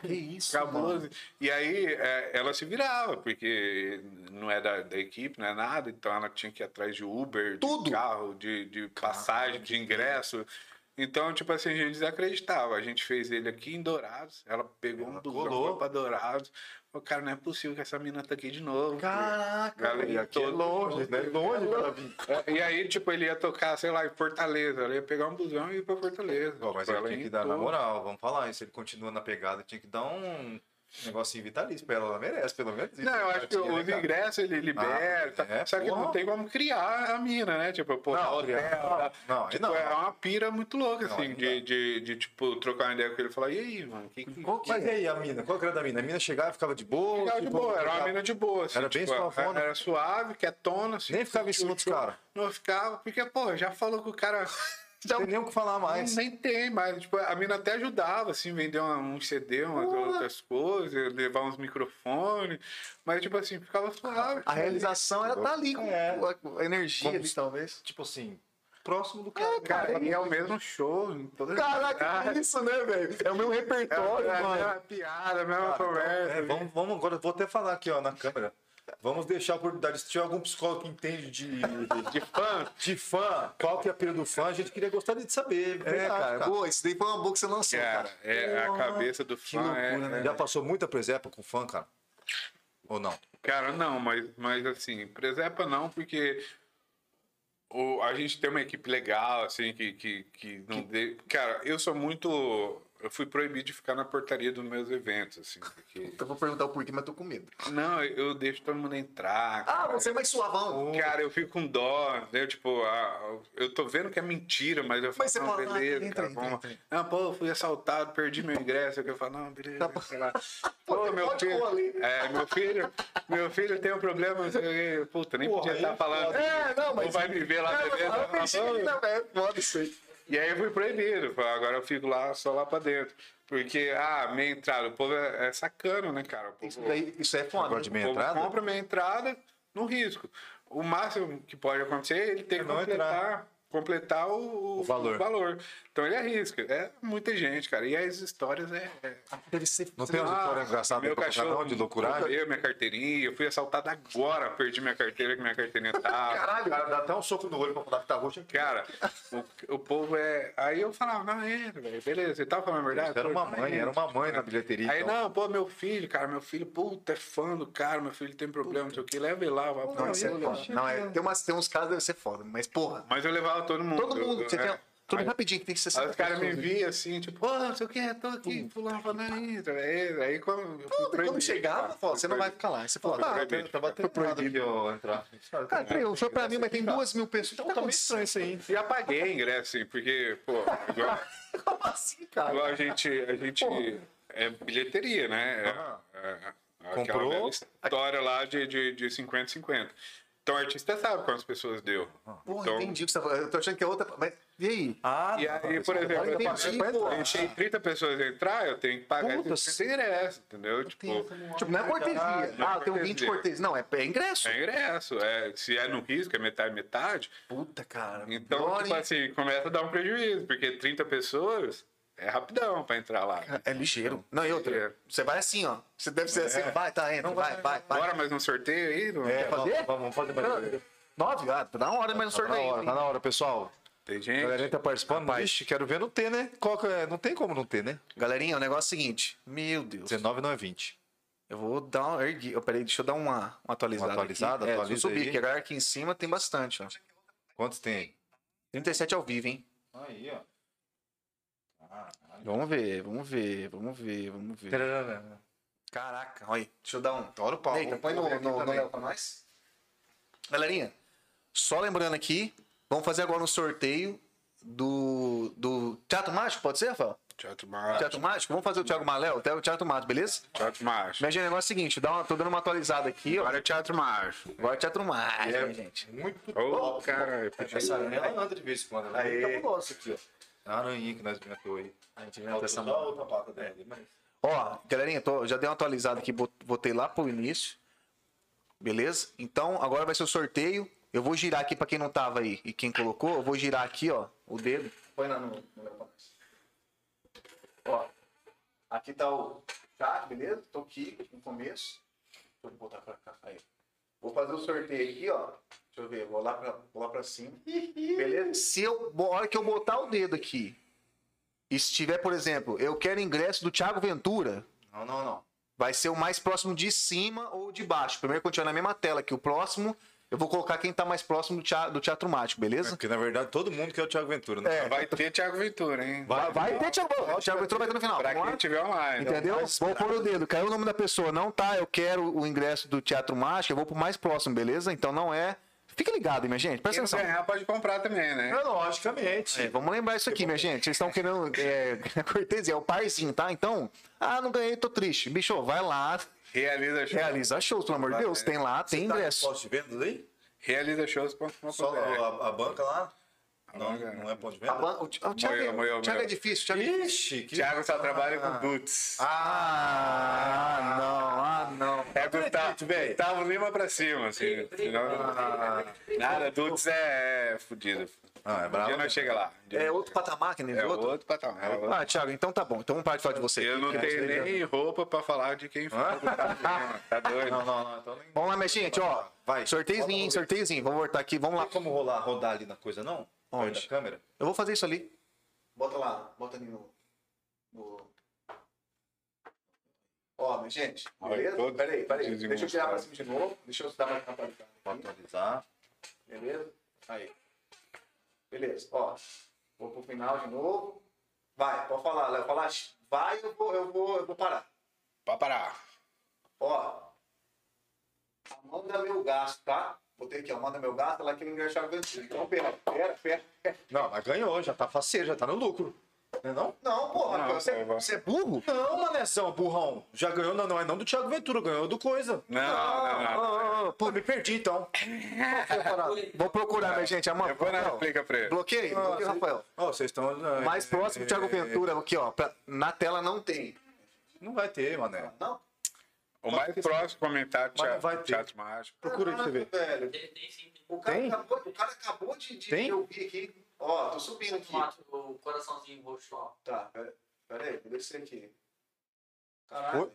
Que isso, Cabuloso. mano. E aí é, ela se virava, porque não é da, da equipe, não é nada, então ela tinha que ir atrás de Uber, Tudo. de carro, de, de passagem, de ingresso. Então, tipo assim, a gente desacreditava. A gente fez ele aqui em Dourados, ela pegou Ela um busão, colou. foi pra Dourados. Falou, cara, não é possível que essa mina tá aqui de novo. Caraca, Galera, E aqui é todo- longe, né? Longe pra vir. É, E aí, tipo, ele ia tocar, sei lá, em Fortaleza. Ela ia pegar um busão e ir pra Fortaleza. Ó, mas Tipo, ele ela tinha que dar, na moral, vamos falar isso. Ele continua na pegada, tinha que dar um negocinho vitalício pra ela. Ela merece, pelo menos. Não, eu acho que né, os ingressos ele liberta. é, só que porra. não tem como criar a mina, né? Tipo, pô, Não, não, hotel. não, tá? não, aí tipo, não. é uma pira muito louca, Não, assim, de, não. de, de, tipo, trocar uma ideia com ele e falar, e aí, mano, que que. Qual- Mas e aí a mina? Qual que era da mina? A mina chegava e ficava de boa? Ficava de tipo, boa, era uma mina de boa, assim. Era bem tipo, suavona. Era suave, quietona, assim. Nem ficava em cima dos caras. Não ficava, porque, pô, já falou que o cara. Não tem nem o que falar mais. Nem tem, mas tipo, a mina até ajudava, assim, vender uma- um CD, umas outras coisas, levar uns microfones, mas tipo assim, ficava suave. A realização era tá ali com É. a, a energia Vamos- ali, talvez. Tipo assim, próximo do cara. Cara, e é o mesmo show Caraca, que isso, né, velho? É o meu É, repertório, é a mano. mesma piada, a mesma conversa. É, vamos, vamos agora, vou até falar aqui ó, na câmera. Vamos deixar a oportunidade. Se tiver algum psicólogo que entende de, De fã. de fã, qual que é a pira do fã, a gente queria gostaria de saber. É, Verdade, cara. Boa, isso daí foi uma boa que você lançou, Cara, cara. é a Porra, cabeça do que fã. loucura, é, né? é- Já passou muita presepa com fã, cara? Ou não? Cara, não, mas, mas assim, presepa não, porque o, a gente tem uma equipe legal, assim, que, que, que não dê. Cara, eu sou muito. Eu fui proibido de ficar na portaria dos meus eventos, assim, porque. Eu vou perguntar o porquê, mas tô com medo. Não, eu deixo todo mundo entrar. Ah, cara. você é mais suavão. Cara, eu fico com dó, entendeu? Tipo, ah, eu tô vendo que é mentira, mas eu falo, Mas você não, fala, ah, beleza, entra, cara, entra, vamos. entra. Não, pô, eu fui assaltado, perdi meu ingresso. Eu falo, não, beleza, Tá sei lá. Pô, Pô, meu filho, rolê. é, meu filho, meu filho tem um problema, não puta, nem Porra, podia estar é falando. É, não, Ou mas. vai me ver lá Não, eu que Ah, não, é foda isso aí. E aí eu fui proibido. Falei, Agora eu fico lá, só lá pra dentro. Porque, ah, meia entrada, o povo é, é sacano, né, cara? O povo, Isso, daí, isso é foda. Negócio de o meia povo entrada? compra meia entrada no risco. O máximo que pode acontecer é ele ter É que completar, completar o, O valor. Então ele arrisca. É muita gente, cara. E as histórias é. é- Deve ser. Não tem umas Ah, histórias engraçadas meu cachorro de loucuragem? Eu, minha carteirinha, eu fui assaltado agora, perdi minha carteira, que minha carteirinha tava. Caralho, Cara, dá até um soco no olho pra falar que tá roxo. Cara, o, o povo é. Aí eu falava, não, entra, velho, beleza. Você tava falando a verdade? Era Pô, uma mãe, era uma mãe na bilheteria. Aí, então. não, pô, meu filho, cara, meu filho, puta, é fã do cara, meu filho tem problema, não sei o que, leva ele lá, vai Não, isso é foda. Não, é, tem, umas, tem uns casos deve ser foda, mas porra. Mas eu levava todo mundo. Todo mundo, eu- você é. tem. Tudo Aí- rapidinho, que tem que ser Aí os caras me viam assim, tipo, ô, não sei o que, tô aqui, fulano falando, entra. Aí, aí quando eu fui Quando proibido, chegava, cara, pô, fui você não vai proibido. ficar lá. Aí Você falou, Tá, proibido. tá batendo errado aqui, ó, entrar. cara, peraí, foi pra mim, mas tem duas mil pessoas. Então tá meio estranho isso aí. E apaguei ingresso, assim, porque, pô, igual, Como assim, cara? igual a gente, a gente é bilheteria, né? É, é, aquela Comprou. história lá de, de, de 50 50. Então o artista sabe quantas pessoas deu. Porra, então, entendi o que você tá falando. Eu tô achando que é outra. Mas e aí? Ah, E aí, por exemplo, agora eu eu entendi, pô. deixei 30 pessoas entrar, eu tenho que pagar Puta, esse ingresso, entendeu? Tipo, Tipo, não é cortesia. Não é Ah, tem um 20 cortesia. cortesias. Não, é, é ingresso. é ingresso. É, se é no risco, é metade, metade. Puta, cara. Então, pior, tipo hein? assim, começa a dar um prejuízo, porque 30 pessoas é rapidão pra entrar lá. É ligeiro. Não, e outra. Ligeiro. Você vai assim, ó. Você deve ser assim. Vai, tá, entra. Vai, vai, vai. Bora mais um sorteio aí? Não? É, fazer? vamos, vamos fazer mais. Nove? Ah, tá na hora, mas no Tá na sorteio. hora, tá na hora, pessoal. Tem A gente. galerinha tá participando, mas Ixi, quero ver não ter, né? Qual que é? Não tem como não ter, né? Galerinha, o negócio é o seguinte. Meu Deus. 19 não é 20. Eu vou dar uma. Ergui... oh, peraí, deixa eu dar uma, uma atualizada. Uma atualizada? aqui. É, eu subir, aí. porque a galera aqui em cima tem bastante, ó. Quantos tem? 37 ao vivo, hein? Aí, ó. Vamos ver, vamos ver, vamos ver, vamos ver. Caraca, olha aí. Deixa eu dar um. Olha o pau. Eita, põe no, no, no. Léo pra nós. Galerinha, só lembrando aqui, vamos fazer agora um sorteio do, do Teatro Mágico, pode ser, Rafael? Teatro Mágico. Teatro Mágico? Vamos fazer o Thiago Maléu, o Teatro Mágico, beleza? Teatro Mágico. Mas, gente, o negócio é o seguinte, dá uma, tô dando uma atualizada aqui, ó. Agora é Teatro Mágico. Agora é Teatro Mágico, É. hein, gente. Muito Ô, cara, Essa anda de vez em quando. Ela é Aê. muito cabulosa aqui, ó. A aranha que nós inventou aí. A gente Falta essa a outra pata dela. ali, mas- Ó, galerinha, tô- já dei uma atualizada aqui, bot- botei lá pro início. Beleza? Então, agora vai ser o sorteio. Eu vou girar aqui pra quem não tava aí e quem colocou, eu vou girar aqui, ó, o dedo. Põe lá no. no- Ó, aqui tá o chat, beleza? Tô aqui no começo. Eu botar pra cá. Aí. Vou fazer o sorteio aqui, ó. Deixa eu ver, vou lá pra, vou lá pra cima. Beleza? Se eu, a hora que eu botar o dedo aqui, e se tiver, por exemplo, eu quero ingresso do Thiago Ventura, Não, não, não. vai ser o mais próximo de cima ou de baixo. Primeiro, quando tiver na mesma tela que o próximo, eu vou colocar quem tá mais próximo do teatro, do teatro mágico, É beleza? porque, na verdade, todo mundo quer o Thiago Ventura, né? É. Vai ter Thiago Ventura, hein? Vai, vai ter Thiago, ó, o Thiago Ventura vai ter no final. Pra Vamos lá? quem tiver online. Entendeu? Vou pôr o dedo. Caiu o nome da pessoa. Não tá, eu quero o ingresso do Teatro Mágico, eu vou pro mais próximo, beleza? Então não é. Fica ligado, hein, minha gente. Quem Presta não atenção. ganhar pode comprar também, né? É, logicamente. É, vamos lembrar isso aqui, minha gente. Vocês estão querendo. É, cortesia, é o parzinho, tá? Então, ah, não ganhei, tô triste. Bicho, vai lá, Realiza shows. realiza shows, pelo amor de Deus. Tem lá, tem Tá com ingresso. posto de vendas aí? Realiza shows.com.br. Só a, a banca lá? Não, banca. não é ponto de venda? ban- O, Thi- o Thiago, é- o Thiago é difícil. o Thiago é. Ixi, que... Thiago só trabalha com Dudes. Ah, não, ah, não. É Gustavo, Gustavo Lima pra cima, assim. Senão- Nada, Dudes é, é fudido. Ah, é Um dia bravo. nós chega lá. Um É outro patamar que nem É outro? outro patamar. é outro. Ah, Thiago, então tá bom. Então vamos parar de falar de você. Eu não que tenho nem roupa pra falar de quem foi. Tá doido? Não, não, não. Então nem... Vamos lá, minha gente, ó. Vai. Sorteiozinho, hein, sorteiozinho. Vamos voltar aqui, vamos Não lá. tem como rolar, rodar ali na coisa, não? Onde? Da câmera? Eu vou fazer isso ali. Bota lá, bota ali no. no... Ó, minha gente, beleza? Peraí, peraí. Deixa eu tirar pra cima de novo. Deixa eu dar mais uma atualizada aqui. atualizar. Beleza? Aí. Beleza, ó. Vou pro final de novo. Vai, pode falar, Léo. Falar, vai, eu vou, eu vou, eu vou parar. Pra parar. Ó. Amanda meu gasto, tá? Botei aqui, ó. Manda meu gasto, ela quer ingresso aventura. Então, pera, pera, pera. Não, mas ganhou, já tá faceiro, já tá no lucro. Não é não? Não, porra, Não, você, vai. você é burro? Não, manezão, burrão. Já ganhou, não, não é não do Thiago Ventura, ganhou do coisa. Não, não, não. Ô, ô, Pô, me perdi então. Vou procurar, minha gente. Amanda, Depois nós Rafael, explica pra ele. bloqueei, bloqueei, Rafael. Ó, vocês estão. Mais próximo, Thiago é, Ventura, aqui, ó. pra- na tela não tem. Não vai ter, mané. Não? O mais próximo comentário, não teatro, vai ter. teatro mágico. Procura aí pra você ver. Velho. Tem, tem sim. O cara, Tem? Acabou, o cara acabou de, de Tem? de ouvir aqui. Ó, tô subindo aqui. O coraçãozinho roxo, ó. Tá, pera, pera aí, vou descer aqui. Caralho.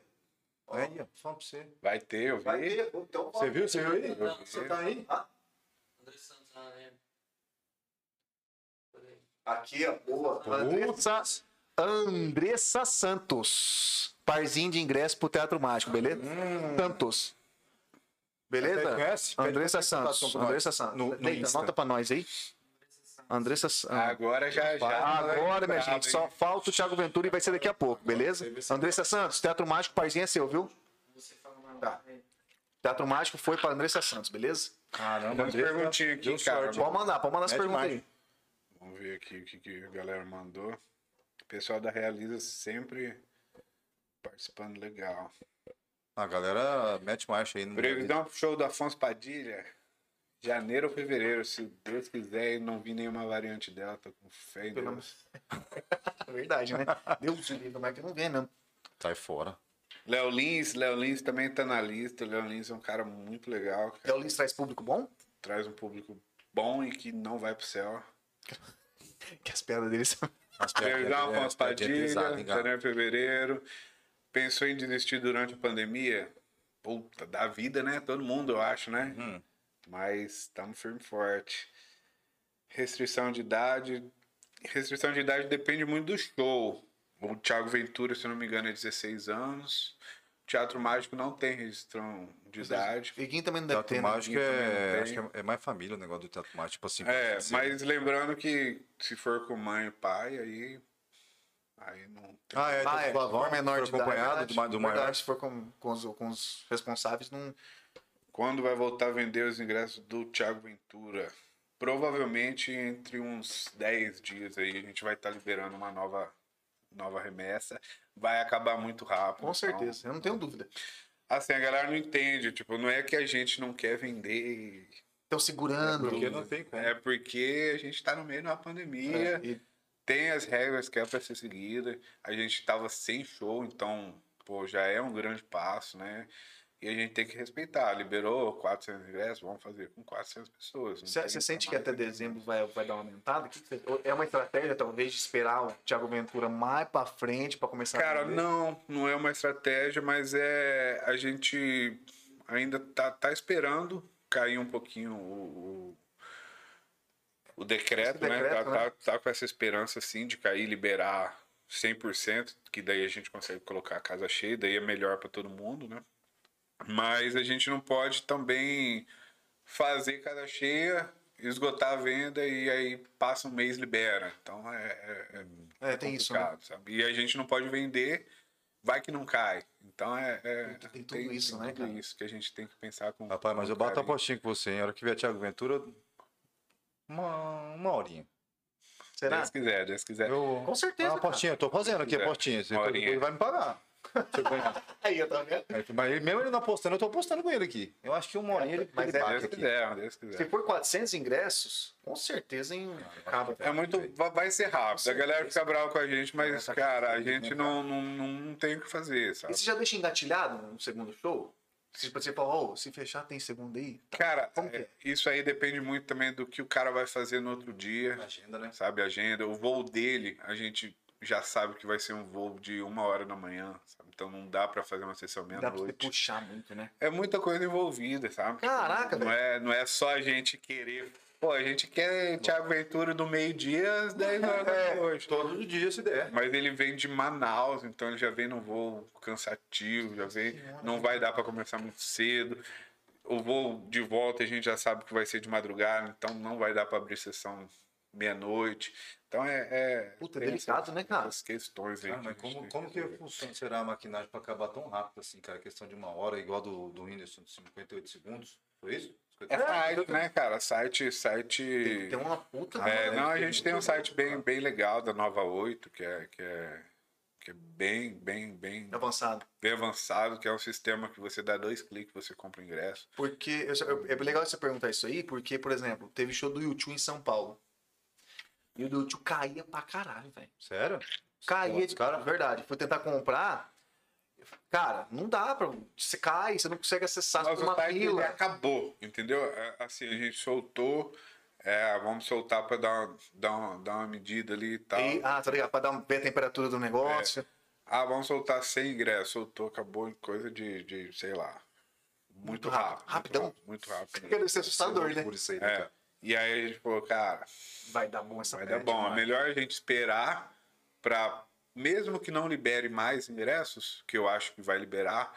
Oi? Aí, ó, falando pra você. Vai ter, eu Vai vi. ver, então Você viu? Você viu aí? Não, Você tá aí? André Santos, ah, é. Peraí. Aqui, ó, boa. Andressa, Andressa Santos. Parzinho de ingresso pro Teatro Mágico, beleza? Santos. Beleza? Conhece? Andressa pra Santos. Andressa Santos. No- no Eita, Insta. anota pra nós aí. Andressa Santos. Agora já, já. Agora, minha gente, só falta o Thiago Ventura e vai ser daqui a pouco, beleza? Andressa Santos, Teatro Mágico, parzinho é seu, viu? Você fala uma Tá. Teatro Mágico foi para Andressa Santos, beleza? Caramba, Andressa, perguntinhas aqui, cara. Pode mandar, pode mandar as perguntas aí. Vamos ver aqui o que, que a galera mandou. O pessoal da Realiza sempre participando legal. A galera mete marcha aí no Previsão pro show do Afonso Padilha. Janeiro ou fevereiro, se Deus quiser e não vi nenhuma variante dela, tô com fé em Pelo Deus. É verdade, né? Deus livre, como é que não vê mesmo? Sai fora. Léo Lins, Léo Lins também tá na lista. Léo Lins é um cara muito legal, cara. Léo Lins traz público bom? traz um público bom e que não vai pro céu. Que as piadas dele são... As Previsão piadinhas- Afonso as piadinhas pesadas, Padilha, janeiro, fevereiro. Pensou em desistir durante a pandemia? Puta, da vida, né? Todo mundo, eu acho, né? Hum. Mas estamos firme e forte. Restrição de idade. Restrição de idade depende muito do show. O Thiago Ventura, se não me engano, é 16 anos. O Teatro Mágico não tem restrição de idade. Figuinho também não deve Teatro ter, né? Mágico é, tem. acho que é, é mais família o negócio do Teatro Mágico, tipo assim. É, mas lembrando que se for com mãe e pai, aí Aí não tem Ah, é, Ah, é. então, Se vão for menor de idade, acompanhado verdade, do, do maior. verdade, se for com, com, os, com os responsáveis, não. Quando vai voltar a vender os ingressos do Thiago Ventura? Provavelmente entre uns 10 dias aí a gente vai estar liberando uma nova, nova remessa. Vai acabar muito rápido. Com então, certeza, eu não tenho dúvida. assim, a galera não entende. Tipo, não é que a gente não quer vender. Estão segurando. Porque não tem como. É porque a gente tá no meio de uma pandemia. É, e- Tem as regras que é para ser seguida. A gente tava sem show, então, pô, já é um grande passo, né? E a gente tem que respeitar. Liberou 400 ingressos, vamos fazer com 400 pessoas. Você sente que até o que dezembro vai, vai dar uma aumentada? É uma estratégia, talvez, de esperar o Thiago Ventura mais pra frente pra começar Cara, a vender? não, não é uma estratégia, mas é a gente ainda tá, tá esperando cair um pouquinho o, o, o decreto, né? decreto, Tá, né? tá, tá com essa esperança assim de cair, liberar 100%, que daí a gente consegue colocar a casa cheia, daí é melhor para todo mundo, né? Mas a gente não pode também fazer casa cheia, esgotar a venda e aí passa um mês libera. Então é, é, é É, tem isso, né? complicado, sabe? E a gente não pode vender, vai que não cai. Então é. é- Tem tudo isso, né, tudo cara? isso que a gente tem que pensar com. Rapaz, mas com eu bato a carinho. apostinha com você, hein? A hora que vier Thiago Ventura, uma, uma horinha. Será? Deus quiser, Deus quiser. Eu, Com certeza. uma apostinha, eu tô fazendo aqui a apostinha. Você uma horinha. depois vai me pagar. Se eu ganhar. cara. Aí, eu tô vendo. É, Mas ele- mesmo ele não apostando, eu tô apostando com ele aqui. Eu acho que uma horinha ele, Mas ele é Deus quiser, Deus quiser. Se for 400 ingressos, com certeza em acaba. É muito. va- Vai ser rápido. A galera fica brava com a gente, mas, cara, a gente não, não, não, tem o que fazer, E sabe? você já deixa engatilhado no segundo show? Se você falar, ô, se fechar tem segundo aí? Cara, Como que é? é, isso aí depende muito também do que o cara vai fazer no outro dia, Agenda, né? sabe? A agenda. O voo dele, a gente já sabe que vai ser um voo de uma hora da manhã, sabe? Então não dá pra fazer uma sessão Dá pra você meia-noite. puxar muito, né? É muita coisa envolvida, sabe? Caraca, não velho. é, não é só a gente querer. Pô, a gente quer Thiago Ventura do meio-dia às 10 horas da noite. Todos os dias, se der. Mas ele vem de Manaus, então ele já vem num voo cansativo, já vem. Não vai dar pra começar muito cedo. O voo de volta a gente já sabe que vai ser de madrugada, então não vai dar pra abrir sessão meia-noite. Então é. é Puta, é delicado, essas- né, cara? essas questões aí. Ah, que mas como, tem como que funciona, será a maquinagem pra acabar tão rápido assim, cara? Questão de uma hora, igual do, do Whindersson, de 58 segundos? Foi isso? É site, né, cara? Site. site... Tem, tem uma puta. É, não, a gente tem um site bem, bem legal da Nova 8, que é, que é, que é bem, bem, bem, Avançado. bem avançado, que é um sistema que você dá dois cliques você compra o ingresso. Porque é legal você perguntar isso aí, porque, por exemplo, teve show do YouTube em São Paulo. E o do YouTube caía pra caralho, velho. Sério? Caía de cara- verdade. Fui tentar comprar. Cara, não dá pra. Você cai, você não consegue acessar Mas uma fila. acabou, entendeu? É, Assim, a gente soltou, é, vamos soltar para dar, uma- dar, uma, dar uma medida ali e tal. E- ah, tá ligado? Pra dar um, ver a temperatura do negócio. Ah, vamos soltar 100 ingressos. Soltou, acabou em coisa de, de sei lá, muito, Muito rápido. Rapidão. Muito rápido. Muito rápido. Deve ser assustador, né? Por isso aí, né, É. E aí a gente falou, cara, Vai dar bom essa vai dar bom. É melhor a gente esperar para, mesmo que não libere mais ingressos, que eu acho que vai liberar,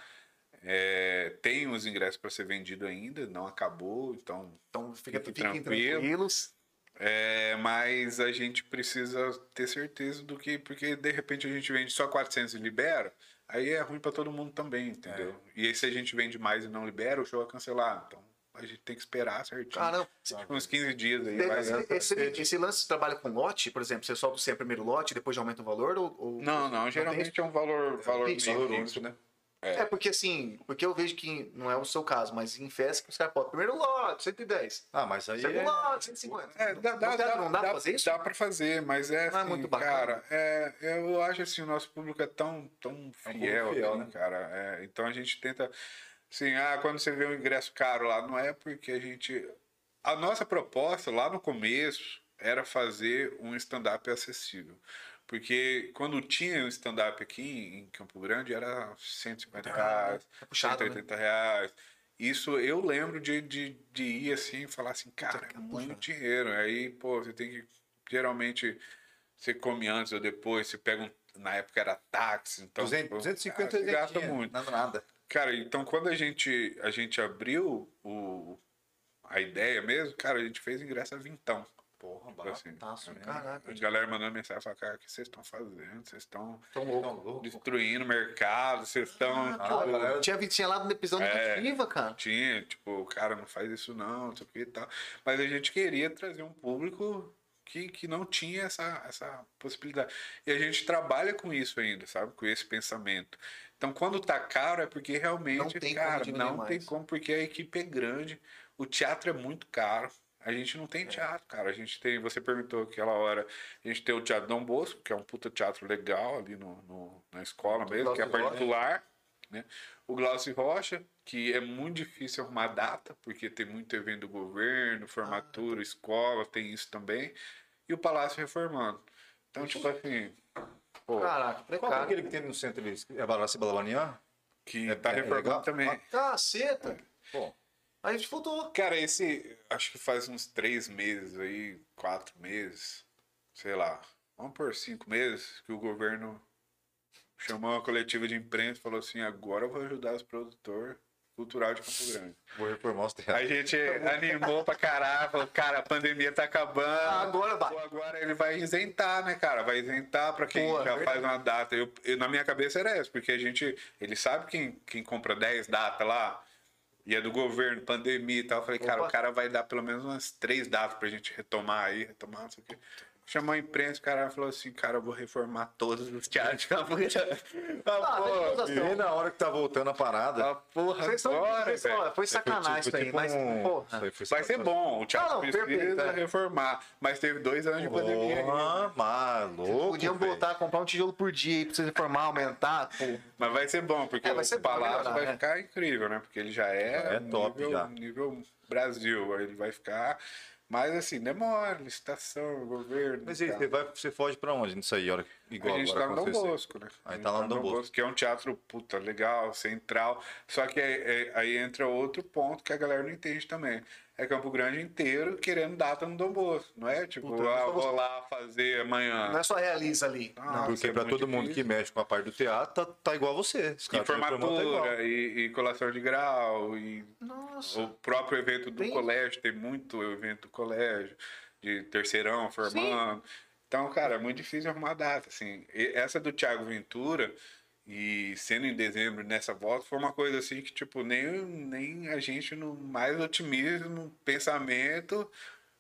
é, tem os ingressos para ser vendido ainda, não acabou, então Então fica, Fique fiquem tranquilo. tranquilos. É, mas a gente precisa ter certeza do que, porque de repente a gente vende só 400 e libera, aí é ruim para todo mundo também, entendeu? E aí se a gente vende mais e não libera, o show é cancelado. Então a gente tem que esperar certinho. Caramba. Uns 15 dias aí. Esse, vai, esse, esse, lance de trabalho com lote, por exemplo, você solta sempre o primeiro lote depois já aumenta o valor? Ou, ou- Não, não, geralmente é um valor, valor fixo, fixo. né? É, porque assim, porque eu vejo que não é o seu caso, mas em festa os caras podem. Primeiro lote, 110. Ah, mas aí Segundo é... lote, 150. É, dá, dá, dá, não dá, dá, pra fazer isso? Dá pra fazer, mas é, Não é assim, muito bacana. cara, é, eu acho assim, o nosso público é tão, tão fiel, fiel, assim, né? cara. é, então a gente tenta, assim, ah, quando você vê um ingresso caro lá, não é porque a gente... A nossa proposta lá no começo era fazer um stand-up acessível. Porque quando tinha o stand-up aqui em Campo Grande era 150 reais, É puxado, né? 180 reais. Isso eu lembro de, de, de ir assim e falar assim, cara, é muito dinheiro. Aí, pô, você tem que. Geralmente você come antes ou depois, você pega um. Na época era táxi, então. 200, pô, 250 ah, gasta muito. Nada. Cara, então quando a gente, a gente abriu o, a ideia mesmo, cara, a gente fez ingresso a vintão. Porra, Tipo assim, Taço, a caraca. galera mandando mensagem, fala, cara, o que vocês estão fazendo? Vocês estão destruindo o mercado, vocês estão... Ah, tipo, Tinha, tinha lá no episódio É. negativa, cara. tinha, tipo, cara, não faz isso não, não sei o que e tal. Mas a gente queria trazer um público que, que não tinha essa, essa possibilidade. E a gente trabalha com isso ainda, sabe? Com esse pensamento. Então, quando tá caro, é porque realmente, Não tem como cara, diminuir não tem mais. como, porque a equipe é grande, o teatro é muito caro. A gente não É. tem teatro, cara. A gente tem, você perguntou aquela hora, a gente tem o Teatro Dom Bosco, que é um puta teatro legal ali no, no- na escola mesmo, que é particular, né? O Glaucio Rocha, que é muito difícil arrumar data, porque tem muito evento do governo, Ah, formatura, escola, tem isso também. E o Palácio Reformando. Então, tipo assim, pô, Caraca, Qual que é precário. aquele que tem no centro ali? É Balaci Balabanian? que É- tá é reformando legal? também. Caceta. Pô, Aí a gente voltou. Cara, esse acho que faz uns três meses aí, quatro meses, sei lá, vamos por cinco meses, que o governo chamou uma coletiva de imprensa e falou assim, agora eu vou ajudar os produtores cultural de Campo Grande. vou reformar os A gente animou pra caralho, falou, cara, a pandemia tá acabando. Agora vai. Pô, agora ele vai isentar, né, cara? Vai isentar pra quem Pô, é já verdade. faz uma data. Eu, eu- na minha cabeça era essa, porque a gente. Ele sabe quem, quem compra 10 datas lá e é do governo, pandemia e tal. Eu falei, cara, Opa. o cara vai dar pelo menos umas três datas pra gente retomar aí, retomar, não sei o quê. Chamou a imprensa, o cara falou assim, cara, eu vou reformar todos os teatros. Ah, porra, E na hora que tá voltando a parada. ah, porra, Vocês são, agora, vocês são- foi sacanagem isso aí, tipo mas, um- porra. foi- foi Vai ser bom, o teatro Ah, não, precisa perfeito, é. reformar. Mas teve dois anos de pandemia. aí. Porra, maluco. Podiam velho. botar, comprar um tijolo por dia aí pra você reformar, aumentar. Pô. Mas vai ser bom, porque É, vai ser o palácio melhorar, vai né? ficar incrível, né? Porque ele já é, Já é top, nível, já. nível Brasil. Ele vai ficar. Mas assim, demora, licitação, governo. Mas aí, você, vai, você foge pra onde nisso aí? Hora, igual a gente agora tá no Dom? Bosco, né? Aí A gente tá lá no Dom Bosco. Que é um teatro, puta, legal, central. Só que aí, aí entra outro ponto que a galera não entende também. É Campo Grande inteiro querendo data no Dom Bosco. Não é tipo, Puta, ah, vou lá fazer amanhã. Não é só realiza ali. Ah. Porque é pra muito todo mundo difícil. que mexe com a parte do teatro, tá, tá igual você. E reformando, tá formatura, e, e colação de grau, e Nossa. o próprio evento do Tem- colégio, tem muito evento do colégio, de terceirão formando. Então, cara, é muito difícil arrumar data, assim. E essa do Thiago Ventura, e sendo em dezembro nessa volta, foi uma coisa assim que, tipo, nem, nem a gente no mais otimismo, pensamento,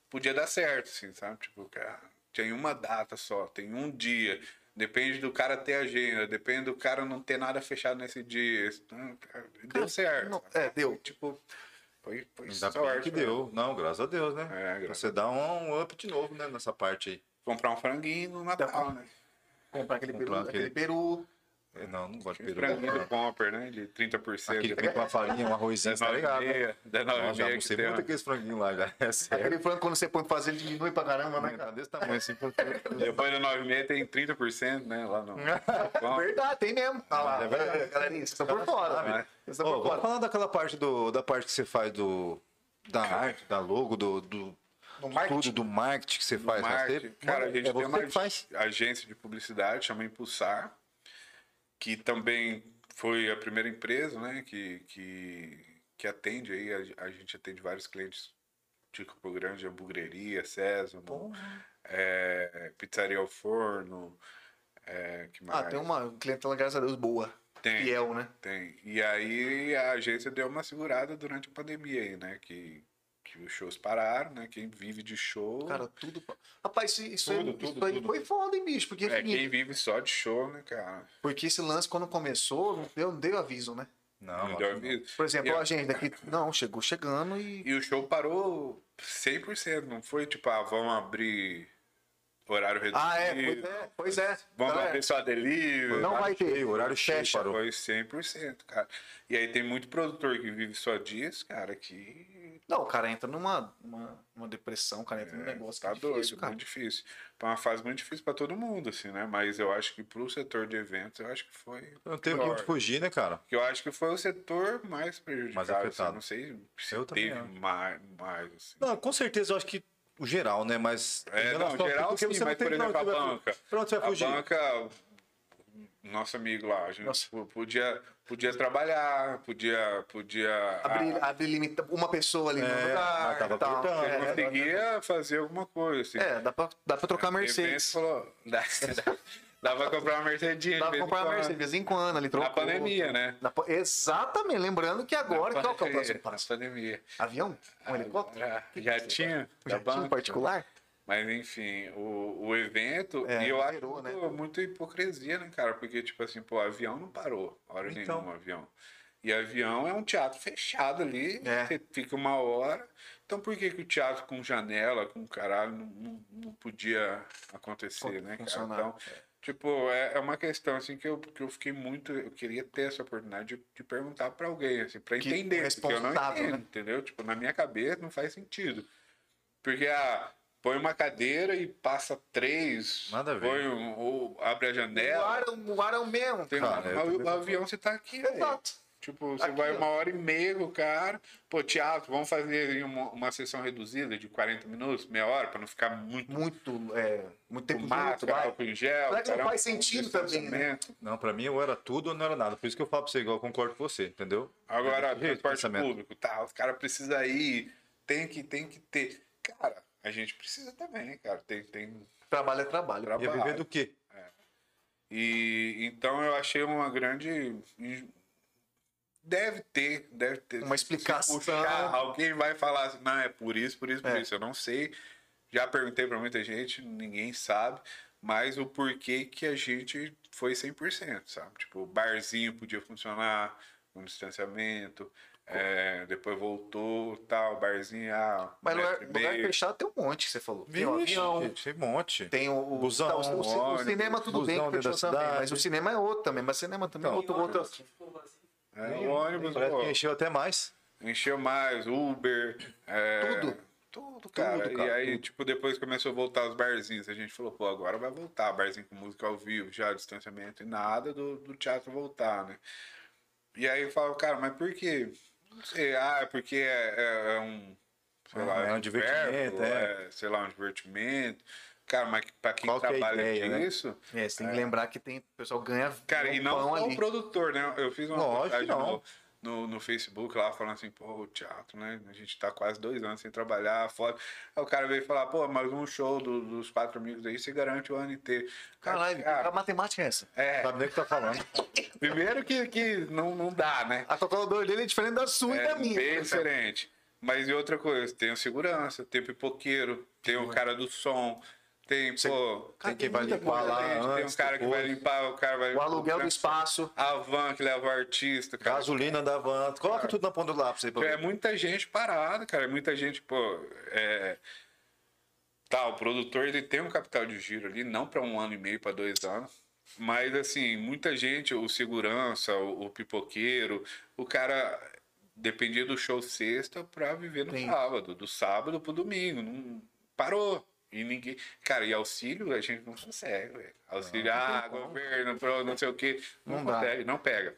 podia dar certo, assim, sabe? Tipo, cara, tem uma data só, tem um dia. Depende do cara ter agenda, depende do cara não ter nada fechado nesse dia. Então, cara, deu certo. não- é, deu. Tipo, foi, foi Ainda sorte. que né? deu. Não, graças a Deus, né? É, Você dá um, um up de novo, né? Nessa parte aí. Comprar um franguinho no Natal, né? Comprar aquele peru, Comprar aquele aquele- peru. É, Não, não gosto de Aquele peru. franguinho do não. Pomper, né? De 30%. Aquele que vem com a farinha, um arrozinho, tá ligado? né? 19,5, Nossa, já 19,5 que almocei tem muito aqueles franguinhos lá, já. É sério. Aquele frango, quando você põe pra fazer, ele diminui pra caramba, né, Tá cara? desse tamanho assim. pra- Depois do 9,6 tem 30%, né? Lá no. Verdade, tem mesmo. Ah lá, É verdade. galerinha, vocês estão por fora. sabe? né? Vocês estão por vamos fora. falar daquela parte do, da parte que você faz do da arte, da logo, do, do tudo marketing. do marketing que você faz. né? marketing. Cara, a gente é tem uma faz. agência de publicidade, chama Impulsar, que também foi a primeira empresa, né, que, que, que atende aí, a, a gente atende vários clientes de Campo Grande, hamburgueria, Sésamo, é, pizzaria ao forno, é, que mais? Ah, tem uma clientela, graças a Deus, boa. Tem. Fiel, né? Tem. E aí a agência deu uma segurada durante a pandemia aí, né, que, que os shows pararam, né, quem vive de show... Cara, tudo. Rapaz, isso, isso Tudo, aí, tudo, isso aí tudo. foi foda, hein, bicho? Porque, é é, seguinte, quem vive só de show, né, cara? porque esse lance, quando começou, não deu, não deu aviso, né? Não, Não deu não. aviso. Por exemplo, a gente daqui. Não, chegou chegando e. E o show parou 100%, não foi tipo, ah, vamos abrir horário reduzido. Ah, é, pois é. Pois é. Vamos Galera, abrir só delivery. Não vai ter. Cheio, horário cheio, Fecha. parou. Foi 100%, cara. E aí tem muito produtor que vive só disso, cara, que Não, o cara entra numa uma, uma depressão, o cara entra num é, negócio tá que é difícil, doido, cara. muito difícil. Foi uma fase muito difícil pra todo mundo, assim, né? Mas eu acho que pro setor de eventos, eu acho que foi... Não tem pior. muito fugir, né, cara? Que eu acho que foi o setor mais prejudicado. Mais assim, afetado. não sei se Eu também teve acho. mais, mais assim. Não, com certeza eu acho que o geral, né? Mas. É, não, a- geral sim, mas por pra exemplo, a banca. Pra onde você vai A fugir? banca, nosso amigo lá. A gente Nossa. podia, podia trabalhar, podia. podia Abrir, ah, abrir limita uma pessoa ali no É, lugar. mas tava tal. cortando, É, conseguia fazer alguma coisa. Assim. é, dá pra, dá pra trocar Evento Mercedes. falou, dá, dá, dá pra comprar uma Mercedinha. Dá pra comprar uma. Mercedes de vez em quando ali, trocou. Na pandemia, né? Na Exatamente, lembrando que agora, Na qual que é o pandemia, próximo Na passo? pandemia. Avião? Um helicóptero? Já, já tinha. Já tinha um particular? Mas enfim, o, o evento, É, e eu acho virou, né? muito, muito hipocrisia, né, cara? Porque, tipo assim, pô, avião não parou, hora Então. nenhuma, avião. E avião é um teatro fechado ali, É. você fica uma hora. Então por que, que o teatro com janela, com caralho, não, não, não podia acontecer, né, cara? Então, tipo, é, é uma questão, assim, que eu, que eu fiquei muito. Eu queria ter essa oportunidade de, de perguntar pra alguém, assim, pra Que entender. Porque eu não responsável, entendo, né? entendeu? Tipo, na minha cabeça não faz sentido. Porque a. Põe uma cadeira e passa três. Nada a ver. Põe um, ou abre a O janela. ar, é o- o ar é o mesmo. Tem Cara, um- também o avião você tá aqui. Exato. Tipo, você Aqui, vai uma hora e meia com o cara. Pô, teatro, vamos fazer aí uma, uma sessão reduzida de 40 minutos, meia hora, pra não ficar muito Muito, é, muito tempo máscara, álcool em gel. Será que não faz sentido também, né? Não, pra mim ou era tudo ou não era nada. Por isso que eu falo pra você igual, eu concordo com você, entendeu? Agora, É o transporte público, tá? Os caras precisam ir, tem que, tem que ter. Cara, a gente precisa também, cara. Tem, tem Trabalho é trabalho. Trabalho. Ia viver do quê? E então eu achei uma grande. Deve ter, deve ter. Uma explicação. puxar, alguém vai falar assim, não, é por isso, por isso, por É. isso. Eu não sei. Já perguntei pra muita gente, ninguém sabe. Mas o porquê que a gente foi 100%, sabe? Tipo, o barzinho podia funcionar com distanciamento. É, depois voltou, tal, barzinho, ah, Mas metro lugar, lugar fechado tem um monte que você falou. Tem Vixe, avião, tem um monte. tem o, o, Busão, tá, o, o, o cinema tudo bem que fechou também, mas o cinema é outro também, mas o cinema também Então, voltou. Ficou vazio. É, o ônibus, Parece pô, que encheu até mais. encheu mais, Uber. é, Tudo. Tudo, cara. Tudo, cara, E aí, tudo. tipo, depois começou a voltar os barzinhos. A gente falou, pô, agora vai voltar. Barzinho com música ao vivo, já distanciamento e nada do, do teatro voltar, né? E aí eu falo, cara, mas por quê? Ah, é porque é, é- é um. Sei Ah, lá, é um divertimento, é. Sei lá, um divertimento. Cara, mas pra quem Qual que é trabalha ideia, né? nisso. É, você tem que lembrar que tem, o pessoal ganha Cara, ganha e um não só o produtor, né? Eu fiz uma Lógico não. No, no, Facebook lá falando assim, pô, o teatro, né? A gente tá quase dois anos sem trabalhar, foda. Aí o cara veio falar, pô, mas um show do- dos quatro amigos aí, você garante o ano inteiro. Caralho, Cara, a matemática é essa. é, Sabe nem o que tá falando. primeiro que, que não, não dá, né? A calculadora dele é diferente da sua e É da minha. bem diferente. Mas e outra coisa, tem o segurança, tem o pipoqueiro, tem o cara do som, tem, pô... Tem quem vai limpar lá tem um antes, cara que vai depois. limpar, o cara vai... O aluguel do espaço. A van que leva o artista, cara. Gasolina da van. Coloca tudo na ponta do lápis aí pra É muita gente parada, cara. É muita gente, pô. É... Tá, o produtor ele tem um capital de giro ali, não para um ano e meio, para dois anos. Mas, assim, muita gente, o segurança, o, o pipoqueiro, o cara dependia do show sexta pra viver no Sim. sábado, do sábado pro domingo. Não parou. E ninguém. Cara, e auxílio a gente não consegue, velho. Auxílio, ah, governo, pro não sei o quê. Não, Não dá. consegue, não pega.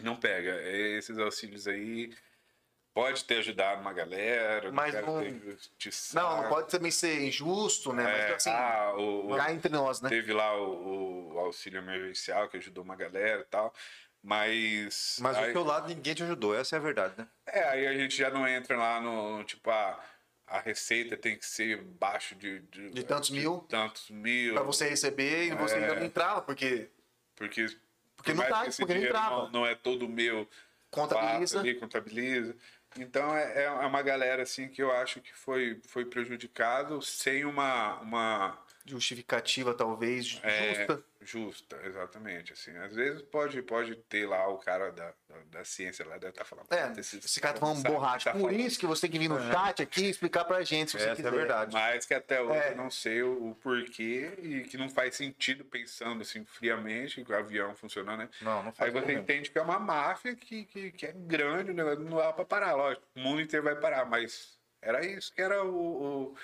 Não pega. Esses auxílios aí pode ter ajudado uma galera, Mas não- ter. Não, não pode também ser injusto, né? É, Mas assim, ah, o, cá entre nós, né? teve lá o, o auxílio emergencial que ajudou uma galera e tal. Mas. Mas aí, do teu lado ninguém te ajudou, essa é a verdade, né? é, aí a gente já não entra lá no, tipo, a, a receita tem que ser baixo de, de, De tantos mil. tantos mil. Pra você receber e você É. ainda não entrava, porque Porque, Porque por não tá, porque não entrava. Não, não é todo meu. contabiliza. ali, contabiliza. Então é, é uma galera assim que eu acho que foi, foi prejudicado sem uma, uma Justificativa, talvez, é, justa. justa, exatamente. Assim, às vezes pode, pode ter lá o cara da, da, da ciência lá deve estar falando. É, "Puta, esses esse cara tá falando borracha. tá Por falando." isso que você tem que vir no chat aqui e explicar pra gente, se você Essa é a quiser. verdade. Mas que até hoje É. eu não sei o, o porquê e que não faz sentido pensando assim friamente que o avião funcionando, né? Não, não Aí faz você mesmo. entende que é uma máfia que, que, que é grande, o negócio não dá pra parar, lógico. O mundo inteiro vai parar, mas era isso que era o, o-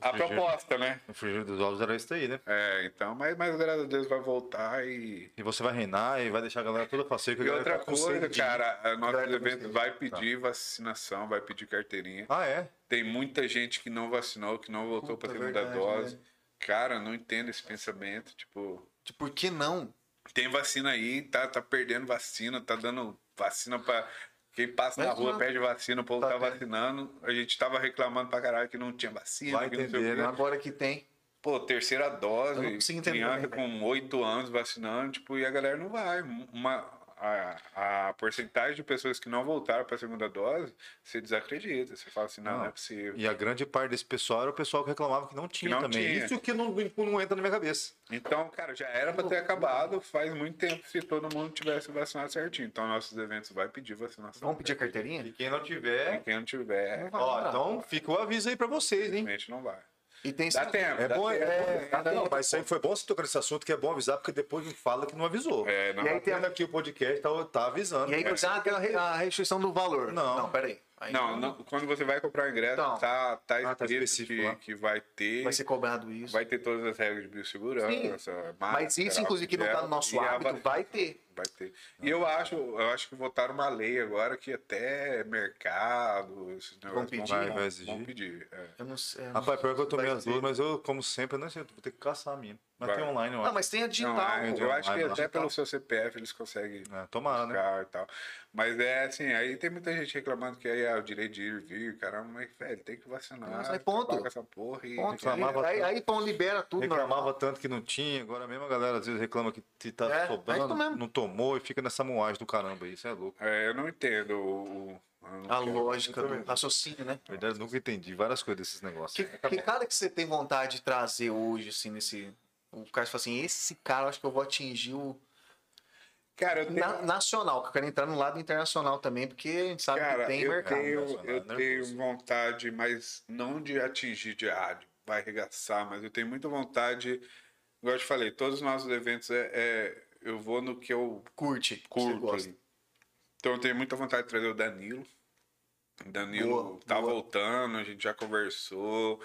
a proposta, né? O frigir dos ovos era isso aí, né? É, então, mas, mas graças a Deus vai voltar e. E você vai reinar e vai deixar a galera toda faceira. a E outra tá coisa, cara, nosso tá evento vai pedir vacinação, vai pedir carteirinha. Ah, é? Tem muita gente que não vacinou, que não voltou Puta, pra segunda verdade, dose. né? Cara, não entendo esse pensamento, tipo. Tipo, Por que não? Tem vacina aí, tá, tá perdendo vacina, tá dando vacina pra. Quem passa na Mas rua não- pede vacina, o povo Tá tá, vacinando. A gente tava reclamando pra caralho que não tinha vacina, Vai que entender, né? Agora que tem. Pô, terceira dose, entender criança também, com 8 anos vacinando, tipo, e a galera não vai. Uma, a, a porcentagem de pessoas que não voltaram para a segunda dose, você desacredita. Você fala assim, não, não, Não. é possível. E a grande parte desse pessoal era o pessoal que reclamava que não tinha não também. tinha. Isso que não, não entra na minha cabeça. Então, cara, já era para ter acabado faz muito tempo se todo mundo tivesse vacinado certinho. Então, nossos eventos vai pedir vacinação. Vamos pedir a carteirinha? E quem não E tiver. quem não tiver, Ó, então fica o aviso aí pra vocês, hein? realmente não vai. E tem Dá tempo. É dá bom, tempo. é, é, não, mas aí foi bom você tocar nesse assunto, que é bom avisar, porque depois fala que não avisou. É, não. E aí tem aqui o podcast, tá, tá avisando. E aí você ah, tem a re- a restrição do valor. Não. Não, peraí. Aí Não, não, quando você vai comprar o ingresso, Então. tá, tá Ah, tá escrito lá. que, que vai ter. Vai ser cobrado isso. Vai ter todas as regras de biossegurança. Mas isso, inclusive, que não tá no nosso hábito, va- vai ter. Vai ter. E eu acho, eu acho que votaram uma lei agora que até mercado, esses negócios pedir? vão, Vai- vai exigir? vão pedir. é. Eu não sei. eu não Rapaz, pior que eu tomei as duas, mas eu, como sempre, eu não sei, eu vou ter que caçar a minha. Mas Vai. tem online, eu Não, acho. mas tem a digital. Não, pô. eu acho que até pelo seu CPF eles conseguem É, tomara, né? buscar e tal. Mas é assim, aí tem muita gente reclamando que aí é o direito de ir e vir, caramba, mas velho, tem que vacinar. Mas aí ponto. com essa porra e Ponto. reclamava aí, tanto. aí, pô, libera tudo. Reclamava normal. tanto que não tinha, agora mesmo a galera às vezes reclama que tá É, sobrando, não tomou e fica nessa moagem do caramba aí, isso é louco. É, eu não entendo o. não A lógica do raciocínio, né? Na verdade, eu nunca entendi várias coisas desses negócios. Que, que cara que você tem vontade de trazer hoje, assim, nesse. O cara fala assim, esse cara eu acho que eu vou atingir o Cara, eu tenho. na- nacional, que eu quero entrar no lado internacional também, porque a gente sabe Cara, que tem eu mercado. tenho, eu nervoso. tenho vontade, mas não de atingir de rádio, vai arregaçar, mas eu tenho muita vontade, igual eu te falei, todos os nossos eventos é, é- eu vou no que eu Curte, curto. Então eu tenho muita vontade de trazer o Danilo. O Danilo Boa, tá boa. voltando, a gente já conversou.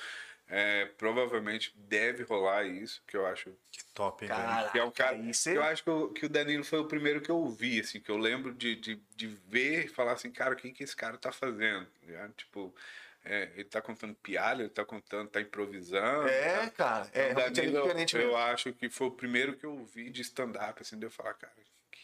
é, provavelmente deve rolar isso, que eu acho Que top, hein, velho? Cara, que é um cara. Eu acho que o, que o Danilo foi o primeiro que eu vi, assim, que eu lembro de, de, de ver e falar assim, cara, o que, que esse cara tá fazendo? ligado? Tipo, é, ele tá contando piada, ele tá contando, tá improvisando. É, cara. É, o realmente é Danilo, diferente eu mesmo. acho que foi o primeiro que eu vi de stand-up, assim, de eu falar, cara,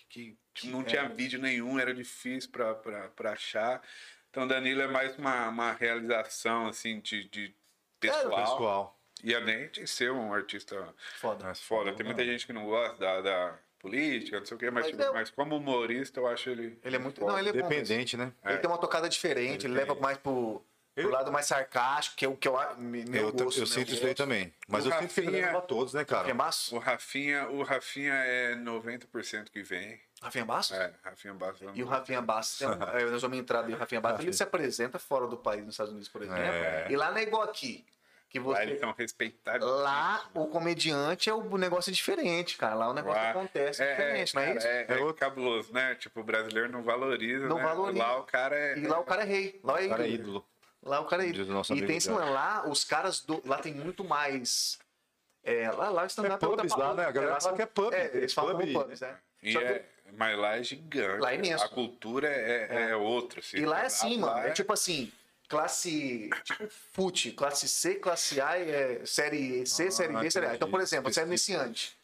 que, que- não é. tinha vídeo nenhum, era difícil pra, pra, pra achar. Então, o Danilo é mais uma, uma realização, assim, de, de pessoal. Pessoal. E além de ser um artista Foda. Foda. Tem muita gente que não gosta da, da política, não sei o quê, mas, Mas tipo, eu- mas como humorista eu acho ele. Ele é muito. foda. Não, ele é bom. Dependente, né? Ele tem uma tocada diferente, ele leva mais pro, pro Eu- lado mais sarcástico, que é o que eu. me- Eu, gosto, eu sinto isso aí também. Mas O eu sinto que ele Rafinha- leva todos, né, Rafinha cara? Basso? O Rafinha, o Rafinha é 90% que vem. Rafinha Basso? É, Rafinha Basso. E o Rafinha Basso, tem um, é, nós vamos entrar e o Rafinha Basso, ele se apresenta fora do país, nos Estados Unidos, por exemplo. É. E lá não é igual aqui. Que Lá eles você. são respeitados. Lá o comediante é o negócio diferente, cara. Lá o negócio Lá- acontece diferente, não é isso? É, é cabuloso, né? Tipo, o brasileiro não valoriza, Não né? valoriza. Lá o cara é... E lá o cara é rei. Lá é O cara é ídolo. Lá o cara é E tem esse Zé. lance, lá os caras do. Lá tem muito mais. É, lá, lá o É stand-up outra pubs lá, né? A galera lá fala que é pub. É, eles falam Pub, pubs, né? E é- Mas lá é gigante. Lá é imenso. A cultura é, é. outra. assim. E lá é assim, lá mano. É tipo assim, classe. Tipo, fute, classe C, classe A, é, série C, Ah, série B, série A. Então, por exemplo, você é iniciante.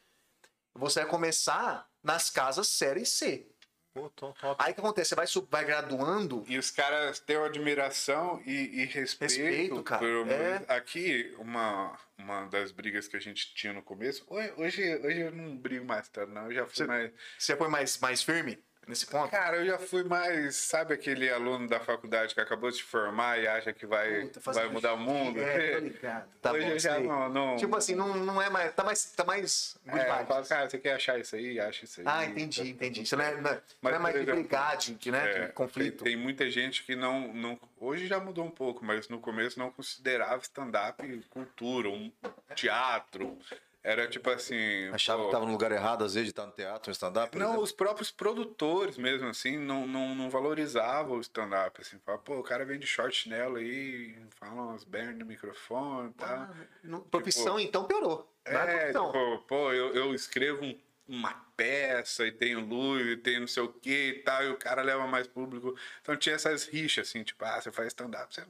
Você vai começar nas casas série C. Pô, top. Aí o que acontece? Você vai, sub- vai graduando. E os caras têm admiração e, e respeito. Respeito, cara. por- É. Aqui, uma, uma das brigas que a gente tinha no começo. Hoje, hoje, hoje eu não brigo mais tanto, não. Eu já fui Você- mais. Você foi mais, mais firme nesse ponto? Cara, eu já fui mais. Sabe aquele aluno da faculdade que acabou de se formar e acha que vai, Puta, vai mudar o mundo? É, tô ligado. Tá hoje bom, já não, não. Tipo assim, não, não é mais. Tá mais. Tá mais. good É, vibes. falo, cara, você quer achar isso aí? Acha isso aí. Ah, entendi, entendi. Você não é, não é, não Mas, é mais de brigar, de, de, né, É, de conflito. Tem, tem muita gente que não, não. Hoje já mudou um pouco, mas no começo não considerava stand-up cultura, um teatro. Era tipo assim. Achava pô, que tava no lugar errado, às vezes, de estar no teatro, no stand-up? Não, exemplo? os próprios produtores mesmo, assim, não, não, não valorizavam o stand-up, assim. Fala, pô, o cara vem de short chinelo aí, fala umas bernas no microfone e tal. Ah, no- profissão, então, piorou. Não é É, tipo, pô, eu, eu escrevo um- uma peça e tenho luz e tenho não sei o que e tal, e o cara leva mais público. Então tinha essas rixas, assim, tipo, ah, você faz stand-up, você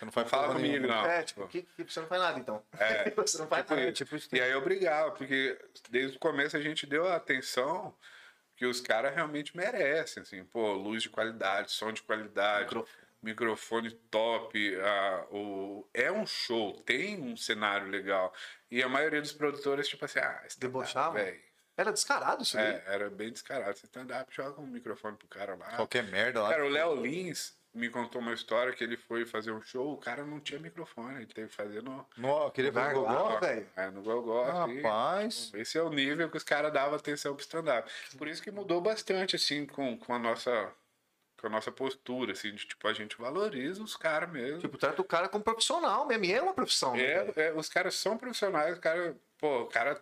Você não faz Fala porra comigo, nenhuma. não. É, tipo, que, que você não faz nada então. É. você não faz Tipo nada. Tipo. E aí eu brigava, porque desde o começo a gente deu a atenção que os caras realmente merecem, assim, pô, luz de qualidade, som de qualidade, Microfone. microfone top, a, o, é um show, tem um cenário legal. E a maioria dos produtores, tipo assim, ah, Debochavam? velho. Era descarado isso aí. É, era bem descarado. Você stand-up, joga um microfone pro cara lá. Qualquer merda lá. Cara, o Léo Lins me contou uma história que ele foi fazer um show, o cara não tinha microfone, ele teve que fazer no, eu queria fazer lá, gogó. velho. é, no Gogó. assim. Rapaz. Esse é o nível que os caras davam atenção pro stand-up. Por isso que mudou bastante, assim, com, com a nossa com a nossa postura, assim, de tipo, a gente valoriza os caras mesmo. Tipo, trata o cara como profissional mesmo. E é uma profissão, né? é, velho? é, os caras são profissionais, o cara, pô, o cara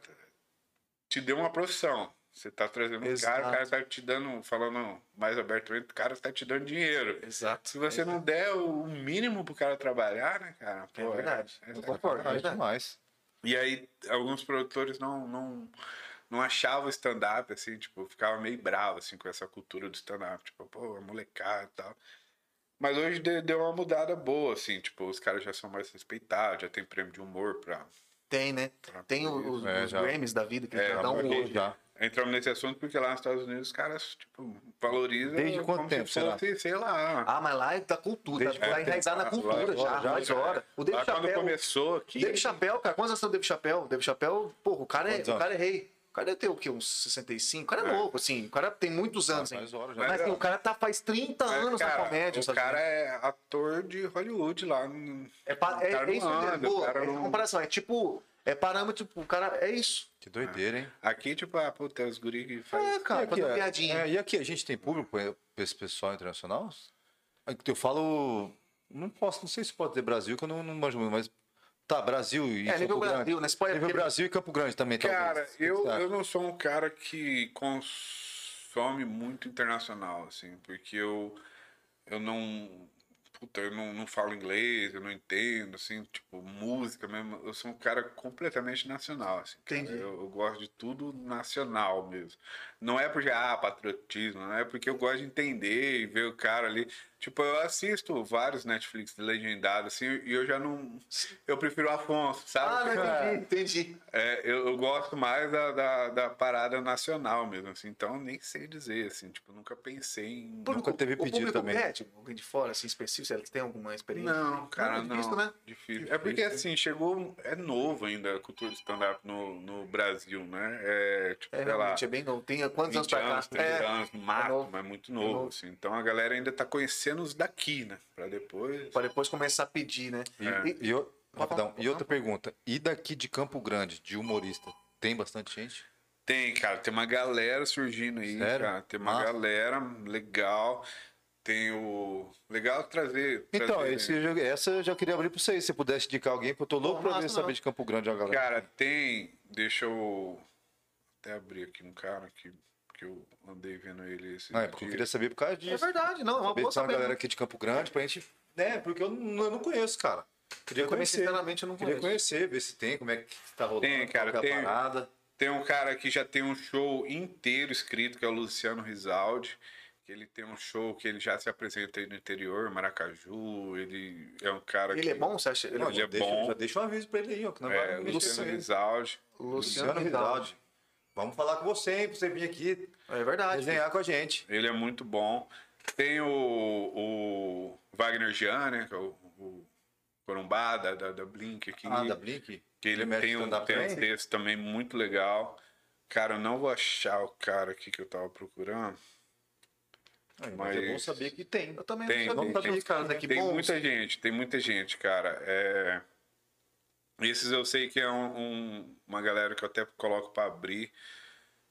te deu uma profissão. Você tá trazendo um cara, o cara tá te dando, falando mais abertamente, o cara tá te dando dinheiro. Exato. Se você não der o mínimo pro cara trabalhar, né, cara? É Pô, verdade. é- Eu é concordo. Rapaz, verdade. demais. E aí, alguns produtores não, não, não achavam stand-up, assim, tipo, ficava meio bravo, assim, com essa cultura do stand-up, tipo, pô, a molecada e tal. Mas hoje de- deu uma mudada boa, assim, tipo, os caras já são mais respeitados, já tem prêmio de humor pra... Tem, né? pra Tem os, É, os. Grammys da vida que É, já dá um porque- ouro. Já. Entramos nesse assunto porque lá nos Estados Unidos os caras, tipo, valorizam Desde quanto tempo, se fosse, sei lá... Ah, mas lá é da cultura, Desde tá, tá quando enraizado na Lá- cultura lá- já, já- hora. O Dave Lá quando Chappelle, começou aqui... Dave Chappelle, cara, quantos anos tem o Dave? O Dave Chappelle, porra, o cara é, o cara é rei. O cara deve ter o quê? Uns 65? O cara é, É. novo, assim. O cara tem muitos anos, hein? Faz hora já. Mas, assim, o cara tá faz 30 Mas, anos cara, na comédia. O cara é ator de Hollywood lá. no- É, pa- é, é isso mesmo, é comparação. É tipo, é parâmetro, tipo, o cara, é isso. Que doideira, hein? Aqui, tipo, ah, puta, os guri que faz. É, cara, e, aqui, é- piadinha. é, e aqui a gente tem público pra esse pessoal internacional? Aqui Eu falo. Não posso, não sei se pode dizer Brasil, que eu não, não manjo muito, mas. Tá, Brasil e É, Campo nível Grande. Brasil, né? Pode- Nível Brasil e Campo Grande também, Cara, talvez. Eu, eu não sou um cara que consome muito internacional, assim, porque eu, eu não. Puta, eu não, não falo inglês, eu não entendo, assim, tipo, música mesmo. Eu sou um cara completamente nacional, assim. Entendi. Eu, eu gosto de tudo nacional mesmo. Não é porque, ah, patriotismo, não é porque eu gosto de entender e ver o cara ali. Tipo, eu assisto vários Netflix legendados, assim, e eu já não. Eu prefiro o Afonso, sabe? Ah, não, Tipo, entendi, entendi. é, eu, eu gosto mais da, da, da parada nacional mesmo, assim, então nem sei dizer, assim, tipo, nunca pensei em. Nunca teve o pedido público também. pede alguém de fora, assim, específico, será que tem alguma experiência? Não, cara, é não. difícil, né? Difícil. É porque, assim, chegou. É novo ainda a cultura de stand-up no, no Brasil, né? É, tipo, É, sei lá. realmente, é bem novo. Tem quantos anos 20 pra cá? anos, 30 É, anos no máximo, novo. mas muito novo, novo. assim. Então a galera ainda tá conhecendo os daqui, né? Pra depois. pra depois começar a pedir, né? E, E- e eu- rapidão, e outra pergunta. E daqui de Campo Grande, de humorista, tem bastante gente? Tem, cara, tem uma galera surgindo aí, Sério? cara. Tem uma Massa. galera legal. Tem o. Legal trazer. Então, trazer- esse, eu já- essa eu já queria abrir pra vocês. Se pudesse indicar alguém, porque eu tô louco Pô, pra ver saber não. de Campo Grande a galera. Cara, tem. Deixa eu até abrir aqui um cara que, que eu andei vendo ele esse. Não, é porque eu queria saber por causa disso. É verdade, não, é uma Saber boa saber. galera aqui de Campo Grande pra gente. Né, porque eu não, eu não conheço, cara. Queria Eu conhecer. sinceramente, eu não Queria conheço. conhecer, ver se tem, como é que tá rolando. Tem, cara, é tem. parada. Tem um cara que já tem um show inteiro escrito, que é o Luciano Rizaldi. Que ele tem um show que ele já se apresenta aí no interior, Maracaju. Ele é um cara Ele que. é bom, você acha? Ele Não, é ele já, é deixa, bom. já deixa um aviso pra ele aí, ó. Que não É, vai Luciano. Rizaldi. Luciano Rizaldi. Vamos falar com você, hein, pra você vir aqui É verdade. desenhar com a gente. Ele é muito bom. Tem o, o Wagner Jean, né? Que é o, o Corumbá da, da, da Blink aqui. Ah, da Blink? Que ele mexe tem um, tem um texto também muito legal. Cara, eu não vou achar o cara aqui que eu tava procurando. Ah, mas é bom Mas- saber que tem. Eu também Tem, não sabia, tem, sabia os caras aqui tem bons. muita gente, tem muita gente, cara. É... Esses eu sei que é um- um- uma galera que eu até coloco pra abrir.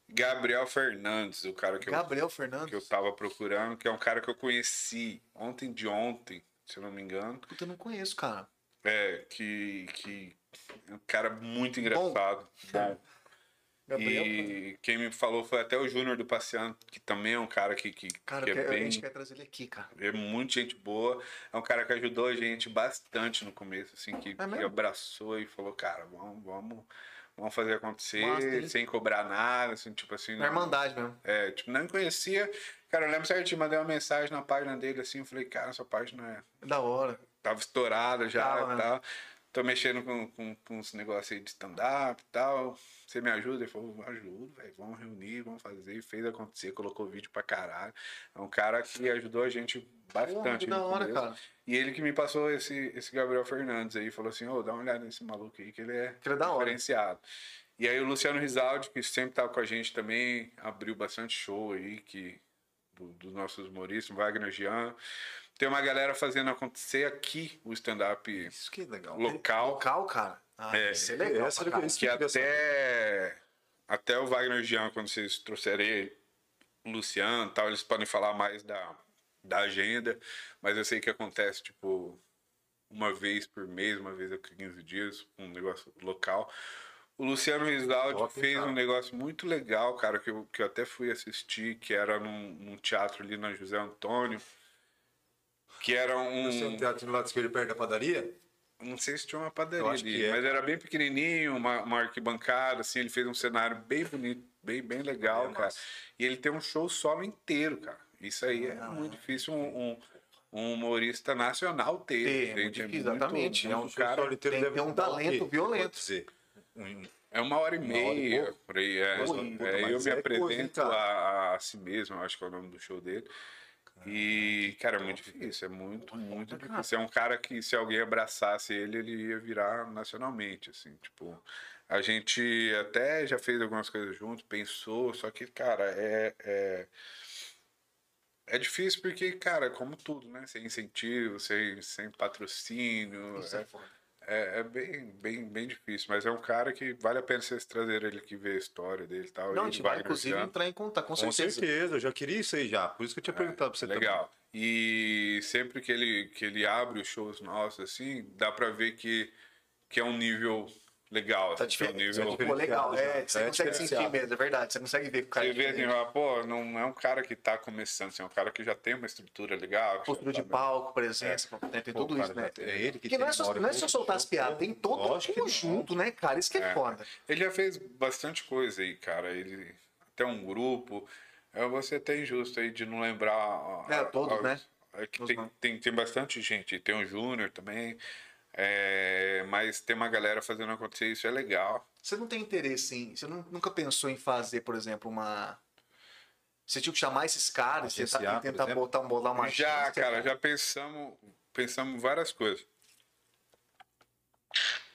Gabriel Fernandes, o cara que eu, Gabriel Fernandes. que eu tava procurando, que é um cara que eu conheci ontem de ontem, se eu não me engano. Puta, eu não conheço, cara. É, que, que um cara muito engraçado, bom. Gabriel. E quem me falou foi até o Júnior do Passeando, que também é um cara que, que, Cara, que é a bem. gente quer trazer ele aqui, cara. É muito gente boa. É um cara que ajudou a gente bastante no começo, assim, que, que É mesmo? abraçou e falou, cara, vamos, vamos, vamos fazer acontecer sem cobrar nada, assim, tipo assim. Na Irmandade mesmo. É, tipo, não conhecia. Cara, eu lembro certinho, mandei uma mensagem na página dele assim, eu falei, cara, sua página é Da hora. tava estourada já Tava e tal. Tô mexendo com, com, com uns negócios aí de stand-up e tal. Você me ajuda? Ele falou, ajudo, velho. Vamos reunir, vamos fazer. Fez acontecer, colocou vídeo pra caralho. É um cara que ajudou a gente bastante. que da hora, cara. E ele que me passou esse, esse Gabriel Fernandes aí, falou assim, ô, dá uma olhada nesse maluco aí, que ele é, Que ele é diferenciado. E aí o Luciano Rizaldi, que sempre tava com a gente também, abriu bastante show aí, que, do- dos nossos humoristas, Wagner Jean. Tem uma galera fazendo acontecer aqui o stand-up Isso que é legal. local, Local, cara. Ah, É, isso é legal. essa isso que até, até o Wagner Jean, quando vocês trouxerem o Luciano e tal, eles podem falar mais da, da agenda, mas eu sei que acontece, tipo, uma vez por mês, uma vez a 15 dias, um negócio local. O Luciano Rizaldi hein, fez cara? um negócio muito legal, cara, que eu, que eu até fui assistir, que era num, num teatro ali na José Antônio, que era um... Você é um teatro do lado esquerdo perto da padaria? Não sei se tinha uma padaria ali, é, mas era bem pequenininho, uma, uma arquibancada, assim, ele fez um cenário bem bonito, bem, bem legal, É, cara. E ele tem um show solo inteiro, cara. Isso aí é muito difícil um, um, um humorista nacional ter. Ter, é muito difícil, exatamente. É um cara, tem- tem um talento quê? violento. É uma hora e Uma hora e meia, por aí. É, É, eu me é coisa, apresento cara? a, a si mesmo, acho que é o nome do show dele. E, cara, é muito difícil, é muito, muito difícil. É um cara que, se alguém abraçasse ele, ele ia virar nacionalmente, assim, tipo... A gente até já fez algumas coisas junto, pensou, só que, cara, é... é... É difícil porque, cara, como tudo, né? Sem incentivo, sem, sem patrocínio. Isso é é- foda. É, é bem, bem, bem difícil, mas é um cara que vale a pena vocês trazerem ele aqui ver a história dele e tal. Não, a gente vai, inclusive, entrar em contato, com Com certeza. certeza, eu já queria isso aí já. Por isso que eu tinha perguntado pra você também. É, Legal. E sempre que ele, que ele abre os shows nossos, assim, dá pra ver que, que é um nível legal. Tá assim, é diferente. nível... tá Pô, legal. É, você é consegue sentir mesmo, é verdade. Você consegue ver o cara Você é vê assim, ah, pô, não é um cara que tá começando, assim, é um cara que já tem uma estrutura legal. postura de tá palco, presença, né, tem Pô, tudo cara, isso, né? É ele que Porque tem não é, só, não é só soltar as show. piadas, tem todo um não. conjunto, né, cara? Isso que é, É. foda. Ele já fez bastante coisa aí, cara. Ele até um grupo. Eu vou ser até injusto aí de não lembrar. É, todos, né? é tem, tem, tem bastante gente. Tem o Júnior também. É, mas tem uma galera fazendo acontecer, isso é legal. Você não tem interesse em. Você não- nunca pensou em fazer, por exemplo, uma. Você tinha que chamar esses caras, Agenciar, tentar, por tentar exemplo? botar, bolar uma já, agência, cara, já pensamos, pensamos várias coisas.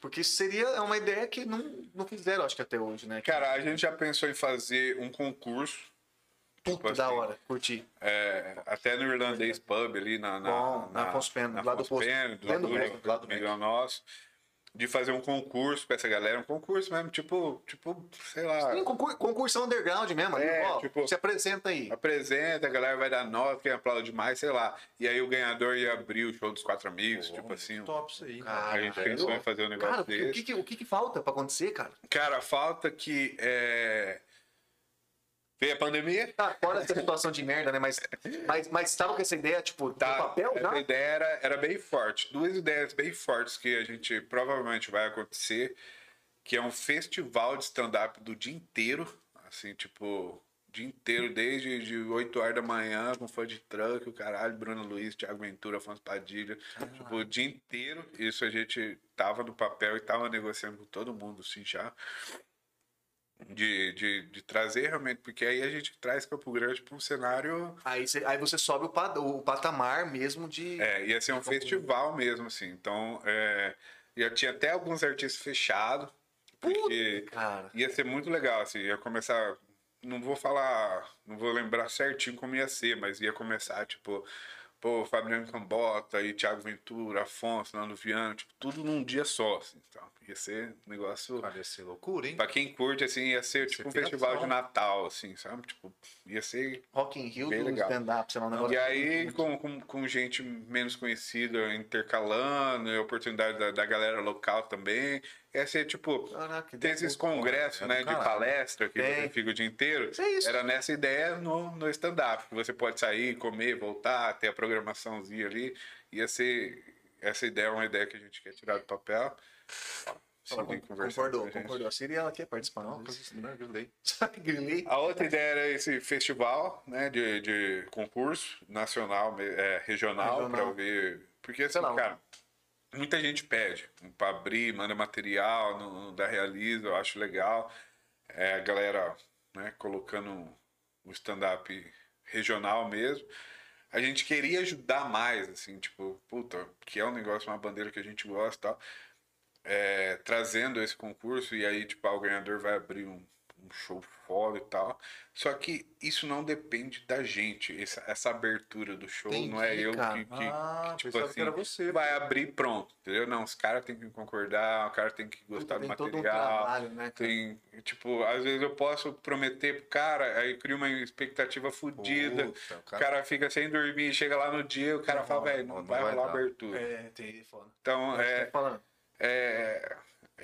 Porque isso seria é uma ideia que não, não fizeram, acho que até hoje, né? Cara, a gente já pensou em fazer um concurso. Puta tipo da assim, hora, curti. é, até no Irlandês Pub ali na, na, Bom, na na lá do posto. Do do do, lá do amigão nosso, de fazer um concurso com essa galera, um concurso mesmo, tipo, tipo, sei lá, Sim, concur, concurso underground mesmo. ali, É, ó, tipo- se apresenta aí. apresenta, a galera vai dar nota, quem aplaude mais, sei lá. E aí o ganhador ia abrir o show dos quatro amigos, tipo assim. Top isso aí. Cara, A gente pensou em fazer um negócio Cara, porque o desse. que, que- o que, que falta pra acontecer, cara? Cara, falta que é... veio a pandemia. Tá, fora essa situação de merda, né? Mas, mas, mas tava com essa ideia, tipo, Tá, no papel essa já? ideia era, era bem forte. Duas ideias bem fortes que a gente provavelmente vai acontecer, que é um festival de stand-up do dia inteiro, assim, tipo, dia inteiro, desde de 8 horas da manhã, com fã de truck, o caralho, Bruno Luiz, Thiago Ventura, Afonso Padilha, tipo, o dia inteiro. Isso a gente tava no papel e tava negociando com todo mundo, assim, já. De, de, de trazer realmente, porque aí a gente traz Campo Grande para um cenário Aí, você, aí você sobe o, pa- o patamar mesmo de. é, ia ser um festival mesmo, assim. Então, é, já tinha até alguns artistas fechados. Porque Cara. ia ser muito legal, assim. Ia começar. Não vou falar. Não vou lembrar certinho como ia ser, mas ia começar, tipo. Pô, Fabiano Cambota e Thiago Ventura, Afonso, Nando Viana, tipo, tudo num dia só, assim. Então, ia ser um negócio. Ia ser loucura, hein? Pra quem curte, assim, ia ser tipo um festival de Natal, assim, sabe? Tipo, ia ser Rock in Rio do stand-up, sei lá, um negócio. e aí, com, com, com gente menos conhecida intercalando, e a oportunidade da, da galera local também. Ia ser tipo. Caraca, Tem esses congressos, é né, de palestra que Tem. você fica o dia inteiro. É isso. Era nessa ideia no, no stand-up, que você pode sair, comer, voltar, ter a programaçãozinha ali. Ia ser. Essa ideia é uma ideia que a gente quer tirar do papel. Concordou, concordou. A Siri, ela quer participar, não? Não, grilei. Sabe, grilei? A outra ideia era esse festival, né, de, de concurso nacional, é, regional, Regional. para ver. Porque, assim, Sei lá, cara, muita gente pede para abrir, manda material no da Realiza, eu acho legal. É, a galera né, colocando o stand-up regional mesmo. A gente queria ajudar mais, assim, tipo, puta, que é um negócio, uma bandeira que a gente gosta e tal. É, trazendo esse concurso e aí, tipo, ah, o ganhador vai abrir um, um show foda e tal. Só que isso não depende da gente, essa, essa abertura do show, não é Entendi, eu cara. que, que, Ah, tipo pensava assim, que era você. vai abrir pronto, entendeu? Não, os caras têm que concordar, o cara tem que gostar do Tem todo um material. trabalho, né, cara? tem, tipo, às vezes eu posso prometer pro cara, aí cria uma expectativa fodida. Puta, o cara- cara fica sem dormir, chega lá no dia, o cara Não fala, velho, não, não vai rolar abertura. É, tem foda. Então, é, Tô falando. é,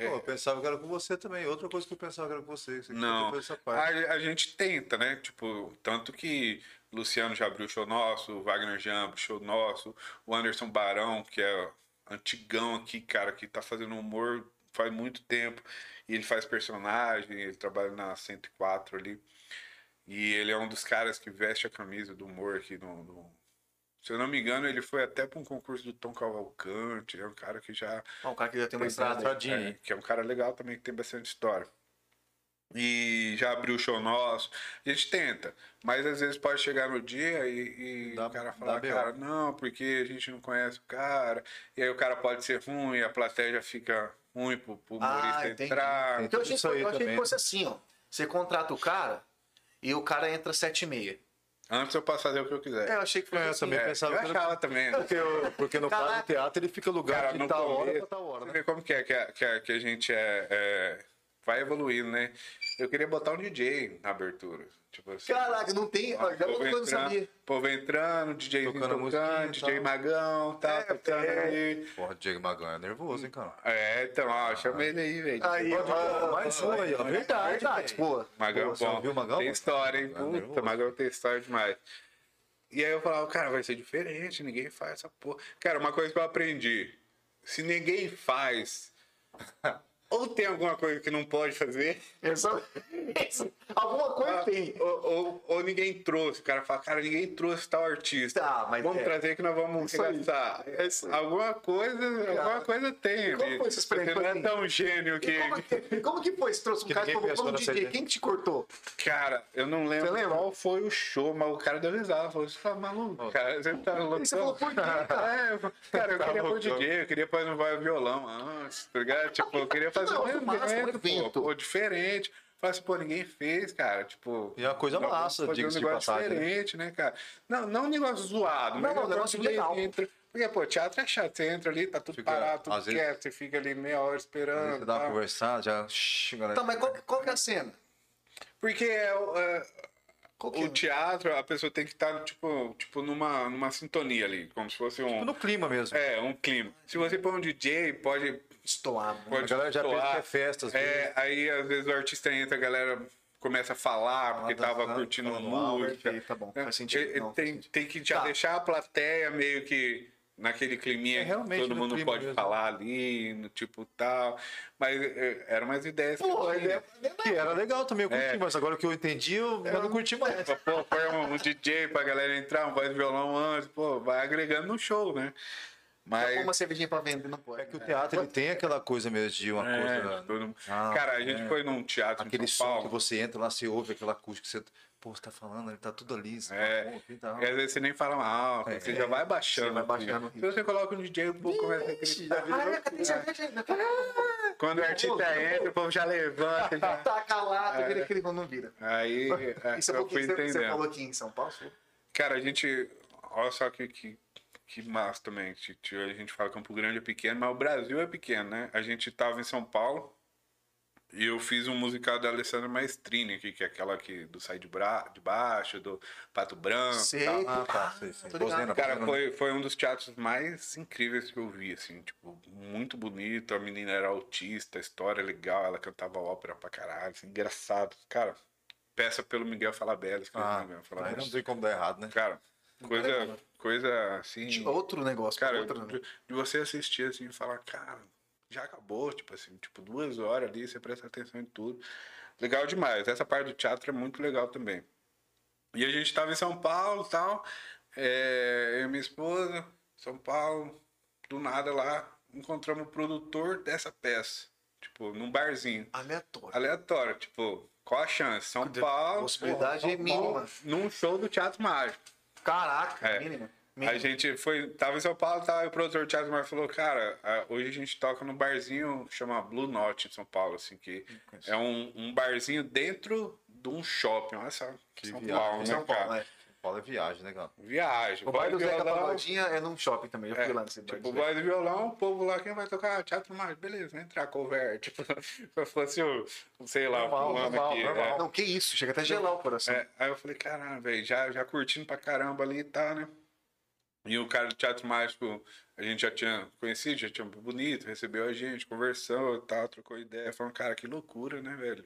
Pô, eu pensava que era com você também. Outra coisa que eu pensava que era com você. Você Não. Essa parte. A, a gente tenta, né? Tipo, tanto que Luciano já abriu show nosso, o Wagner já abriu show nosso, o Anderson Barão, que é antigão aqui, cara, que tá fazendo humor faz muito tempo. E ele faz personagem, ele trabalha na 104 ali. E ele é um dos caras que veste a camisa do humor aqui no. no- Se eu não me engano, ele foi até para um concurso do Tom Cavalcante. É um cara que já Ó, um cara que já tem uma estradinha é, aí. que é um cara legal também, que tem bastante história. E já abriu o show nosso. A gente tenta, mas às vezes pode chegar no dia e, e Dá- o cara falar, cara, não, porque a gente não conhece o cara. E aí o cara pode ser ruim, a plateia já fica ruim pro, pro humorista Ah, entrar. Porque eu achei, eu achei que fosse assim, ó. Você contrata o cara e o cara entra sete e meia. Antes eu posso fazer o que eu quiser. É, eu achei que fosse É, eu assim. também É, pensava eu que era- achava também. né? Porque, eu- porque no caso Caraca. do teatro ele fica lugar Cara, de tal hora pra tal hora, Você né? vê como que é que a, que a, que a gente é, é- vai evoluindo, né? Eu queria botar um DJ na abertura. Tipo assim. Caraca, não tem. Ó, já povo entrando, sabia. povo entrando, DJ Tocando tocando, DJ. Magão, tá É, tocando é. ali. Porra, Diego Magalhães é nervoso, hein, cara? É, então, ó, chama ele aí, velho. Aí, Pode- ó, mais um aí, ó. Verdade, Verdade, pô. Magão, Pô, bom. viu Magão, Tem história, hein? Magão é Puta, nervoso. Magão tem história demais. E aí eu falava, cara, vai ser diferente, ninguém faz essa porra. Cara, uma coisa que eu aprendi. Se ninguém faz, ou tem alguma coisa que não pode fazer, Essa- essa- Alguma coisa Ah, tem. Ou, ou- ou ninguém trouxe. O cara fala, cara, ninguém trouxe tal artista. Tá, mas vamos é. trazer que nós vamos Isso aí. regaçar. É isso aí. Alguma coisa, alguma coisa tem. como foi essa Você não é Assim, tão gênio que. E como, que, como que foi? Você trouxe um Que cara e ninguém falou, nessa DJ, ideia. quem que te cortou? Cara, eu não lembro Você lembra? qual foi o show, mas o cara deu risada. Falou, você tá maluco, cara? Você tá louco? E você falou, por quê, cara? É, eu cara, eu Tá queria pôr. DJ, eu queria pôr no vai violão antes, tá ligado? Tipo, eu queria fazer Não, um é massa, um evento, evento. pô, pô, diferente. Falei assim, pô, ninguém fez, cara. Tipo. E é uma coisa massa, fazer um diga-se de negócio passagem, né? diferente, né, cara? Não, não um negócio zoado, mas não, é um negócio DJ legal. entra- Porque, pô, teatro é chato. Você entra ali, tá tudo Fica, parado, tudo às vezes- quieto, você fica ali meia hora esperando. Você dá uma conversada, já. Shhh, galera. Então, mas qual, que- qual que é a cena? Porque é, o- é, o é? teatro, a pessoa tem que estar, tipo, tipo numa, numa sintonia ali, como se fosse um. No clima mesmo. É, um clima. Se você põe um DJ, pode. Estoar. né? pode A galera já pensa soar. que é festa, às vezes. É, aí às vezes o artista entra, a galera começa a falar porque tava dançando, curtindo alto, música. Perfeito, tá bom. Faz sentido. Ele- ele Não, faz tem, sentido. tem que já Tá. deixar a plateia meio que naquele climinha É, que todo mundo pode mesmo. falar ali, no tipo tal. Mas é, eram umas ideias. que Pô, tinha. é, Que era legal também, eu curti, É. mas agora que eu entendi, eu já não curti mais. Pô, põe um, um DJ pra galera entrar, um voz de violão antes, pô, vai agregando no show, né? Mas... Uma cervejinha pra vender, não pode. É que o teatro ele tem aquela coisa mesmo de uma É, coisa. todo- Ah, Cara, a gente é. foi num teatro Aquele em São som Paulo. que você entra lá, você ouve aquela acústica, você. Pô, você tá falando, ele tá tudo ali. Você É. tá tá- E às vezes você nem fala alto, É. você já vai baixando. Você vai assim, baixando ó. o Se você coloca um DJ, o povo começa a gritar. Ah, ainda? Quando o artista entra, o povo já levanta. Já... Tá calado, É. vira aquele não vira. Aí é, Isso é eu fui você, você entendendo. falou aqui em São Paulo? Cara, a gente. Olha só que, que, massa também. A gente fala que Campo Grande é pequeno, mas o Brasil é pequeno, né? A gente tava em São Paulo e eu fiz um musical da Alessandra Maestrini aqui, que é aquela que, do Sai de, Bra... de Baixo, do Pato Branco. Sei, tal. Ah, tá, sei, sei. Cara, foi, foi um dos teatros mais incríveis que eu vi, assim, tipo, muito bonito. A menina era autista, a história é legal, ela cantava ópera pra caralho, assim, engraçado. Cara, peça pelo Miguel Falabella, Ah, Miguel Falabella. não tem como dar errado, né? Cara, coisa, coisa assim. De Outro negócio. Cara, outro, de, de você assistir assim e falar, cara, já acabou, tipo assim, tipo, duas horas ali, você presta atenção em tudo. Legal demais. Essa parte do teatro é muito legal também. E a gente tava em São Paulo e tal. É, eu e minha esposa, São Paulo, do nada lá, encontramos o produtor dessa peça. Tipo, num barzinho. Aleatório. Aleatório, tipo, qual a chance? São Paulo. possibilidade é mínima. Num show do Teatro Mágico. Caraca, É. mínimo. A gente foi, tava em São Paulo, tava, e o produtor Teatro Mágico falou, cara, hoje a gente toca num barzinho que chama Blue Note em São Paulo, assim, que é um, um barzinho dentro de um shopping. Olha só, Que São viagem, Paulo, né, São Paulo. é. Paulo é viagem, né, cara? Viagem. O bar do Zeca violão, Pagodinha é num shopping também. Eu fui É, lá nesse. Tipo, do o voz de violão, o povo lá, quem vai tocar? Teatro Mágico, beleza, vai entrar, cover. Tipo, se fosse o, sei lá, Normal, normal, aqui. normal. é. Não, que isso, chega até gelar o coração. É, aí eu falei, caramba, velho, já, já curtindo pra caramba ali e tal, né? E o cara do Teatro Mágico, a gente já tinha conhecido, já tinha bonito, recebeu a gente, conversou e tal, trocou ideia. Falando, cara, que loucura, né, velho?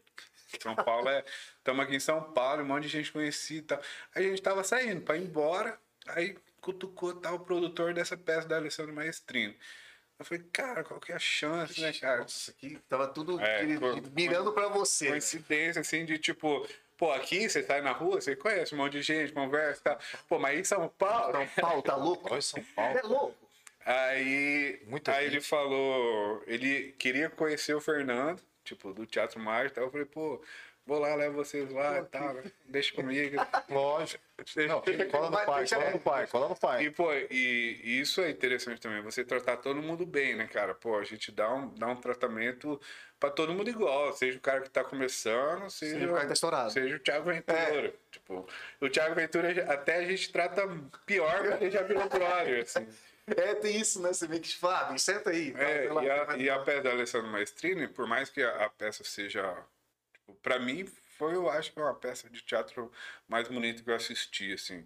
São Paulo é. Estamos aqui em São Paulo, um monte de gente conhecida e tal. Aí a gente tava saindo pra ir embora, aí cutucou tal o produtor dessa peça da Alessandro Maestrino. Eu falei, cara, qual que é a chance, né, cara? Nossa, aqui tava tudo É, mirando pra você. coincidência, assim, de tipo, pô, aqui você sai na rua, você conhece um monte de gente, conversa e tal. Pô, mas em São Paulo. São Paulo, tá louco? Olha São Paulo. É louco. Aí, Muita aí gente. ele falou, ele queria conhecer o Fernando, tipo, do Teatro Mágico e tal. Eu falei, pô, vou lá, levo vocês lá e tal, deixa comigo. Lógico. Não, cola no pai, cola no pai, cola no pai. E, pô, e, e isso é interessante também, você tratar todo mundo bem, né, cara? Pô, a gente dá um, dá um tratamento pra todo mundo igual, seja o cara que tá começando, seja, Seja o cara que tá estourado. seja o Thiago Ventura. Tipo, o Thiago Ventura até a gente trata pior porque já virou brother, assim. É, tem isso, né? Você vê que, Fábio, senta aí. É, Vai lá, e a, e a peça da Alessandro Maestrini, por mais que a, a peça seja. Tipo, pra mim, foi, eu acho que uma peça de teatro mais bonita que eu assisti, assim.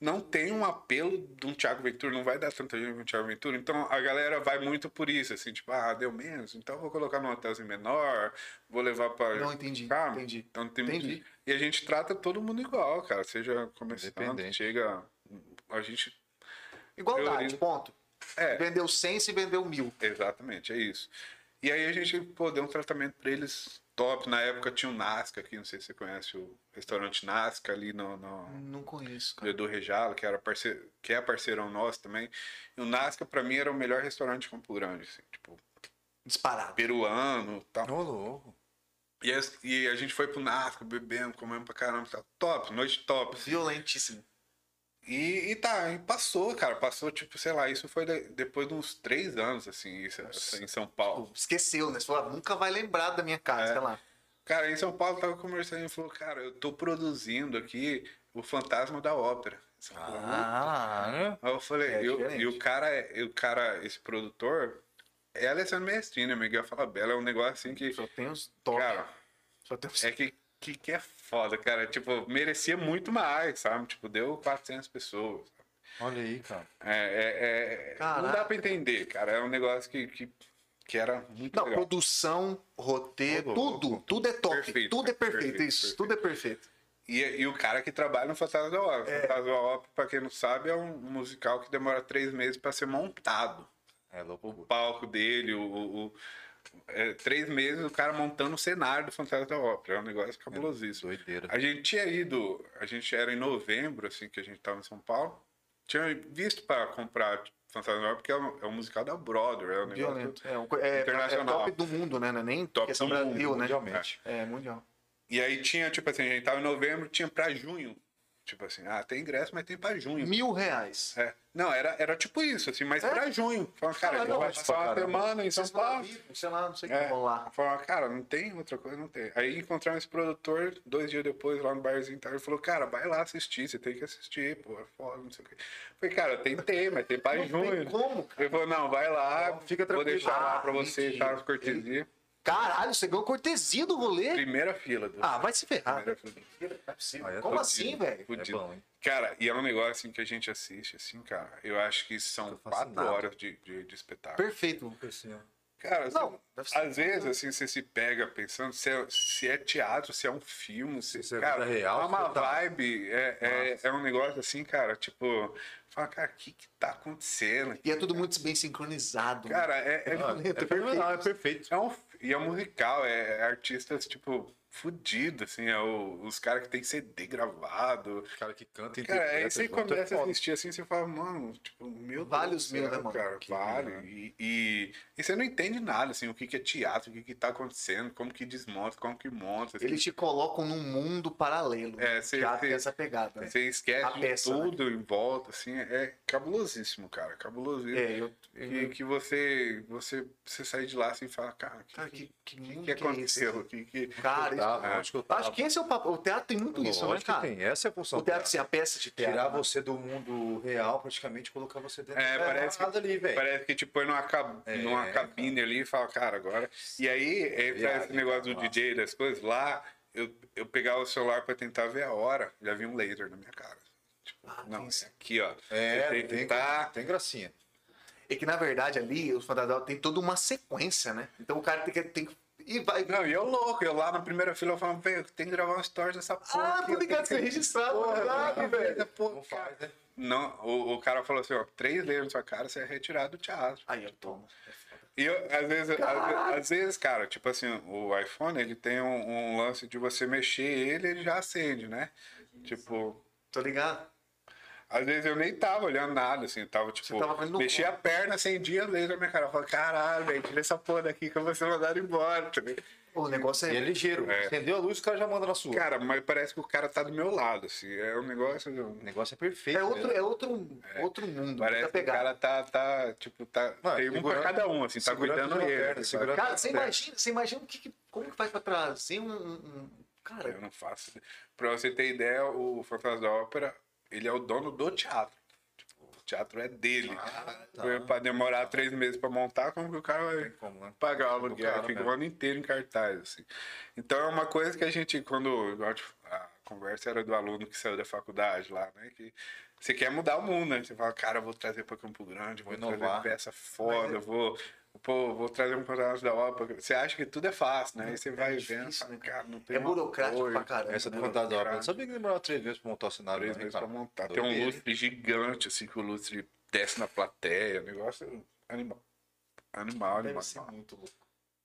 Não tem um apelo de um Thiago Ventura, não vai dar tanta gente com o Thiago Ventura, então a galera vai muito por isso, assim, tipo, ah, deu menos, então eu vou colocar num hotelzinho menor, vou levar pra. Não, entendi, Calma. entendi. Então tem muito- Entendi. E a gente trata todo mundo igual, cara, seja começando, chega. A gente. Igualdade, ponto. É. Vendeu 100, se vendeu mil. Exatamente, é isso. E aí a gente pô, deu um tratamento pra eles top. Na época tinha o Nasca aqui, não sei se você conhece o restaurante Nasca ali no, no Não conheço, do cara. Edu Rejalo, que, era parceiro, que é parceirão nosso também. E o Nasca, pra mim, era o melhor restaurante de Campo Grande, assim, tipo, Disparado. peruano e tal. Ô, louco. E, as- e a gente foi pro Nasca, bebendo, comendo pra caramba, tal. top, noite top. assim. E, e tá, e passou, cara, passou, tipo, sei lá, isso foi de- depois de uns três anos, assim, isso, em São Paulo. Pô, Esqueceu, né? Você falou, ah, nunca vai lembrar da minha casa, É. sei lá. Cara, em São Paulo tava conversando e falou, cara, eu tô produzindo aqui o Fantasma da Ópera. Ah? Aí eu falei, É e o- diferente. e o cara, é- o cara, esse produtor, é Alessandro Mestrina, Miguel Falabella, é um negócio assim que, Só tem os top. cara, Só tem os... é que, que, que é foda, cara. Tipo, merecia muito mais, sabe? Tipo, deu 400 pessoas. Olha aí, cara. É, é, é- não dá pra entender, cara. É um negócio que, que, que era muito Não, legal. produção, roteiro, Ô, tudo. louco. Tudo é top. Perfeito, tudo é perfeito, perfeito, isso. perfeito. Tudo é perfeito. E, e o cara que trabalha no Fantasma da Ópera. Fantasma da Ópera, pra quem não sabe, é um musical que demora três meses pra ser montado. É louco. O palco dele, o. o- o- é, três meses o cara montando o cenário do Fantasma da Ópera. É um negócio cabulosíssimo. Doideira. A gente tinha ido, a gente era em novembro, assim, que a gente tava em São Paulo. Tinha visto pra comprar Fantasma da Ópera, porque é um, é um musical da Broadway, é um negócio Violento. É, um co- é, é Internacional. top do mundo, né? Não é nem Top questão do mundo, Brasil, né? Mundialmente. É, mundial. E aí tinha, tipo assim, a gente tava em novembro, tinha pra junho. Tipo assim, ah, tem ingresso, mas tem pra junho. Mil reais. É. Não, era, era tipo isso, assim, mas É? pra junho. Falando, cara, Ah, não, vai passar uma semana em São Paulo. sei lá, não sei o É. que vão lá. Falou, cara, não tem outra coisa, não tem. Aí encontramos esse produtor, dois dias depois, lá no barzinho, tá? ele falou, cara, vai lá assistir, você tem que assistir, pô, é foda, não sei o quê. Falei, cara, tentei, mas tem pra Não junho. tem como, cara. Ele falou, não, vai lá, Não, fica vou tranquilo. deixar lá Ah, pra você, mentira. tá, cortesia. Caralho, você ganhou cortesia do rolê? Primeira fila. Do... Ah, vai se ferrar. Primeira fila. Não é possível. Ah, é Como assim, velho? É Fudido. bom, hein? Cara, e é um negócio assim que a gente assiste, assim, cara. Eu acho que são quatro horas de, de, de espetáculo. Perfeito. Cara, assim, Não, ser- às vezes, assim, você se pega pensando se é, se é teatro, se é um filme, se, Se é cara, vida real, é uma vibe, é, é, é um negócio assim, cara, tipo, fala, cara, o que que tá acontecendo? E é tudo muito bem sincronizado. né? Cara, é, é, bonito, é fenomenal, é perfeito. é um, e é musical, é, é artistas, tipo, fudido, assim, é o- os caras que tem CD gravado. O cara que canta Cara, aí você é começa a assistir assim, você fala, mano, tipo, meu Vários Deus céu, né, mano? Cara, Que vale. E, e, e você não entende nada, assim, o que, que é teatro, o que, que tá acontecendo, como que desmonta, como que monta. assim. Eles te colocam num mundo paralelo. É, você- tem essa pegada. né? Você esquece peça, né? tudo em volta, assim, é cabulosíssimo, cara, cabulosíssimo. É, eu. Que, que você, você, você sai de lá assim e fala, cara, que, Cara, que, que, que, que, que que é aconteceu? Que, que... Cara, Isso- lógico que eu acho que esse é o papo. O teatro tem muito isso, né, que cara? tem. Essa é a função. O teatro, assim, a peça de teatro. Tirar né? você do mundo real, praticamente, colocar você dentro É, da parece parada ali, velho. Parece que te põe numa, cab... É, numa cabine ali e fala, cara, agora. E aí entra esse negócio do DJ das coisas. Lá, eu, eu pegava o celular pra tentar ver a hora, já vi um laser na minha cara. Tipo, não, tem isso. é aqui, ó. É, tem que tem, tá- tem gracinha. É que, na verdade, ali, os fantasmas tem toda uma sequência, né? Então o cara tem que. Tem que e vai. Não, e eu louco, eu lá na primeira fila eu falando, velho, tem que gravar um stories dessa porra. Ah, tô ligado, você é registrado, Porra, não, velho. Não faz, né? Não, o, o cara falou assim, ó, três lasers na sua cara, você é retirado do teatro. Aí eu tomo. E eu, às vezes, às, às vezes, cara, tipo assim, o iPhone, ele tem um, um lance de você mexer ele, ele já acende, né? Tipo, Tô ligado? Às vezes eu nem tava olhando nada, assim, tava tipo, tava mexia a perna, acendia laser na minha cara. Eu falei, caralho, velho, tira essa porra daqui que eu vou ser mandado embora. tá? O negócio E é é. ligeiro. É. Acendeu a luz, o cara já manda na sua. Cara, mas parece que o cara tá do meu lado, assim, é um negócio... O negócio é perfeito. É outro, né? é outro, outro mundo. Parece Parece que o cara tá, tá tipo, tá, Mano, tem um pra cada um, assim, tá cuidando ele. perna, tá segurando- Cara, você É. imagina, você imagina o que, que- como que faz pra trazer um. um- Cara, Eu não faço. Pra você ter ideia, o Fantasma da Ópera, ele é o dono do teatro. Tipo, o teatro é dele. Foi Pra demorar três meses pra montar, como que o cara vai como, né? pagar o aluguel? Fica o ano inteiro em cartaz, assim. Então é uma coisa que a gente, quando a conversa era do aluno que saiu da faculdade lá, né? Que você quer mudar o mundo, né? Você fala, cara, eu vou trazer pra Campo Grande, vou, Vou trazer inovar. peça foda, vou. Pô, vou trazer um personagem da ópera. Você acha que tudo é fácil, né? Aí você vai vendo, difícil, fala, né, cara, não tem é burocrático coisa. pra caramba. Essa do né? Fantasma da Ópera. Eu sabia que demorava três vezes pra montar o cenário. Três também, vezes pra montar. Tem um lustre gigante, assim, que o lustre desce na plateia. O negócio animal. Animal, Deve animal. ser muito louco.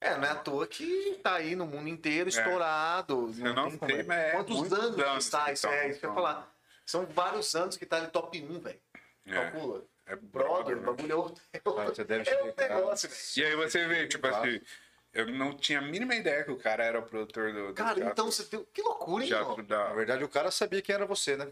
É, não é à toa que tá aí no mundo inteiro, estourado. Eu não tem sei, mas é Quantos anos, anos que tá? que Isso é isso que eu ia falar. São vários anos que tá no top 1, velho. É, Calcula. É Brother, o né? bagulho é outro. É Cara, outro, você deve é um chegar- negócio, velho. E aí você vê, tipo assim, eu não tinha a mínima ideia que o cara era o produtor do, do Cara, teatro, então você tem. Que loucura, hein, teatro mano? da... Na verdade, o cara sabia quem era você, né?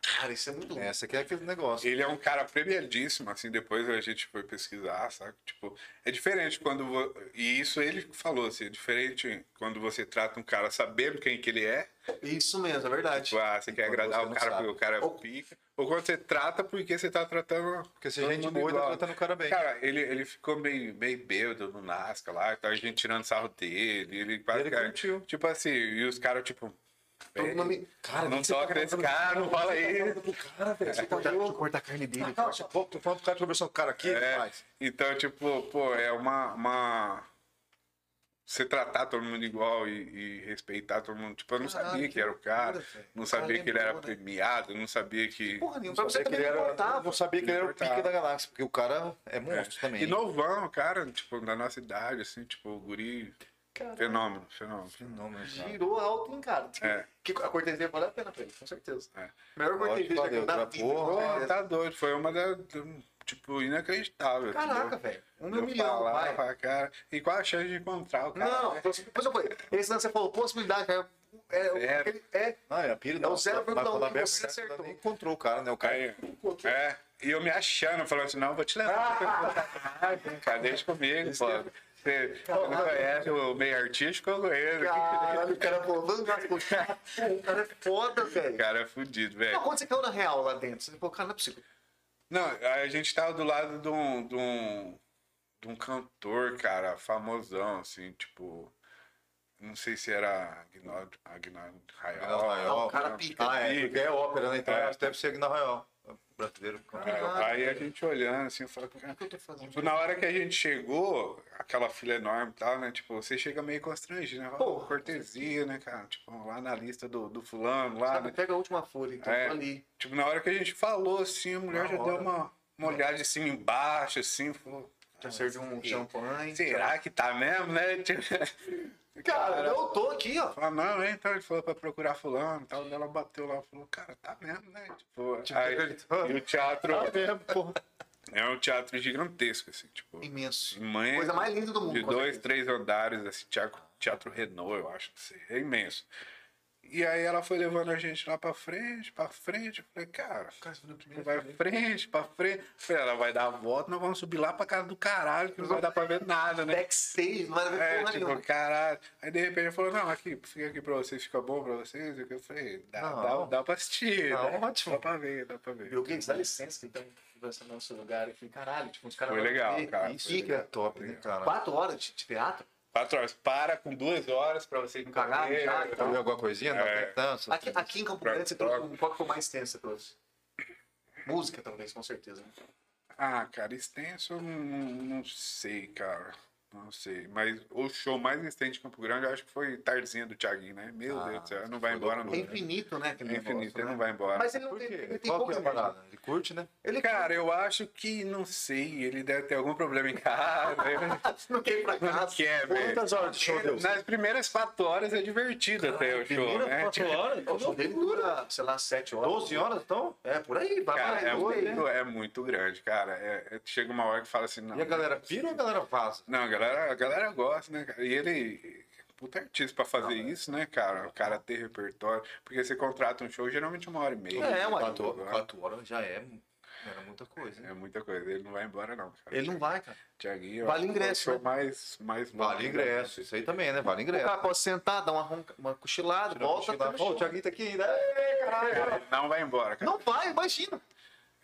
Cara, isso é muito louco. Essa que é aquele negócio. Ele é um cara premiadíssimo, assim, depois a gente foi pesquisar, sabe? Tipo, é diferente quando... vo- E isso ele falou, assim, é diferente quando você trata um cara sabendo quem que ele é, Isso mesmo, é verdade. tipo, ah, você quer quando agradar você o cara sabe. porque o cara é Ou- pica, ou quando você trata porque você tá tratando... Porque se todo gente mundo boa, tá tratando o cara bem. Cara, ele, ele ficou meio, meio bêbado no Nasca lá, tá a gente tirando sarro dele, ele quase Ele cara, curtiu. Tipo assim, e os caras, tipo. Todo "Véi, nome... Cara, não toca nesse cara, não fala isso. do cara, velho. Você tá louco. cortar a carne dele. Tô falando do cara de conversão com o cara aqui, É, faz. então, tipo, pô, é uma. uma... Você tratar todo mundo igual e, e respeitar todo mundo. Tipo, eu não Caralho, sabia que que era o cara, velho. não O cara sabia que ele era né? premiado, não sabia que. Porra nenhuma, Não sabia que ele era, importava. não sabia que ele era o pica da galáxia, porque o cara é monstro também. E novão, cara, tipo, da nossa idade, assim, tipo, o guri. Fenômeno, fenômeno. Fenômeno, cara. Girou alto, hein, cara. É. Que a cortesia vale a pena pra ele, com certeza. É. Melhor cortesia valeu, da pra vida. porra, certeza. tá doido, foi uma da. Tipo, inacreditável. Caraca, velho. Um Eu milhão, vai. cara. E qual a chance de encontrar o cara? Não, né? depois eu falei, esse lance você falou, possibilidade, cara. É, Zero. aquele- é, Não, é a pira É não. o 0,1 Vai falar que você acertou. nem encontrou o cara, né? O cara Aí, é, e eu me achando, falando assim, não, vou te levar. Ah, cara, deixa comigo, pô. Você não conhece o meio artístico, eu conheço. caralho, o cara vamos lá, pô, o cara é foda, O velho. cara é fudido, velho. Não, quando você caiu na real lá dentro, você falou, cara, não é possível. Não, a gente tava do lado de um, de um, de um cantor, cara, famosão, assim, tipo. Não sei se era Agnaldo, Agnaldo Aguinaldo Rayal. Rayal. o cara pica. Ah, é, porque é ópera, né? Então É. deve ser na Royal. Brasileiro. É, aí a gente olhando assim, eu falei, cara? Tipo, na hora que a gente chegou, aquela fila enorme e tal, né? Tipo, você chega meio constrangido, né? Porra. Cortesia, né, cara? Tipo, lá na lista do, do fulano, lá, Sabe, né? pega a última folha, então, É. ali. Tipo, na hora que a gente falou, assim, a mulher Na já hora. deu uma, uma olhada de cima embaixo, assim, falou. Já serviu um champanhe. Será que tá mesmo, né? Tipo, Cara, eu tô aqui, ó. Falou, não? Então ele falou pra procurar fulano e tal. Ela bateu lá e falou, cara, tá mesmo, né? Tipo, aí, e o teatro é um teatro gigantesco, assim, tipo. Imenso. Coisa mais linda do mundo. de dois, certeza. três andares, assim, teatro, teatro Renault, eu acho que sei, é imenso. E aí ela foi levando a gente lá pra frente, pra frente. Eu falei, cara, vai frente, pra frente. Eu Falei, ela vai dar a volta, nós vamos subir lá pra casa do caralho, que não vai dar pra ver nada, né? Backstage, não vai ver É, porra tipo, nenhuma. caralho. Aí de repente ele falou, não, aqui, fica aqui pra vocês, fica bom pra vocês. Eu falei, dá, Não. dá, dá pra assistir. Não, né? ótimo. Dá pra ver, dá pra ver. Bill Gates, dá licença que então vai ser nosso lugar aqui. Caralho, tipo, uns caras. Foi legal, ver cara. Isso, que é top, né, cara? Quatro horas de de teatro? Quatro horas. Para com duas horas pra você Não cagar, comer. já, Pra ver alguma coisinha? Não É. tanto. Aqui, aqui em Campo Grande, você trouxe. um- Qual que foi o mais tenso você trouxe? Música, talvez, com certeza. né? Ah, cara, extenso eu não, não sei, cara. Não sei. Mas o show mais extenso de Campo Grande eu acho que foi Tardezinha do Thiaguinho, né? Meu Ah, Deus do céu, não vai embora É nunca. infinito, né? Aquele É infinito, negócio, ele né? não vai embora. Mas ele não tem, ele tem Qual que pouca é parada? Ele curte, né? Ele Cara, eu acho que, não sei, ele deve ter algum problema em casa. não quer ir pra não casa. quer, velho. Quantas horas de show deu? Nas primeiras quatro horas é divertido até o show, né? quatro horas? O show dele dura, sei lá, sete horas. 12 horas, então? É, por aí. Vai Cara, é, né? muito, é muito grande, cara. É- é- chega uma hora que fala assim, não. E a galera pira ou a galera vaza? Não, a galera, a galera gosta, né, cara? E ele, puta artista pra fazer isso, né, cara? O cara ter repertório. Porque você contrata um show geralmente uma hora e meia. É, uma- Quatro, Né? quatro horas já é. Era muita coisa. É muita coisa. Ele não vai embora, não, cara. Ele não vai, cara. Tiaguinho, Vale que ingresso, o né? show mais, mais Vale né? ingresso. Isso aí também, né? Vale O ingresso. cara pode sentar, dar uma, ronca, uma cochilada, volta. tá no Ô, show. o Thiaguinho tá aqui ainda. Ei, caralho. Não vai embora, cara. Não vai, imagina.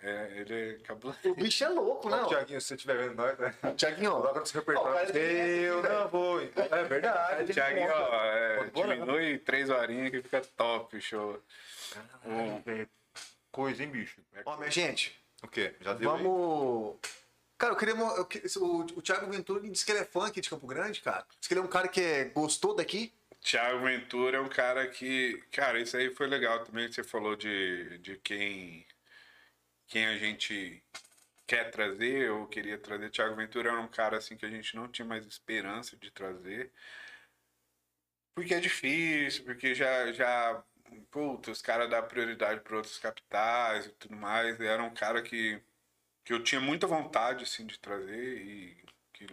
É, ele acabou. O bicho é louco, né? Ô, Thiaguinho, se você estiver vendo nós, né? Tiaguinho. Coloca no seu repertório. tem- Eu não vou. É verdade. Tiaguinho, ó, é, bora, diminui três horinhas que fica top o show. Um- É Coisa, hein, bicho? Ó, minha gente, O quê? Já deu aí? vamos. Cara, eu queria. eu o, o Thiago Ventura ele disse que ele é fã aqui de Campo Grande, cara. Diz que ele é um cara que é- gostou daqui. Thiago Ventura é um cara que. Cara, isso aí foi legal também que você falou de, de quem, quem a gente quer trazer ou queria trazer. Thiago Ventura era um cara assim que a gente não tinha mais esperança de trazer. Porque é difícil, porque já. já os caras dão prioridade para outros capitais e tudo mais. Era um cara que, que eu tinha muita vontade assim, de trazer e que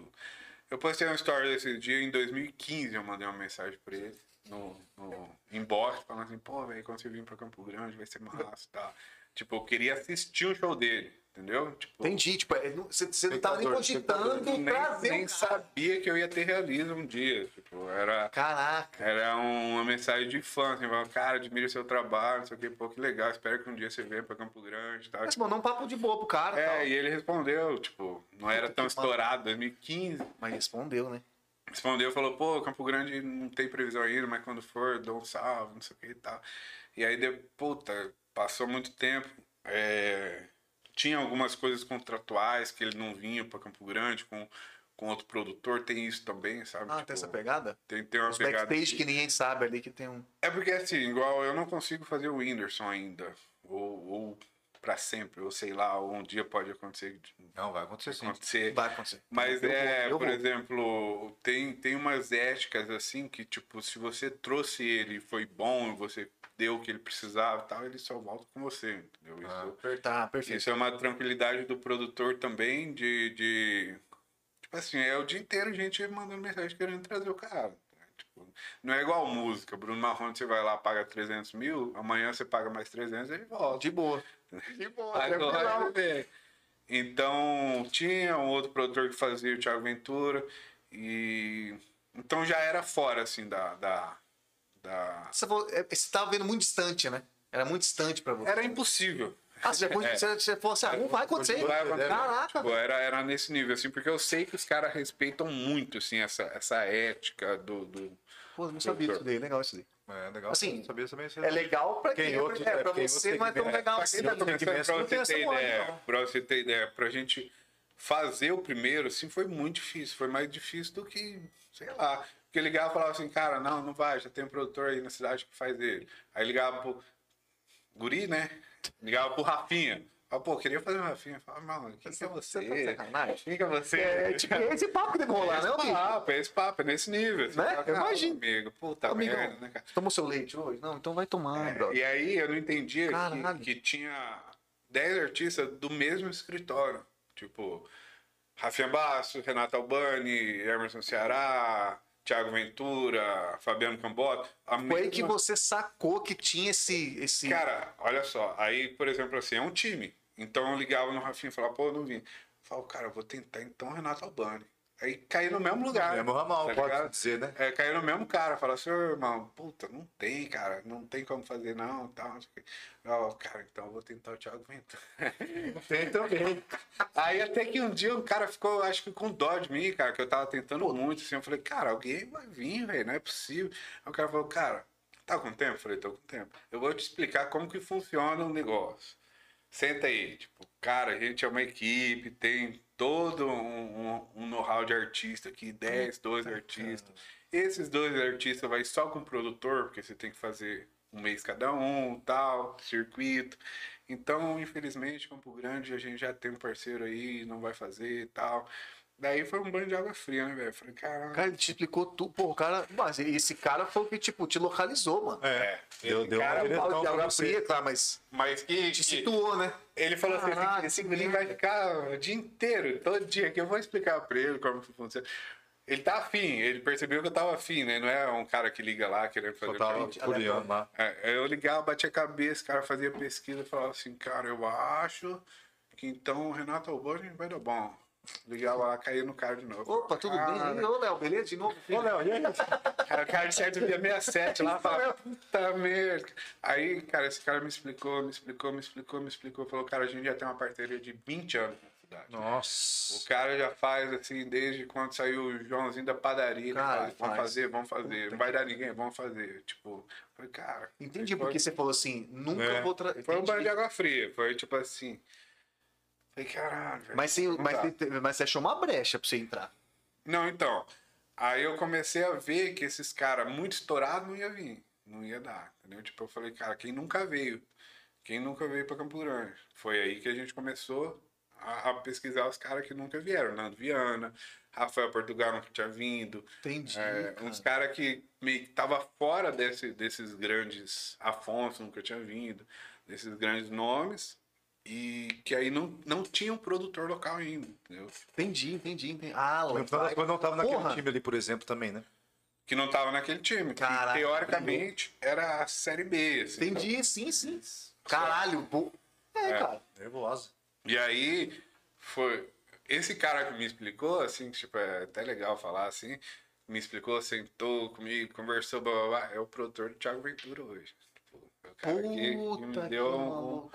eu postei uma story desse dia em 2015, eu mandei uma mensagem pra ele no, no inbox, falando assim, pô, velho, quando você vir pra Campo Grande vai ser massa, tá? Tipo, eu queria assistir um show dele, entendeu? Tipo, Entendi, tipo, é, não- você, você não tava nem Espectador, cogitando nem, trazer nem cara. sabia que eu ia ter realismo um dia, tipo, era... Caraca. Era uma mensagem de fã, assim, falando, cara, admiro seu trabalho, não sei o que, pô, que legal, espero que um dia você venha pra Campo Grande e tal. Mas mandou um papo de boa pro cara. É, tal. e ele respondeu, tipo, não era tão estourado, 2015. Mas respondeu, né? Respondeu, falou, pô, Campo Grande não tem previsão ainda, mas quando for, dou um salve, não sei o que e tal. E aí, de, puta, passou muito tempo. é, tinha algumas coisas contratuais que ele não vinha pra Campo Grande com, com outro produtor, tem isso também, sabe? Ah, Tipo, tem essa pegada? Tem, tem uma Os pegada. backstage que ninguém sabe ali que tem um. É porque assim, igual eu não consigo fazer o Whindersson ainda. Ou, ou pra sempre, ou sei lá, ou um dia pode acontecer. Não, vai acontecer sim. acontecer. Vai acontecer. Mas Eu vou, é, eu por vou. exemplo, tem, tem umas éticas assim que, tipo, se você trouxe ele e foi bom, e você deu o que ele precisava e tal, ele só volta com você, entendeu? Ah. Isso, Apertar, perfeito. isso é uma tranquilidade do produtor também de, de. Tipo assim, é o dia inteiro a gente mandando mensagem querendo trazer o cara. né? Tipo, não é igual música. Bruno Marrone, você vai lá, paga 300 mil, amanhã você paga mais 300 e ele volta. De boa. De boa, Agora ver. Então, tinha um outro produtor que fazia o Thiago Ventura. E. Então já era fora, assim, da. da, da... Você, falou- é, você tava vendo muito distante, né? Era muito distante pra você. Era impossível. Ah, você foi, É. você, você falou assim, ah, não vai acontecer. Caraca, Tipo, era, era nesse nível, assim, porque eu sei que os caras respeitam muito, assim, essa, essa ética do. do... Pô, eu não sabia disso daí, legal isso daí. É legal. Assim, sabia também. Você É legal pra Quem quem, outro- é, é, pra quem você não é tão legal assim, né? tem você ter ideia, pra você ter ideia, pra gente fazer o primeiro, assim, foi muito difícil. Foi mais difícil do que, sei lá. Porque ligava e falava assim, cara, não, não vai, já tem um produtor aí na cidade que faz ele. Aí ligava pro Guri, né? Ligava pro Rafinha. Fala, pô, queria fazer uma Rafinha. Fala, mano, quem que é você? Você tá? Quem que é você? É, tipo, é esse papo que tem que rolar, né, esse papo, é esse papo, é nesse nível. Né? fala, "Calma, Imagina. amigo, puta Amigão, merda, né, cara? Tomou seu leite hoje? Não, então vai tomar, É, e aí eu não entendia que, que tinha 10 artistas do mesmo escritório. Tipo, Rafinha Basso, Renato Albani, Emerson Ceará, Thiago Ventura, Fabiano Cambota. A Foi aí que mesma- você sacou que tinha esse. esse... Cara, olha só, aí, por exemplo, assim, é um time. Então eu ligava no Rafinha e falava, pô, não vim. Eu falava, cara, eu vou tentar então Renato Albani. Aí caí no mesmo lugar. Mesmo ramal, tá pode ligado? dizer, né? É, caiu no mesmo cara, fala assim, ô irmão, puta, não tem, cara, não tem como fazer não, tal. Ó, cara, então eu vou tentar o Thiago Ventura. Tem também. Aí até que um dia o cara ficou, acho que com dó de mim, cara, que eu tava tentando muito, assim, eu falei, cara, alguém vai vir, velho, não é possível. Aí o cara falou, cara, tá com tempo? Eu falei, tô com tempo. Eu vou te explicar como que funciona o negócio. Senta aí, tipo, cara, a gente é uma equipe, tem todo um, um- um know-how de artista aqui, 10, 12 artistas. Esses dois artistas vai só com o produtor, porque você tem que fazer um mês cada um, tal, circuito. Então, infelizmente, Campo Grande, a gente já tem um parceiro aí, não vai fazer e tal. Daí foi um banho de água fria, né, velho? Falei, caralho. Cara, ele te explicou tudo. Pô, o cara. Mas esse cara foi o que, tipo, te localizou, mano. É, deu, esse deu cara direção falo de água fria, claro, mas Mas que, te que- situou, né? ele falou assim, Caraca, esse menino vai ficar o dia inteiro, todo dia que eu vou explicar pra ele como que funciona. Ele tá afim, ele percebeu que eu tava afim, né? Não é um cara que liga lá querendo fazer Só o tava lá. É, eu ligava, batia a cabeça, o cara fazia pesquisa e falava assim, cara, eu acho que então o Renato Albani vai dar bom. Ligava lá, caía no cara de novo. Opa, tudo Cara, bem? Ô, Léo, beleza? De novo? Ô, Léo, e aí? Cara, o cara de certo dia 67 lá fala, puta merda. Aí, cara, esse cara me explicou, me explicou, me explicou, me explicou. Falou, cara, a gente já tem uma parceria de 20 anos na cidade. O Nossa. cara já faz assim, desde quando saiu o Joãozinho da padaria, ele Cara, vamos faz. fazer, vamos fazer. Não vai dar ninguém, vamos fazer. Tipo, falei, cara. Entendi foi- porque você falou assim, nunca É. vou trazer. Foi um banho de água fria. Foi tipo assim. Falei, caralho, velho. Mas, você, mas, você, mas você achou uma brecha pra você entrar. Não, então. Aí eu comecei a ver que esses caras muito estourados não ia vir. Não ia dar. Entendeu? Tipo, eu falei, cara, quem nunca veio? Quem nunca veio pra Campo Grande? Foi aí que a gente começou a, a pesquisar os caras que nunca vieram. Nando Viana, Rafael Portugal nunca tinha vindo. Entendi. É, cara. uns caras que meio que tava fora desse, desses grandes Afonso nunca tinha vindo, desses grandes nomes, e que aí não, não tinha um produtor local ainda, entendeu? Entendi, entendi, entendi. Ah, Mas vai. depois não tava naquele Porra. time ali, por exemplo, também, né? Que não tava naquele time. que Caraca, teoricamente era a Série B. Assim, Entendi, sim, sim. Caralho, pô. É, É. cara. Nervosa. E aí foi. Esse cara que me explicou, assim, tipo, é até legal falar assim, me explicou, sentou comigo, conversou, blá, blá, blá, é o produtor do Thiago Ventura hoje. Cara que, que Puta me que deu um.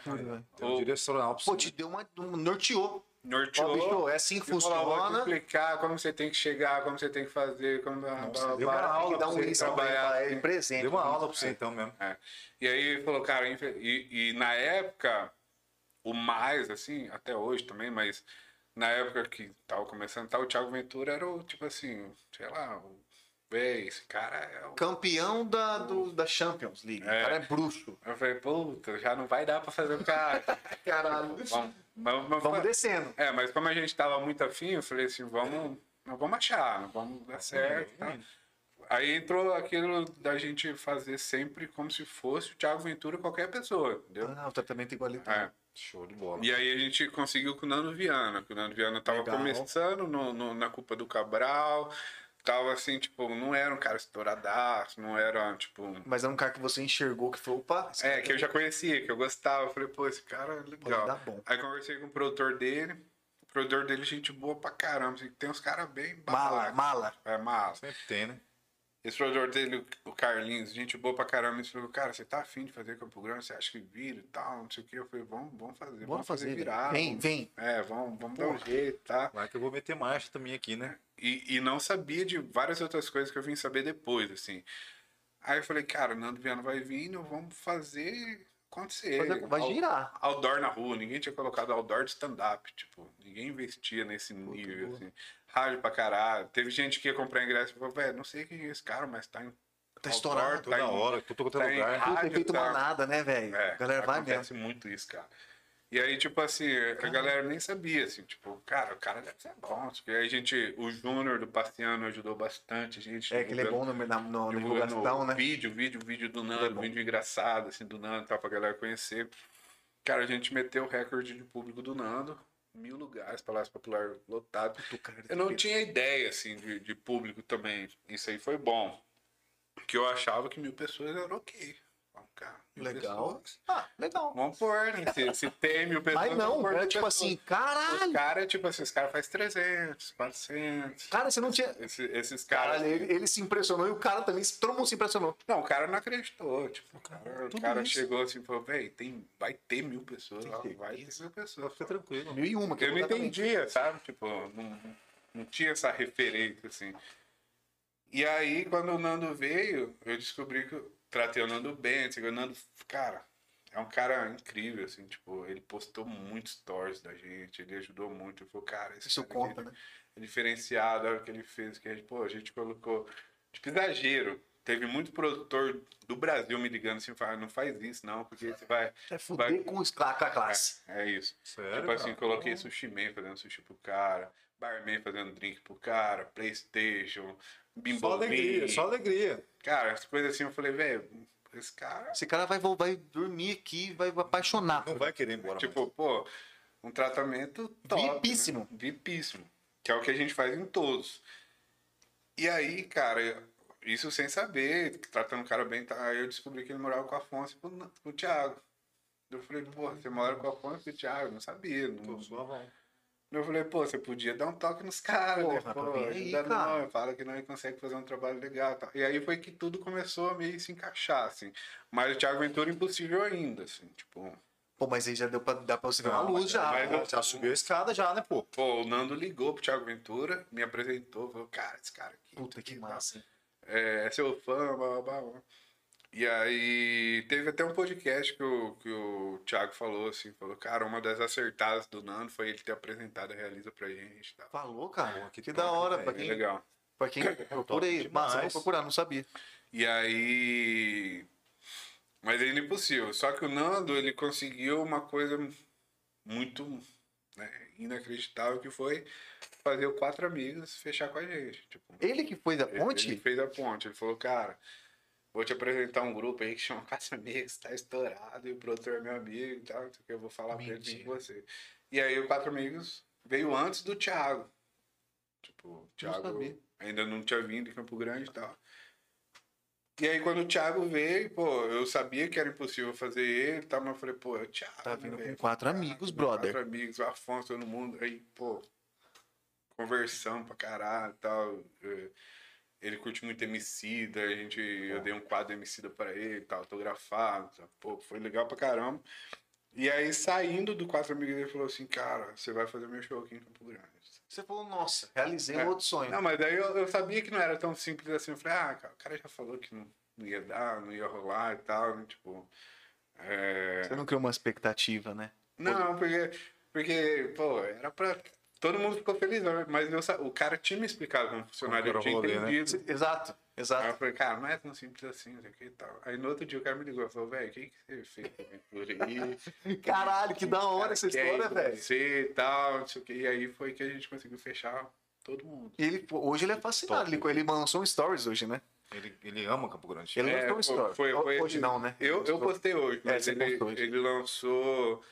Tem um o- direcional pra Pô, você. te deu uma. um- norteou. norteou. Ó, bicho, é assim que e falou, "Vou te funciona. explicar como você tem que chegar, como você tem que fazer, como blá, blá, deu blá, uma aula que pra um você trabalhar, ele presente. Deu uma aula pra você então mesmo. É. E aí falou, cara, e, e na época, o mais, assim, até hoje também, mas na época que tava começando, tá, o Thiago Ventura era o, tipo assim, sei lá, o véi, esse cara é o... Campeão da, do, da Champions League. O É. cara é bruxo. Eu falei, puta, já não vai dar pra fazer o cara. Caralho. vamos, vamos, vamos, Vamos descendo. É, mas como a gente tava muito afim, eu falei assim, vamos, nós vamos achar, vamos dar certo. Tá? Aí entrou aquilo da gente fazer sempre como se fosse o Thiago Ventura qualquer pessoa, entendeu? Ah, o tratamento igualitário. É. Show de bola. E aí a gente conseguiu com o Nando Viana, que o Nando Viana tava Legal. começando no, no- na culpa do Cabral, tava assim, tipo, não era um cara estouradaço, não era, tipo... Mas é um cara que você enxergou que falou, opa, É, que eu já conhecia, que eu gostava, eu falei, pô, esse cara é pode legal. dar bom. Aí conversei com o produtor dele, o produtor dele, gente boa pra caramba, assim, tem uns caras bem Mala, babaca. mala. É, mala. Sempre tem, né? Esse produtor dele, o Carlinhos, gente boa pra caramba, ele falou, cara, você tá afim de fazer Campo Grande? Você acha que vira e tal, não sei o que. Eu falei, vamos, vamos fazer, Bora vamos fazer, fazer, virar. Vem, vamos- vem. É, vamos, vamos dar um jeito, tá? Vai que eu vou meter marcha também aqui, né? E, e não sabia de várias outras coisas que eu vim saber depois, assim. Aí eu falei, cara, Nando Viana vai vindo, vamos fazer acontecer. Fazer- vai Out- girar. Outdoor na rua, ninguém tinha colocado outdoor de stand-up, tipo, ninguém investia nesse nível, assim. Rádio pra caralho. Teve gente que ia comprar ingresso e falou, velho, não sei quem é esse cara, mas tá em. Tá outdoor, estourado. Toda em- hora, tô tá em lugar. Puta, rádio, efeito tá- manada, né, velho? É, galera vai acontece mesmo. muito isso, cara. E aí, tipo assim, a galera nem sabia, assim, tipo, cara, o cara deve ser bom. E aí a gente, o Júnior do Pastiano ajudou bastante a gente. É que ele é bom no, na, no, divulgação, né? Vídeo, vídeo, vídeo do é Nando, bom. vídeo engraçado, assim, do Nando, tal, pra galera conhecer. Cara, a gente meteu o recorde de público do Nando, mil lugares, Palácio Popular lotado. Eu não tinha ideia, assim, de, de público também. Isso aí foi bom. Que eu achava que mil pessoas era ok. Cara, Legal. pessoas. Ah, legal. Vamos pôr, né? Se, se tem mil pessoas. Mas vamos não, pôr mil tipo pessoas. assim, Os caralho. caras, tipo assim, os caras fazem 300, 400. Cara, você não tinha. Esse- esses caras. Caralho, ele, ele se impressionou e o cara também, todo mundo se impressionou. Não, o cara não acreditou. Tipo, o cara, o cara chegou assim e falou: véi, tem, vai ter mil pessoas lá. Vai ter mil pessoas. Fica tranquilo. Mil e uma, que Eu não entendia, sabe? Tipo, não, não tinha essa referência, assim. E aí, quando o Nando veio, eu descobri que tratei o Nando bem. Assim, o Nando, cara, é um cara incrível, assim, tipo, ele postou muitos stories da gente, ele ajudou muito. Ele falou, cara, esse Isso cara conta, aqui né? é diferenciado, olha o que ele fez, que a gente, pô, a gente colocou, tipo, exagero. Teve muito produtor do Brasil me ligando assim, falando, não faz isso não, porque você vai... É fuder vai- com, os, com a classe. É, é isso. Sério? Tipo assim, cara? coloquei sushi man fazendo sushi pro cara, barman fazendo drink pro cara, Playstation, Bimbo Só alegria, só alegria. Cara, as coisas assim, eu falei, velho, esse cara... Esse cara vai, vai dormir aqui, vai apaixonar. Não vai querer ir embora. Tipo, pô, um tratamento top, Vipíssimo. Né? Vipíssimo. Que é o que a gente faz em todos. E aí, cara, isso sem saber, tratando o cara bem, tá? aí eu descobri que ele morava com o Afonso e com, o Thiago. Eu falei, pô, você mora com o Afonso e o Thiago? Eu não sabia. Não, suavão. Eu falei, pô, você podia dar um toque nos caras, né? Pô, aí, cara. nós, fala que nós consegue fazer um trabalho legal e tal. E aí foi que tudo começou a meio se encaixar, assim. Mas o Thiago Ventura impossível ainda, assim, tipo... Pô, mas aí já deu pra, dá pra você ver uma Não, luz já. mas eu- Já subiu a escada já, né, pô? Pô, o Nando ligou pro Thiago Ventura, me apresentou, falou, cara, esse cara aqui... Puta que massa. hein? É, é seu fã, blá, blá, blá. E aí teve até um podcast que o, que o Thiago falou, assim, falou, cara, uma das acertadas do Nando foi ele ter apresentado a Realiza pra gente. tal. Falou, cara. Que que top, da hora. velho. Pra É quem, legal. pra quem procura aí. Massa, vou procurar, não sabia. E aí. Mas ele é impossível. Só que o Nando, ele conseguiu uma coisa muito né, inacreditável que foi fazer o Quatro Amigos fechar com a gente. Tipo, Ele que foi da ele- ponte? Ele fez a ponte. Ele falou, cara, vou te apresentar um grupo aí que chama Quatro Amigos, tá estourado, e o produtor é meu amigo e tal, não sei o que, eu vou falar pra ele Mentira. com você. E aí o Quatro Amigos veio antes do Thiago. Tipo, o Thiago ainda não tinha vindo em Campo Grande e tal. E aí quando o Thiago veio, pô, eu sabia que era impossível fazer ele e tal, mas eu falei, pô, é o Thiago. Tá né, vindo com velho? quatro amigos, brother. Quatro amigos, o Afonso, todo mundo. Aí, pô, conversamos pra caralho e tal. eh, Ele curte muito Emicida, a gente, eu dei um quadro Emicida pra ele, tal, autografado, pô, foi legal pra caramba. E aí, saindo do Quatro Amigos, ele falou assim, cara, você vai fazer meu show aqui em Campo Grande. Você falou, nossa, realizei É. um outro sonho. Não, mas daí eu, eu sabia que não era tão simples assim. Eu falei, ah, cara, o cara já falou que não, não ia dar, não ia rolar e tal, né? Tipo. é, Você não criou uma expectativa, né? Não, porque, porque, pô, era pra. Todo mundo ficou feliz, né? mas eu, o cara tinha me explicado como funcionaria, eu tinha rolê, né? entendido. Cê- Exato, Aí exato. eu falei, cara, não é tão simples assim, não sei o que e tal. Aí no outro dia o cara me ligou e falou, velho, o que, que você fez aventura aí? Caralho, que da hora essa história, com velho. Você e tal, não sei o que. E aí foi que a gente conseguiu fechar todo mundo. E ele, hoje ele é fascinado. Ele, ele lançou um stories hoje, né? Ele, ele ama Campo Grande. Ele É, lançou um stories. foi- foi- hoje não, né? Eu, eu postei hoje, É, mas você ele, ele lançou.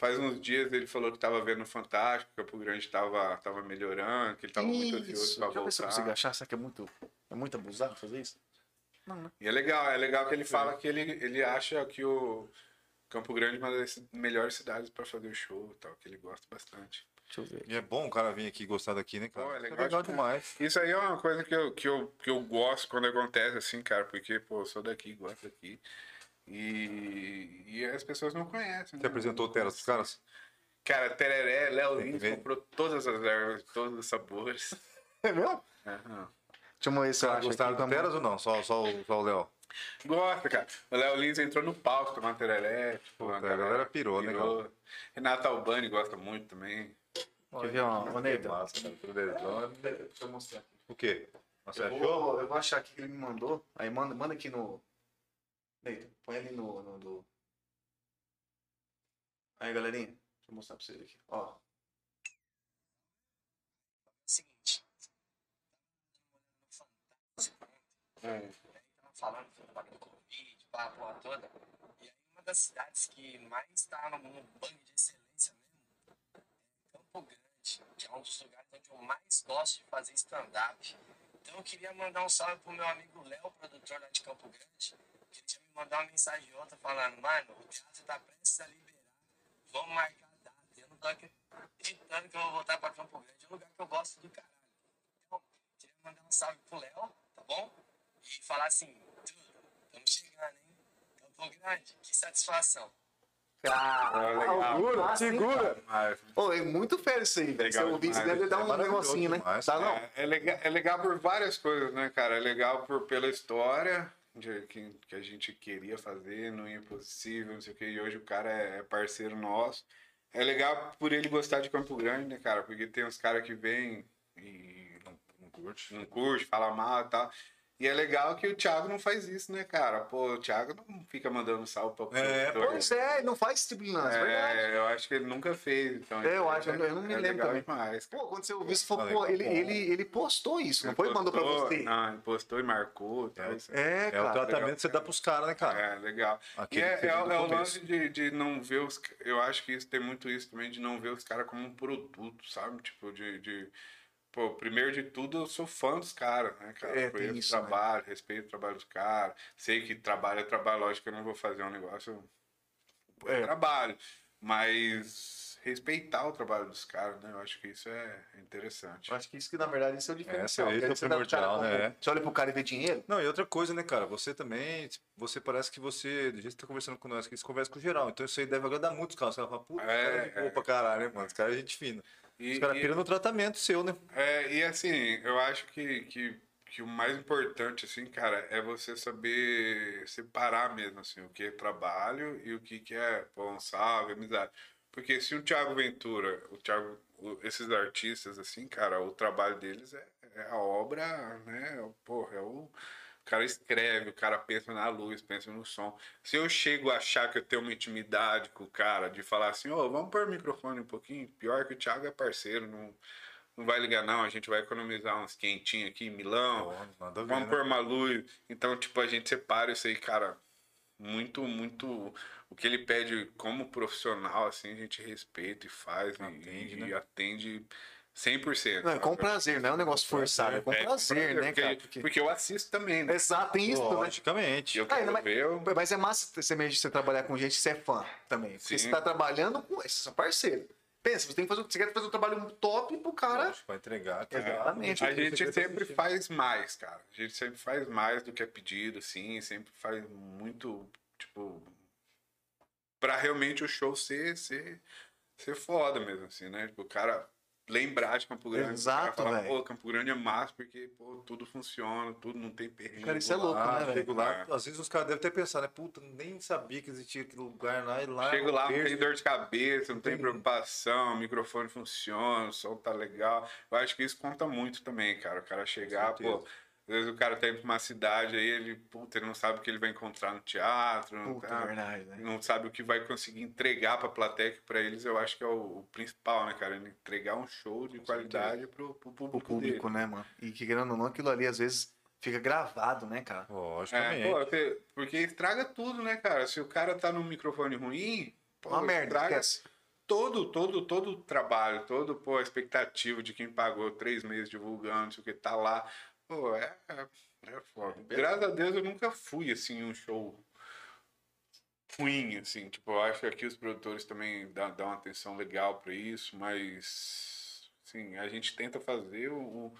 Faz uns dias ele falou que tava vendo o Fantástico, que o Campo Grande tava, tava melhorando, que ele tava muito ansioso Deixa eu ver se eu consigo voltar. achar. Será que é muito, é muito abusado fazer isso? Não, né? E é legal, é legal que ele fala que ele, ele acha que o Campo Grande é uma das melhores cidades pra fazer o show e tal, que ele gosta bastante. Deixa eu ver. E é bom o cara vir aqui gostar daqui, né, cara? Pô, é Isso legal demais. demais. Isso aí é uma coisa que eu, que eu, que eu gosto quando acontece assim, cara, porque, pô, eu sou daqui, gosto daqui. E, e as pessoas não conhecem. Você né? apresentou o Teras pros caras? Cara, tereré, Léo Lins comprou todas as ervas, todos os sabores. É mesmo? Deixa eu ver se eu Cara, acho gostaram do Teras ou não? Só, só, o- só o Léo? Gosta, cara. O Léo Lins entrou no palco tomar tereré. Tipo, Puta, a galera pirou, né, Renato Albani gosta muito também. Quer ver, cara. Bem. Deixa eu mostrar aqui. O quê? Você Eu achou? vou, eu vou achar aqui que ele me mandou. Aí manda, manda aqui no. Neida, põe ali no, no do. Aí, galerinha. eu mostrar pra vocês aqui. Ó. seguinte. É. Tava falando sobre o bagulho do Covid, pá, a porra toda. E aí, uma das cidades que mais tá no, no banho de excelência mesmo é Campo Grande, que é um dos lugares onde eu mais gosto de fazer stand-up. Então, eu queria mandar um salve pro meu amigo Léo, produtor lá de Campo Grande, mandado uma mensagem outra falando: Mano, o teatro tá prestes a liberar, vamos marcar a data. Eu não tô acreditando que eu vou voltar pra Campo Grande, é um lugar que eu gosto do caralho. Então, queria mandar um salve pro Léo, tá bom? E falar assim, tudo, estamos chegando, hein? Campo Grande, que satisfação. Ah, legal. Segura, segura. Mas, Pô, é muito fera isso aí, velho. Legal Você ouvir isso deve dar É um negocinho, né? Tá, não? É, é legal, é legal por várias coisas, né, cara? É legal por, pela história que, que a gente queria fazer, não ia possível, não sei o que, e hoje o cara é, é parceiro nosso. É legal por ele gostar de Campo Grande, né, cara? Porque tem uns caras que vêm e não, não curte, não curte, fala mal e tal. E é legal que o Thiago não faz isso, né, cara? Pô, o Thiago não fica mandando salve pra É, produtor. Pois é, ele não faz esse tipo é verdade. É, eu acho que ele nunca fez. Então, É, eu é- acho, eu não- eu não me é lembro também. Demais, cara. Pô, quando você ouviu, você falou, pô, legal. ele, ele, ele postou isso, não Ele foi? Mandou pra postou- você. Não, ele postou e marcou. Tal, isso. É, É o cara. tratamento que você dá pros caras, né, cara? É, legal. Aquele e é, é, é o lance de, de não ver os. Eu acho que isso tem muito isso também, de não ver os caras como um produto, sabe? Tipo, de. de pô, primeiro de tudo, eu sou fã dos caras, né, cara? É, tem Conheço isso, o trabalho, respeito o trabalho dos caras. Sei que trabalho é trabalho, lógico que eu não vou fazer um negócio. É. Trabalho. Mas respeitar o trabalho dos caras, né? Eu acho que isso é interessante. Eu acho que isso que, na verdade, isso é o diferencial. Esse é o cara primordial, né? Você olha pro cara e vê dinheiro, Não, e outra coisa, né, cara? Você também, você parece que você, do jeito que você tá conversando com nós, que você conversa com o geral. Então isso aí deve agradar muito os caras. Os caras falam, puta, É, cara é de boa é. pra caralho, né, mano? Os caras é gente fina. E- Os caras piram no tratamento seu, né? É, e assim, eu acho que, que, que o mais importante, assim, cara, é você saber separar mesmo, assim, o que é trabalho e o que, que é, pô, um salve, amizade. Porque se o Thiago Ventura, o Thiago, esses artistas, assim, cara, o trabalho deles é, é a obra, né, porra, é o... O cara escreve, o cara pensa na luz, pensa no som. Se eu chego a achar que eu tenho uma intimidade com o cara, de falar assim, ô, vamos pôr o microfone um pouquinho, pior que o Thiago é parceiro, não, não vai ligar não, a gente vai economizar uns quentinhos aqui em Milão, ver, vamos né? pôr uma luz. Então, tipo, a gente separa isso aí, cara, muito, muito... O que ele pede como profissional, assim, a gente respeita e faz e- Atende, e, né? atende 100%. não, é com prazer, não é um negócio forçado, é com É, prazer, né, porque, cara? Porque... porque eu assisto também, né? Exato, tem isso, né? Logicamente. Eu Ah, quero mais- ver, eu... Mas é massa você, mesmo- você trabalhar com gente que você é fã também. Porque Sim. você tá trabalhando com. Você é parceiro. Pensa, você tem que fazer. Você quer fazer um trabalho top pro cara. Lógico, Vai entregar. cara. Exatamente. A gente sempre faz mais, cara. A gente sempre faz mais do que é pedido, sim. Sempre faz muito, tipo, pra realmente o show ser, ser, ser foda mesmo, assim, né? Tipo, o cara lembrar de Campo Grande. Exato, falar, velho. pô, Campo Grande é massa porque, pô, tudo funciona, tudo não tem perrengue. Cara, isso é louco, Ah, né, velho? chego lá, É. às vezes os caras devem ter pensado, né? Puta, nem sabia que existia aquele lugar lá e lá. é Chego lá, não tem dor de cabeça, não tem tem- preocupação, o microfone funciona, o som tá legal. Eu acho que isso conta muito também, cara. O cara chegar, pô. Às vezes o cara tá indo pra uma cidade aí, ele, puta, ele não sabe o que ele vai encontrar no teatro, não, Puta, tá- verdade, né? não sabe o que vai conseguir entregar pra plateia, que pra eles eu acho que é o, o principal, né, cara? Ele entregar um show de qualidade pro, pro público, O público, dele. né, mano? E que querendo ou não, aquilo ali às vezes fica gravado, né, cara? Logicamente. É, pô, porque- porque estraga tudo, né, cara? Se o cara tá num microfone ruim, pô, Uma merda, estraga esquece. todo, todo, todo o trabalho, todo, pô, a expectativa de quem pagou três meses divulgando, não sei o que, tá lá. Pô, é, é, é foda. Graças a Deus eu nunca fui, assim, um show ruim, assim. Tipo, eu acho que aqui os produtores também dão, dão uma atenção legal pra isso, mas, assim, a gente tenta fazer o, o-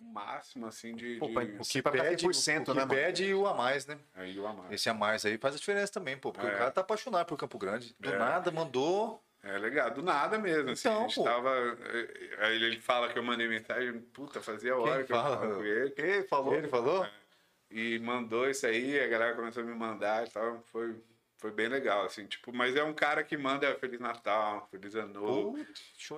o máximo, assim, de... Pô, de... O que pede, o 100%, que né, pede e o a mais, né? Aí eu amar. Esse a mais aí faz a diferença também, pô. Porque É. o cara tá apaixonado por Campo Grande. Do É. nada, mandou. É legal, do nada mesmo, assim. Então, a gente pô. tava. eh, Aí ele fala que eu mandei mensagem, puta, fazia Quem hora que fala? eu falava com ele. Ele falou. Ele falou? E mandou isso aí, a galera começou a me mandar e tal. Foi, foi bem legal, assim, tipo, mas é um cara que manda Feliz Natal, Feliz Ano Novo,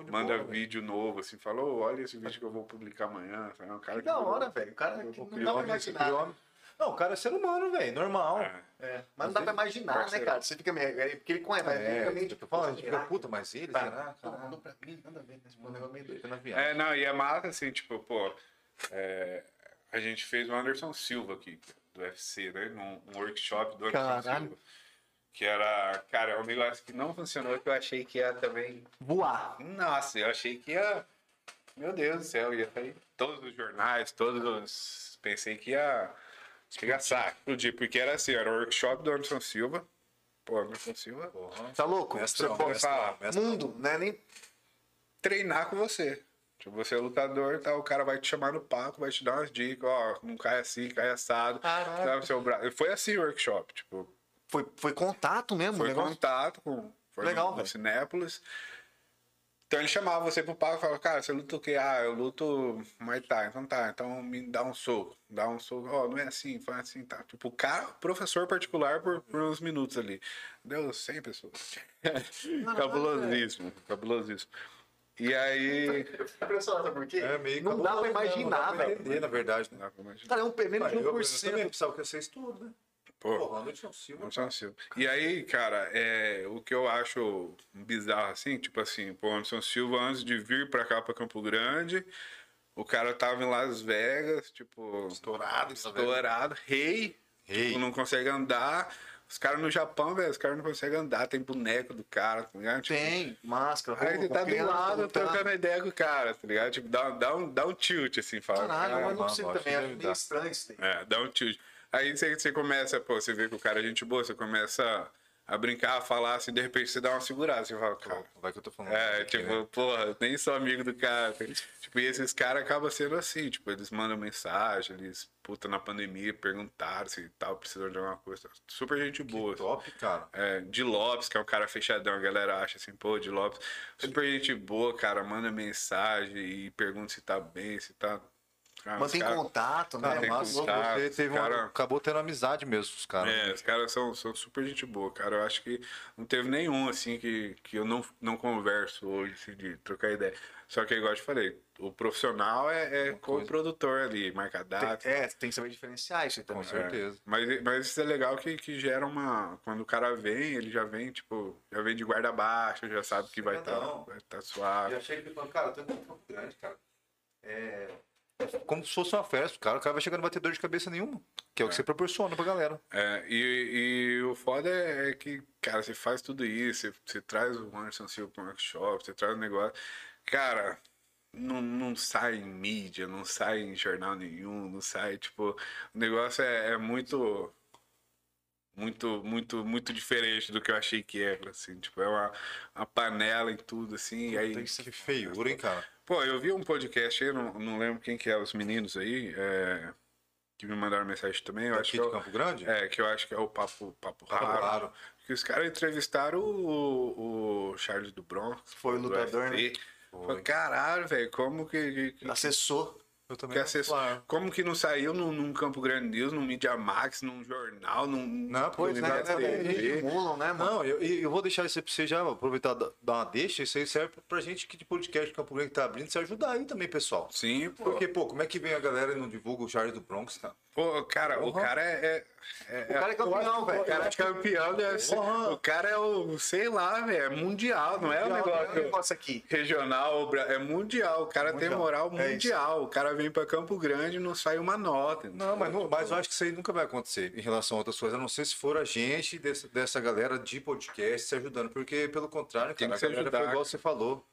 manda bola, vídeo novo, assim, falou, olha esse vídeo que eu vou publicar amanhã. É um cara Que da mandou. hora, velho. O cara que não dá homem. Não, o cara é ser humano, velho. Normal. É. É, mas não dá pra imaginar, né, cara? Você fica meio. é, Porque ele conhece, mas É, fica meio. eu tô falando, a gente fica, puta, mas ele, Tá, será? não, mandou pra mim, nada a ver, mas um negócio meio doido. Na viagem. É, não, e é massa assim, tipo, pô, é, a gente fez o Anderson Silva aqui, do UFC, né? Num um workshop do Anderson Caralho. Silva. Que era, cara, é um negócio que não funcionou, que eu achei que ia também. Voar. Nossa, eu achei que ia. Meu Deus do céu, ia sair todos os jornais, todos os. Pensei que ia. Estilhaçar, explodir, porque era assim, era o workshop do Anderson Silva. Pô, Anderson Silva. Porra. Tá louco? Mestrão, Você pode- mestrão. Mundo, né? Nem. treinar com você. Tipo, você é lutador, tá? o cara vai te chamar no palco, vai te dar umas dicas, ó, não cai assim, cai assado. Caraca. Sabe, seu braço. Foi assim o workshop, tipo, Foi, foi contato mesmo, foi contato com foi Legal, no, no. Cinépolis. Então ele chamava você pro palco e falava, cara, você luta o quê? Ah, eu luto Muay Thai. Então tá, então me dá um soco. Dá um soco. Ó, não é assim, foi assim, tá. Tipo, o cara, professor particular por, por uns minutos ali. Deu 100 pessoas. cabulosíssimo, cabulosíssimo. E aí... Impressionante, sabe por quê? É meio não dá pra né? Não pra velho. entender, na verdade. Né? Dá pra imaginar. Cara, é um menos de Eu, eu, eu 1%. também precisava que vocês tudo, né? Pô, Porra, a noite não Silva. Anderson Silva. E aí, cara, é, o que eu acho bizarro, assim, tipo assim, pô, Anderson Silva, antes de vir pra cá, pra Campo Grande, o cara tava em Las Vegas, tipo, Estourado, estourado, rei, Rei. tipo, não consegue andar. Os caras no Japão, velho, os caras não conseguem andar, tem boneco do cara, tá ligado? Tipo, Tem, máscara, Aí você tá do lado lutando. trocando ideia com o cara, tá ligado? Tipo, dá, dá, um, dá um tilt, assim, fala. Caralho, "Caralho, mas não sei também, que meio estranho isso daí. É, dá um tilt. Aí você, você começa, pô, você vê que o cara é gente boa, você começa a brincar, a falar, assim, de repente você dá uma segurada, você fala, cara. Vai que eu tô falando. É, aqui, tipo, né? porra, nem sou amigo do cara. Tipo, e esses caras acabam sendo assim, tipo, eles mandam mensagem, eles, puta, na pandemia, perguntaram se tal, precisam de alguma coisa. Super gente boa. assim. Top, cara. É, de Lopes, que é um cara fechadão, a galera acha assim, pô, de Lopes, super gente boa, cara, manda mensagem e pergunta se tá bem, se tá. Cara, os Mantém cara- contato, né? Mas contato, você teve uma, cara- acabou tendo amizade mesmo com os caras. É, os caras são, são super gente boa, cara. Eu acho que não teve nenhum, assim, que, que eu não, não converso hoje, assim, de trocar ideia. Só que, igual eu te falei, o profissional é, é com o produtor ali, marca data. Tem, é, tem que saber diferenciar isso aí também. Com certeza. Mas, mas isso é legal que, que gera uma. Quando o cara vem, ele já vem, tipo, já vem de guarda baixa, já sabe que vai estar Não. vai tá suave. Já chega e fala, cara, eu tô em campo grande, cara. É. Como se fosse uma festa, cara. O cara vai chegar e vai ter dor de cabeça nenhuma. Que é o que você proporciona pra galera. É, e, e o foda é, é que, cara, você faz tudo isso, você, você traz o Anderson Silva para workshop, você traz o negócio. Cara, não, não sai em mídia, não sai em jornal nenhum, não sai, tipo, o negócio é, é muito. Muito, muito, muito diferente do que eu achei que era, assim, tipo, é uma, uma panela em tudo, assim, e aí... Tem que ser feiura, hein, cara. Pô, eu vi um podcast aí, não, não lembro quem que é, os meninos aí, é, que me mandaram mensagem também, eu acho que é o- Campo Grande? é, que eu acho que é o Papo, papo Papo Raro. Raro. Que os caras entrevistaram o, o Charles do Bronx. Foi o do lutador, né? UFC. Falei, Caralho, velho, como que, que, Assessor. Eu também que não acessou- claro. como que não saiu num, num Campo Grande News, num Media Max, num jornal, num. Não, Pois, num né? negócio né, TV? Né, mano? Não, eu, eu vou deixar isso aí pra você já aproveitar da- dar uma deixa. Isso aí serve pra gente que de podcast de Campo Grande que tá abrindo, se ajudar aí também, pessoal. Sim, pô. Porque, pô, como é que vem a galera e não divulga o Charles do Bronx, cara? Pô, cara, o Porra. cara é. é, é O cara é campeão, velho. O cara é campeão, deve ser- Porra. O cara é o, sei lá, velho, é mundial, não é o negócio negócio aqui. regional, é mundial. O cara tem Mundial. moral É mundial. o cara vem pra Campo Grande e não sai uma nota. Não, mas, não- mas eu acho que isso aí nunca vai acontecer em relação a outras coisas. A não ser se for a gente dessa, dessa galera de podcast se ajudando. Porque, pelo contrário, Tem cara, que a se galera ajudar. foi igual você falou.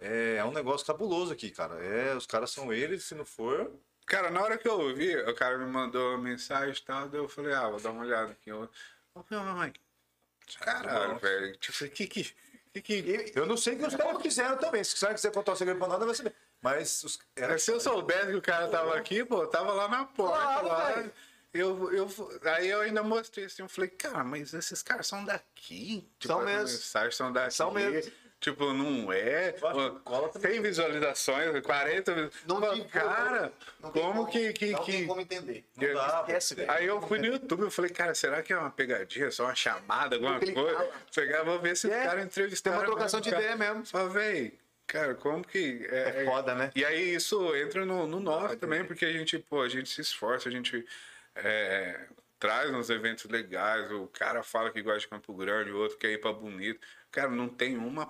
É, é um negócio cabuloso aqui, cara. É, os caras são eles, se não for. Cara, na hora que eu ouvi, o cara me mandou uma mensagem e tal, daí eu falei, ah, vou dar uma olhada aqui. Eu, meu mamãe, caralho, Nossa. velho, tipo, que que... que, que... Eu não sei o que os caras quiseram também. Se você quiser contar o segredo pra nada, vai saber. Mas os, era, Se eu soubesse que o cara tava aqui, pô, eu tava lá na porta, Claro, lá. Eu, eu, aí eu ainda mostrei assim, eu falei, cara, mas esses caras são daqui. Tipo, São mesmo. mensagens são daqui. São mesmo. Tipo, não é. Eu. Tem visualizações, 40 vis- Não Pô, divulga, Cara, Não tem como que. que, não que... tem como entender. Não dá, Esquece, velho. Aí eu fui no YouTube e falei, cara, será que é uma pegadinha, só uma chamada, alguma coisa? Pegar, vou ver se É, o cara Tem entrevistaram. uma trocação de ideia mesmo. Só, véi, cara, como que. É foda, né? E aí isso entra no, no nosso também, porque a gente, pô, a gente se esforça, a gente é, traz uns eventos legais. O cara fala que gosta de Campo Grande, o outro quer ir pra Bonito. Cara, não tem uma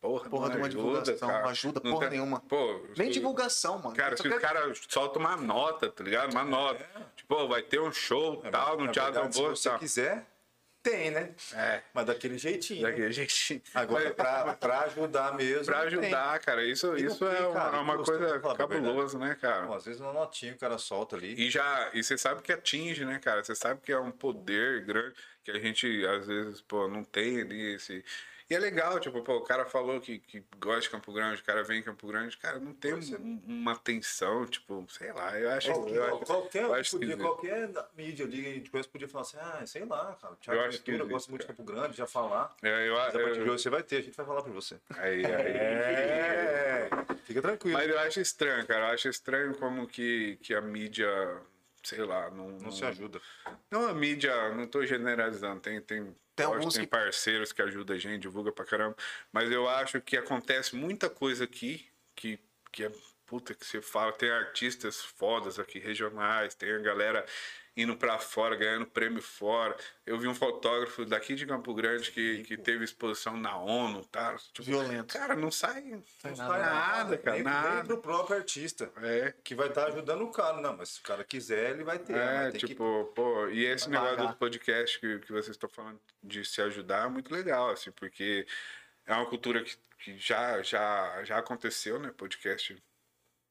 porra, Porra não de uma ajuda, divulgação, cara. não ajuda Não porra tem- nenhuma. Pô, Nem se- divulgação, mano. Cara, Só se o cara solta uma nota, tá ligado? Uma nota. Tipo, ó, vai ter um show É, tal no Teatro Boa, Se você quiser, tem, né? É. Mas daquele jeitinho. Daquele jeitinho. Agora, pra, pra ajudar mesmo. Pra não tem. ajudar, cara, isso, E isso é tem, uma, cara, é uma coisa cabulosa, né, cara? Às vezes uma notinha o cara solta ali. E já, e você sabe que atinge, né, cara? Você sabe que é um poder grande que a gente, às vezes, pô, não tem ali esse. E é legal, tipo, pô, o cara falou que, que gosta de Campo Grande, o cara vem em Campo Grande, cara, não tem um- uma atenção, tipo, sei lá, eu acho, Qualquer, eu acho, qualquer, eu acho podia, qualquer mídia ali que a gente conhece podia falar assim, ah, sei lá, cara, Thiago Ventura gosta muito de. Campo Grande, já falar. É, eu, Mas a partir de eu, você vai ter, a gente vai falar pra você. aí, aí. É, fica tranquilo. Mas eu acho estranho, cara. Eu acho estranho como que, que a mídia, sei lá, não. Não se ajuda. Não a mídia, não tô generalizando, tem, tem, Tem lógico, alguns tem que- parceiros que ajudam a gente, divulga pra caramba. Mas eu acho que acontece muita coisa aqui que, que é puta que você fala, tem artistas fodas aqui, regionais, tem a galera indo pra fora, ganhando prêmio fora. Eu vi um fotógrafo daqui de Campo Grande que, que teve exposição na ONU, tá? Tipo, Violento. Cara, não sai, não sai sai nada, cara, nem, nada. Nem pro próprio artista. É, Que vai estar ajudando o cara. Não, mas se o cara quiser, ele vai ter. é tipo, pô, e esse Vai negócio pagar. do podcast que, que vocês estão falando de se ajudar é muito legal, assim, porque é uma cultura que, que já, já, já aconteceu, né? Podcast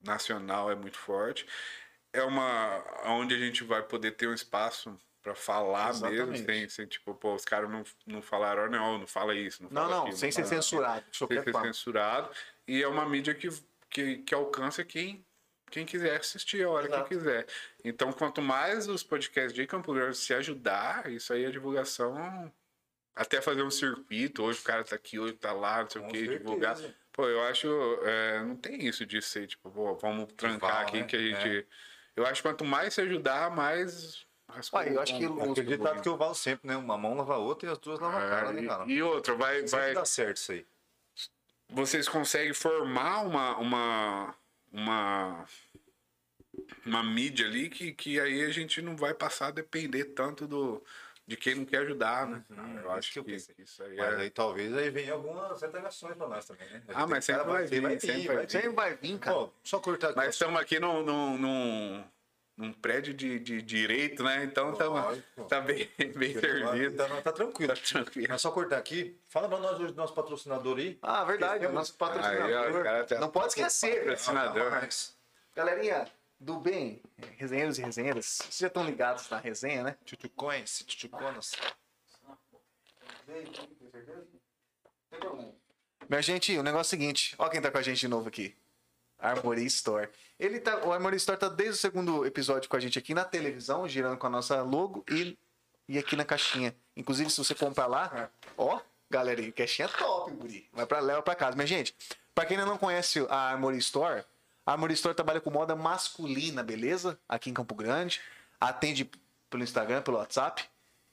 nacional é muito forte. É uma onde a gente vai poder ter um espaço para falar mesmo, Exatamente. sem, sem tipo, pô, os caras não, não falaram, não, não fala isso, não Não, fala não, aquilo, sem ser fala aquilo." censurado. sem ser forma. censurado. E é uma mídia que, que, que alcança quem, quem quiser assistir a hora Exato. que quiser. Então, quanto mais os podcasts de Campo Grande se ajudar, isso aí é divulgação. Até fazer um circuito, hoje o cara tá aqui, hoje tá lá, não sei o Com que, certeza. divulgar. Pô, eu acho. é, não tem isso de ser, tipo, pô, vamos trancar Val, aqui né? que a gente. Eu acho que quanto mais se ajudar, mais. Olha, eu acho que É aquele ditado que eu falo sempre, né? Uma mão lava a outra e as duas lavam a cara, né, cara? É, e, e outra, vai, Sempre vai, dá certo isso aí. vocês conseguem formar uma uma uma uma mídia ali que, que aí a gente não vai passar a depender tanto do de quem não quer ajudar, né? Uhum, eu acho que eu que, isso aí Mas é. aí talvez aí venha algumas retaliações pra nós também, né? Ah, mas sempre vai vir, vir, sempre vai vir. Sempre vai vir, cara. Ó, só cortar aqui. Mas ó, estamos aqui num, num, num, num prédio de, de direito, né? Então tamo, Lógico. tá bem, bem servido. Tá, tá tranquilo. Tá tranquilo. Mas só cortar aqui. Fala pra nós hoje do nosso patrocinador aí. Ah, verdade, Temos- nosso Aí, ó, patrocinador. o cara tá- Não pode esquecer. Patrocinador. Mas, Galerinha do bem, resenheiros e resenheiras, vocês já estão ligados na resenha, né? Tchutchucoins, tchutchuconas. Minha gente, o negócio é o seguinte, ó quem tá com a gente de novo aqui. Armory Store. Ele tá, o Armory Store tá desde o segundo episódio com a gente aqui na televisão, girando com a nossa logo e, e aqui na caixinha. Inclusive, se você comprar lá, ó, galerinha, caixinha top, guri. Vai pra leva pra casa. Minha gente, pra quem ainda não conhece a Armory Store, a Armory Store trabalha com moda masculina, beleza? Aqui em Campo Grande. Atende pelo Instagram, pelo WhatsApp.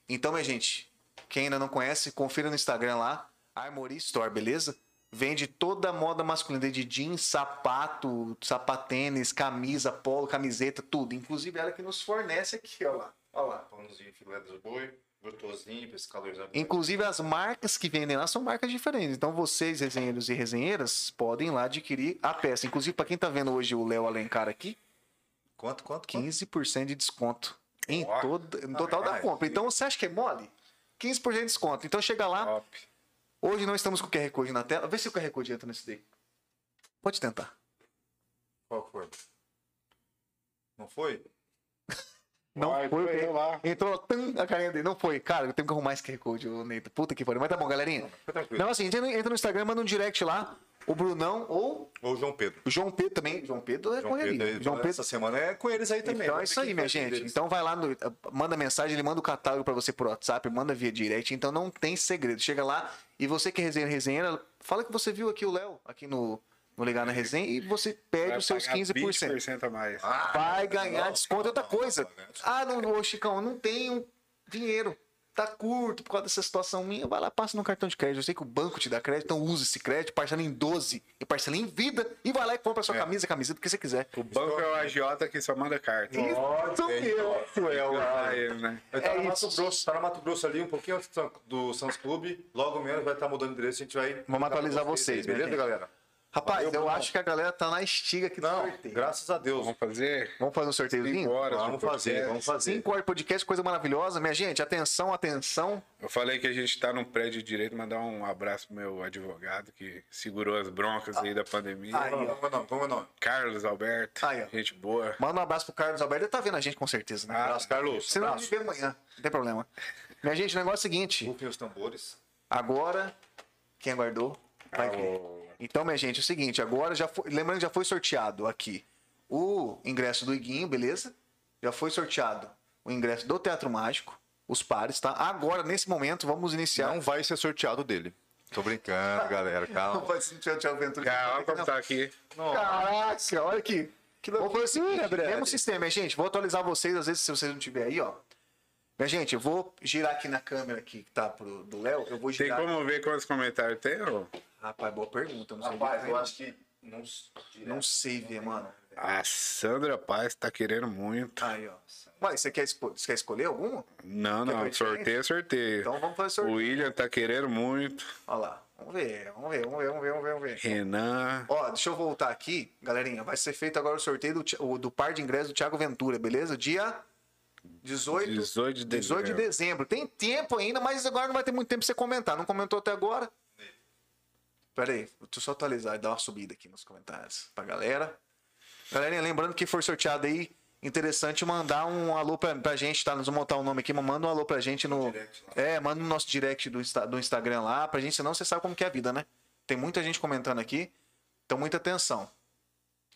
Então, minha gente, quem ainda não conhece, confira no Instagram lá, Armory Store, beleza? Vende toda a moda masculina, desde jeans, sapato, sapatênis, camisa, polo, camiseta, tudo. Inclusive ela que nos fornece aqui, ó lá. Ó lá. Pãozinho, filé dos boi. Gostosinho, pra esse calorzão. Inclusive as marcas que vendem lá são marcas diferentes. Então vocês, resenheiros e resenheiras, podem lá adquirir a peça. Inclusive, para quem tá vendo hoje o Léo Alencar aqui, Quanto, quanto? quanto? 15% de desconto em, todo, no total da Ai, compra. Então você acha que é mole? 15% de desconto. Então chega lá, Top. Hoje não estamos com o QR Code na tela. Vê se o QR Code entra nesse daí. Pode tentar. Qual foi? Não foi? Não Vai, foi lá. Entrou tum, a carinha dele. Não foi. Cara, eu tenho que arrumar esse QR Code, ô Neito. Puta que pariu. Mas tá bom, galerinha. Não, assim, entra no, entra no Instagram, manda um direct lá. O Brunão ou Ou o João Pedro. o João Pedro também. João Pedro é João correria. Pedro, João Pedro. essa semana é com eles aí também. Então é isso aí, minha gente. deles. Então vai lá, no, manda mensagem, ele manda o catálogo pra você por WhatsApp, manda via direct. Então não tem segredo. Chega lá e você que é resenha, resenha, fala que você viu aqui o Léo, aqui no, no Ligar na Resenha, e você pede Vai os seus pagar 15%. 20% a mais. Ah, vai ganhar não, desconto. Outra não, coisa. não, não. Ah, não, ô Chicão, eu não tenho dinheiro. tá curto por causa dessa situação minha, vai lá, passa no cartão de crédito. Eu sei que o banco te dá crédito, então usa esse crédito, parcela em 12 e parcela em vida e vai lá e compra a sua É. camisa, camiseta, o que você quiser. O banco é o agiota que só manda carta. Isso mesmo, é o Ah, ele, né? Tá É no Mato. Grosso, tá no Mato Grosso ali, um pouquinho do Santos Clube. Logo menos vai estar mudando de endereço, a gente vai. Vamos atualizar vocês, beleza? galera? Rapaz, Valeu, eu acho que a galera tá na estiga aqui do Não, sorteio. graças a Deus. Vamos fazer Vamos fazer um sorteiozinho? 5 horas. Vamos fazer, podcast. vamos fazer. 5 horas de podcast, coisa maravilhosa. Minha gente, atenção, atenção. Eu falei que a gente tá num prédio de direito, mandar um abraço pro meu advogado que segurou as broncas aí da pandemia. Aí, ó. Vamos não, vamos não. Carlos Alberto, Aí, ó. gente boa. Manda um abraço pro Carlos Alberto. Ele tá vendo a gente com certeza, né? Ah, Abraço, Carlos. Abraço. gente vê amanhã. Não tem problema. Minha gente, o negócio é o seguinte. Rufem os tambores. Agora, quem aguardou, vai ver. Então, minha gente, é o seguinte, agora já foi. Lembrando que já foi sorteado aqui o ingresso do Iguinho, beleza? Já foi sorteado o ingresso do Teatro Mágico, os pares, tá? Agora, nesse momento, vamos iniciar. Não vai ser sorteado dele. Tô brincando, galera. Não Calma. vai ser sorteado o Thiago Ventura. Cara, olha como Não. tá aqui. Caraca, olha aqui. Vou fazer o seguinte, mesmo sistema, minha gente. Vou atualizar vocês, às vezes, se vocês não tiver aí, ó. Minha gente, eu vou girar aqui na câmera aqui, que tá pro, do Léo. Eu vou Tem girar. como ver quantos comentários tem, ô? Rapaz, boa pergunta. Não sei, Rapaz, eu não. acho que. Não, não sei ver, mano. A Sandra Paz tá querendo muito. Aí, ó. Ué, você quer, você quer escolher algum? Não, Quer não, ver sorteio é sorteio. Então vamos fazer O sorteio. William tá querendo muito. Olha lá. Vamos ver, vamos ver, vamos ver, vamos ver, vamos ver. Vamos ver. Renan. Ó, deixa eu voltar aqui, galerinha. Vai ser feito agora o sorteio do, o- do par de ingressos do Thiago Ventura, beleza? Dia 18, 18 de 18 de dezembro. dezembro. Tem tempo ainda, mas agora não vai ter muito tempo pra você comentar. Não comentou até agora? Pera aí, deixa eu só atualizar e dar uma subida aqui nos comentários pra galera. Galerinha, lembrando que for sorteado aí, interessante mandar um alô pra, pra gente, tá? Nós vamos montar o nome aqui, mas manda um alô pra gente no. É, manda no nosso direct do, Insta- do Instagram lá, pra gente, senão você sabe como que é a vida, né? Tem muita gente comentando aqui, então muita atenção.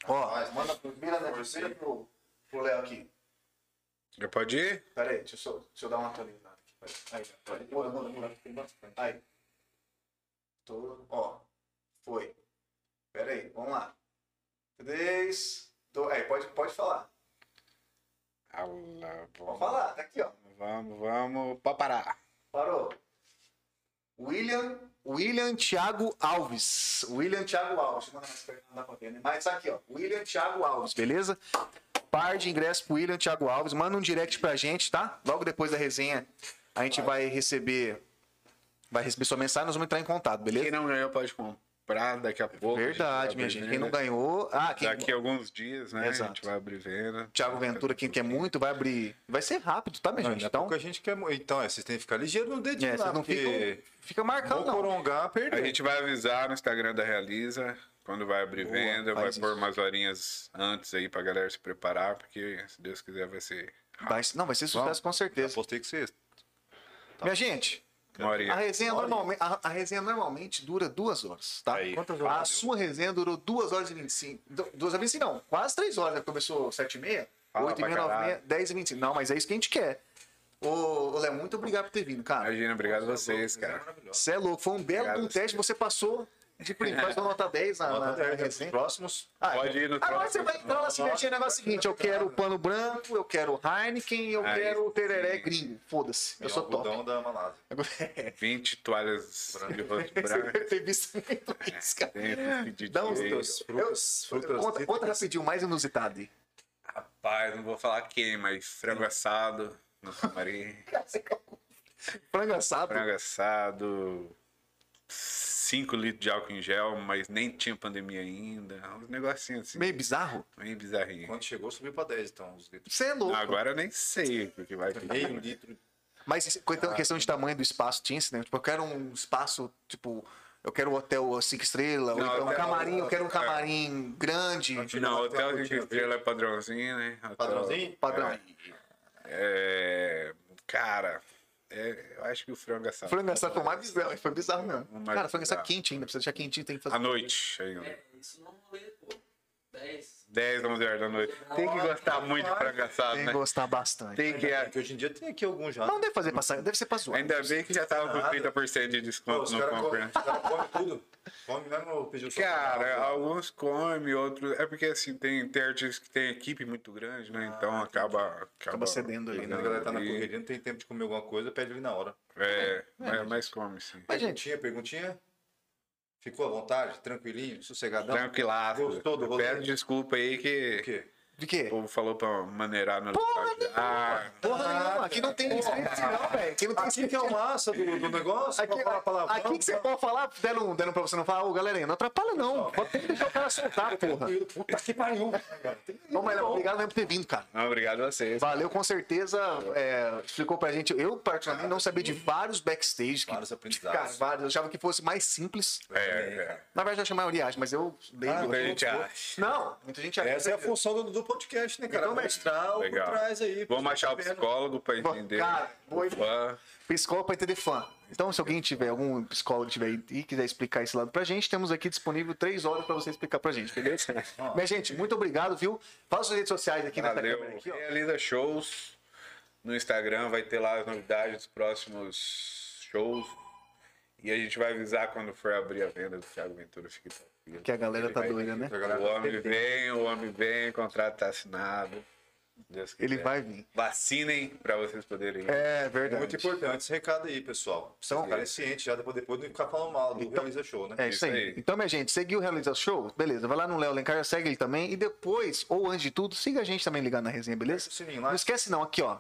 Ó, manda pro, vira, né, vira pro, pro Léo aqui. Já pode ir? Pera aí, deixa eu, só- deixa eu dar uma atualizada aqui. Aí, muda. Aí. Tô, ó, foi. Pera aí, vamos lá. Três, dois, aí, pode, pode falar. Alá, Pode falar, tá aqui, ó. Vamos, vamos pra parar. Parou. William, William Thiago Alves. William Thiago Alves. Mandar mais perto, não dá pra ver, né? Mas tá aqui, ó. William Thiago Alves, beleza? Par de ingresso pro William Thiago Alves. Manda um direct pra gente, tá? Logo depois da resenha, a gente vai receber. Vai receber sua mensagem, nós vamos entrar em contato, Quem beleza? não ganhou pode comprar daqui a pouco. Verdade, minha gente. Quem não ganhou. Ah, quem. Daqui a alguns dias, né? A Exato. gente vai abrir venda. Thiago Ventura, quem quer muito, vai abrir. Vai ser rápido, tá, minha Não, gente? a Então, a gente quer. Então, é, vocês têm que ficar ligeiro no dedinho é, lá, não porque. ficam. Fica marcando, Vou não. corongar, A perdeu. gente vai avisar no Instagram da Realiza quando vai abrir Boa, venda, vai faz pôr isso. umas horinhas antes aí pra galera se preparar, porque se Deus quiser vai ser Vai, não, vai ser sucesso Vamos. com certeza. Apostei que você. Minha gente, A resenha, normalmente, a, a resenha normalmente dura duas horas, tá? Aí. Quantas A horas? sua resenha durou duas horas e 25. du- Duas horas e 25, não. Quase três horas, né? Começou sete e meia, Fala oito e meia, nove e meia, dez e 25. Não, mas é isso que a gente quer. Ô, ô Léo, muito obrigado por ter vindo, cara. Imagina, obrigado a vocês, cara. Você é louco. Foi um belo um teste. Você passou de primeiro, faz uma nota 10 na, na, Nota na 10, né? Os resenha. próximos. Ah, Pode ir no Agora próximo. você vai entrar lá se mexer no negócio seguinte: eu quero o pano branco, eu quero o Heineken, eu Aí quero o tereré sim. gringo. Foda-se, eu sou top. da Malásia. 20 toalhas de rosto Você branco. deve ter visto muito isso, cara. De Dá uns dois. Frutas, frutas conta, conta rapidinho, o mais inusitado aí. Rapaz, não vou falar quem, mas frango assado no camarim. Frango assado. frango assado. 5 litros de álcool em gel, mas nem tinha pandemia ainda. Uns negocinhos assim, Meio bizarro. bem bizarrinho. Quando chegou, subiu pra 10, então, os litros. Você é louco. Agora eu nem sei o que vai ter. Meio litro. Mas isso- questão questão de tamanho do espaço tinha esse, né? Tipo, eu quero um espaço, tipo, eu quero um hotel cinco estrelas, ou então um camarim, eu quero um é. camarim grande, Não, hotel de estrela é padrãozinho, né? Hotel- Padrãozinho? padrão. É. Cara, é, eu acho que o frango assado. Frango assado foi mais bizarro, foi bizarro mesmo. Cara, frango assado bizarro. quente ainda, precisa deixar quentinho, tem que fazer. À noite ainda. É, isso não rolê, pô. 10. 10, 11 horas da noite. Tem que gostar muito de frango assado, Tem né? que gostar bastante. Tem que. É, que hoje em dia tem aqui alguns já. Não deve fazer passar, deve ser pra zoar. Ainda bem que já tava com Nada. 30% de Pô, desconto os no caras compra. comem cara come tudo. Come mesmo pediu só Cara, alguns comem, outros. É porque assim, tem, tem artistas que tem equipe muito grande, né? Então acaba. Acaba, Acaba cedendo ali, Quando a né? galera tá na correria, não tem tempo de comer alguma coisa, pede ali na hora. É, mas, mas come, sim. Mas, gente, Perguntinha, perguntinha? Ficou à vontade, tranquilinho, sossegadão? Tranquilaço. Gostou do rolê? Peço desculpa aí O que quê? De quê? o povo falou pra maneirar no Ah, Porra nenhuma, aqui não tem script não, velho. Aqui não tem Aqui script. que é o massa do, do negócio, Aqui, falar palavrão. aqui que você pode falar, deram, deram pra você não falar, ô galerinha, não atrapalha não. Pode ter que deixar o cara soltar, porra. Puta que pariu. Ô, mas obrigado mesmo por ter vindo, cara. não, obrigado a vocês. Valeu, com certeza. é, explicou pra gente. Eu, particularmente, não sabia de vários backstage. Que, Vários aprendizados. Cara, vários. Eu achava que fosse mais simples. É, é. Na verdade, eu que a maioria mas eu dei. Ah, Muita gente acha. Não, muita gente acha. Essa é a função do, do podcast, né, cara? Mostrar o por Legal. trás aí. Vamos achar o psicólogo pra entender. Cara, boa fã. Psicólogo pra entender fã. Então, se alguém tiver, algum psicólogo tiver aí e quiser explicar esse lado pra gente, temos aqui disponível três horas pra você explicar pra gente, beleza? Minha gente, muito obrigado, viu? Fala suas redes sociais aqui nessa Valeu. câmera aqui, ó. Realiza shows no Instagram, vai ter lá as novidades dos próximos shows. E a gente vai avisar quando for abrir a venda do Thiago Ventura. Tranquilo. Que a galera Ele tá vai- doida, né? O homem vem, o homem vem, o contrato tá assinado. Deus Ele quiser. vai vir. Vacinem pra vocês poderem. É É verdade. muito importante esse recado aí, pessoal. Então- ficarem cientes já, depois, depois não ficar falando mal do Realiza Show, né? É isso aí. Isso aí. Então, minha gente, seguiu o Realiza Show? Beleza, vai lá no Léo Lencar, segue ele também. E depois, ou antes de tudo, siga a gente também ligado na resenha, beleza? sininho lá. Não esquece não, aqui ó.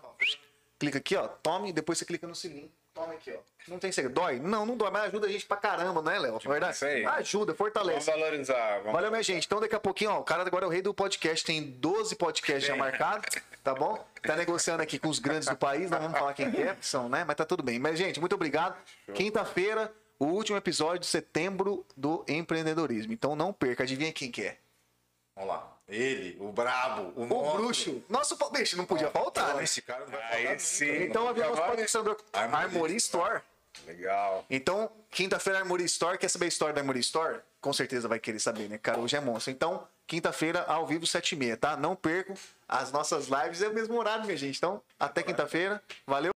Clica aqui ó, tome, depois você clica no sininho. Tome aqui ó. Não tem segredo. Dói? Não, não dói, mas ajuda a gente pra caramba, né, Léo? Na verdade? isso aí. Ajuda, Vamos fortalece. valorizar. Vamos... Valeu, minha gente. Então, daqui a pouquinho, ó, o cara agora é o rei do podcast. Tem 12 podcasts já marcados, tá bom? Tá negociando aqui com os grandes do país. Não vamos falar quem que é, que são, né? Mas tá tudo bem. Mas, gente, muito obrigado. Quinta-feira, o último episódio de setembro do empreendedorismo. Então, não perca. Adivinha quem que é? Vamos lá. Ele, o brabo, o, O monstro. bruxo. Nosso bicho, não podia faltar, Não, né? Esse cara não vai Aí faltar sim. Então, havia nosso patrocinador Armory Store. Legal. Então, quinta-feira, Armory Store. Quer saber a história da Armory Store? Com certeza vai querer saber, né? Cara, hoje é monstro. Então, quinta-feira, ao vivo, 7h30, tá? Não percam as nossas lives. É o mesmo horário, minha gente. Então, até quinta-feira. Valeu.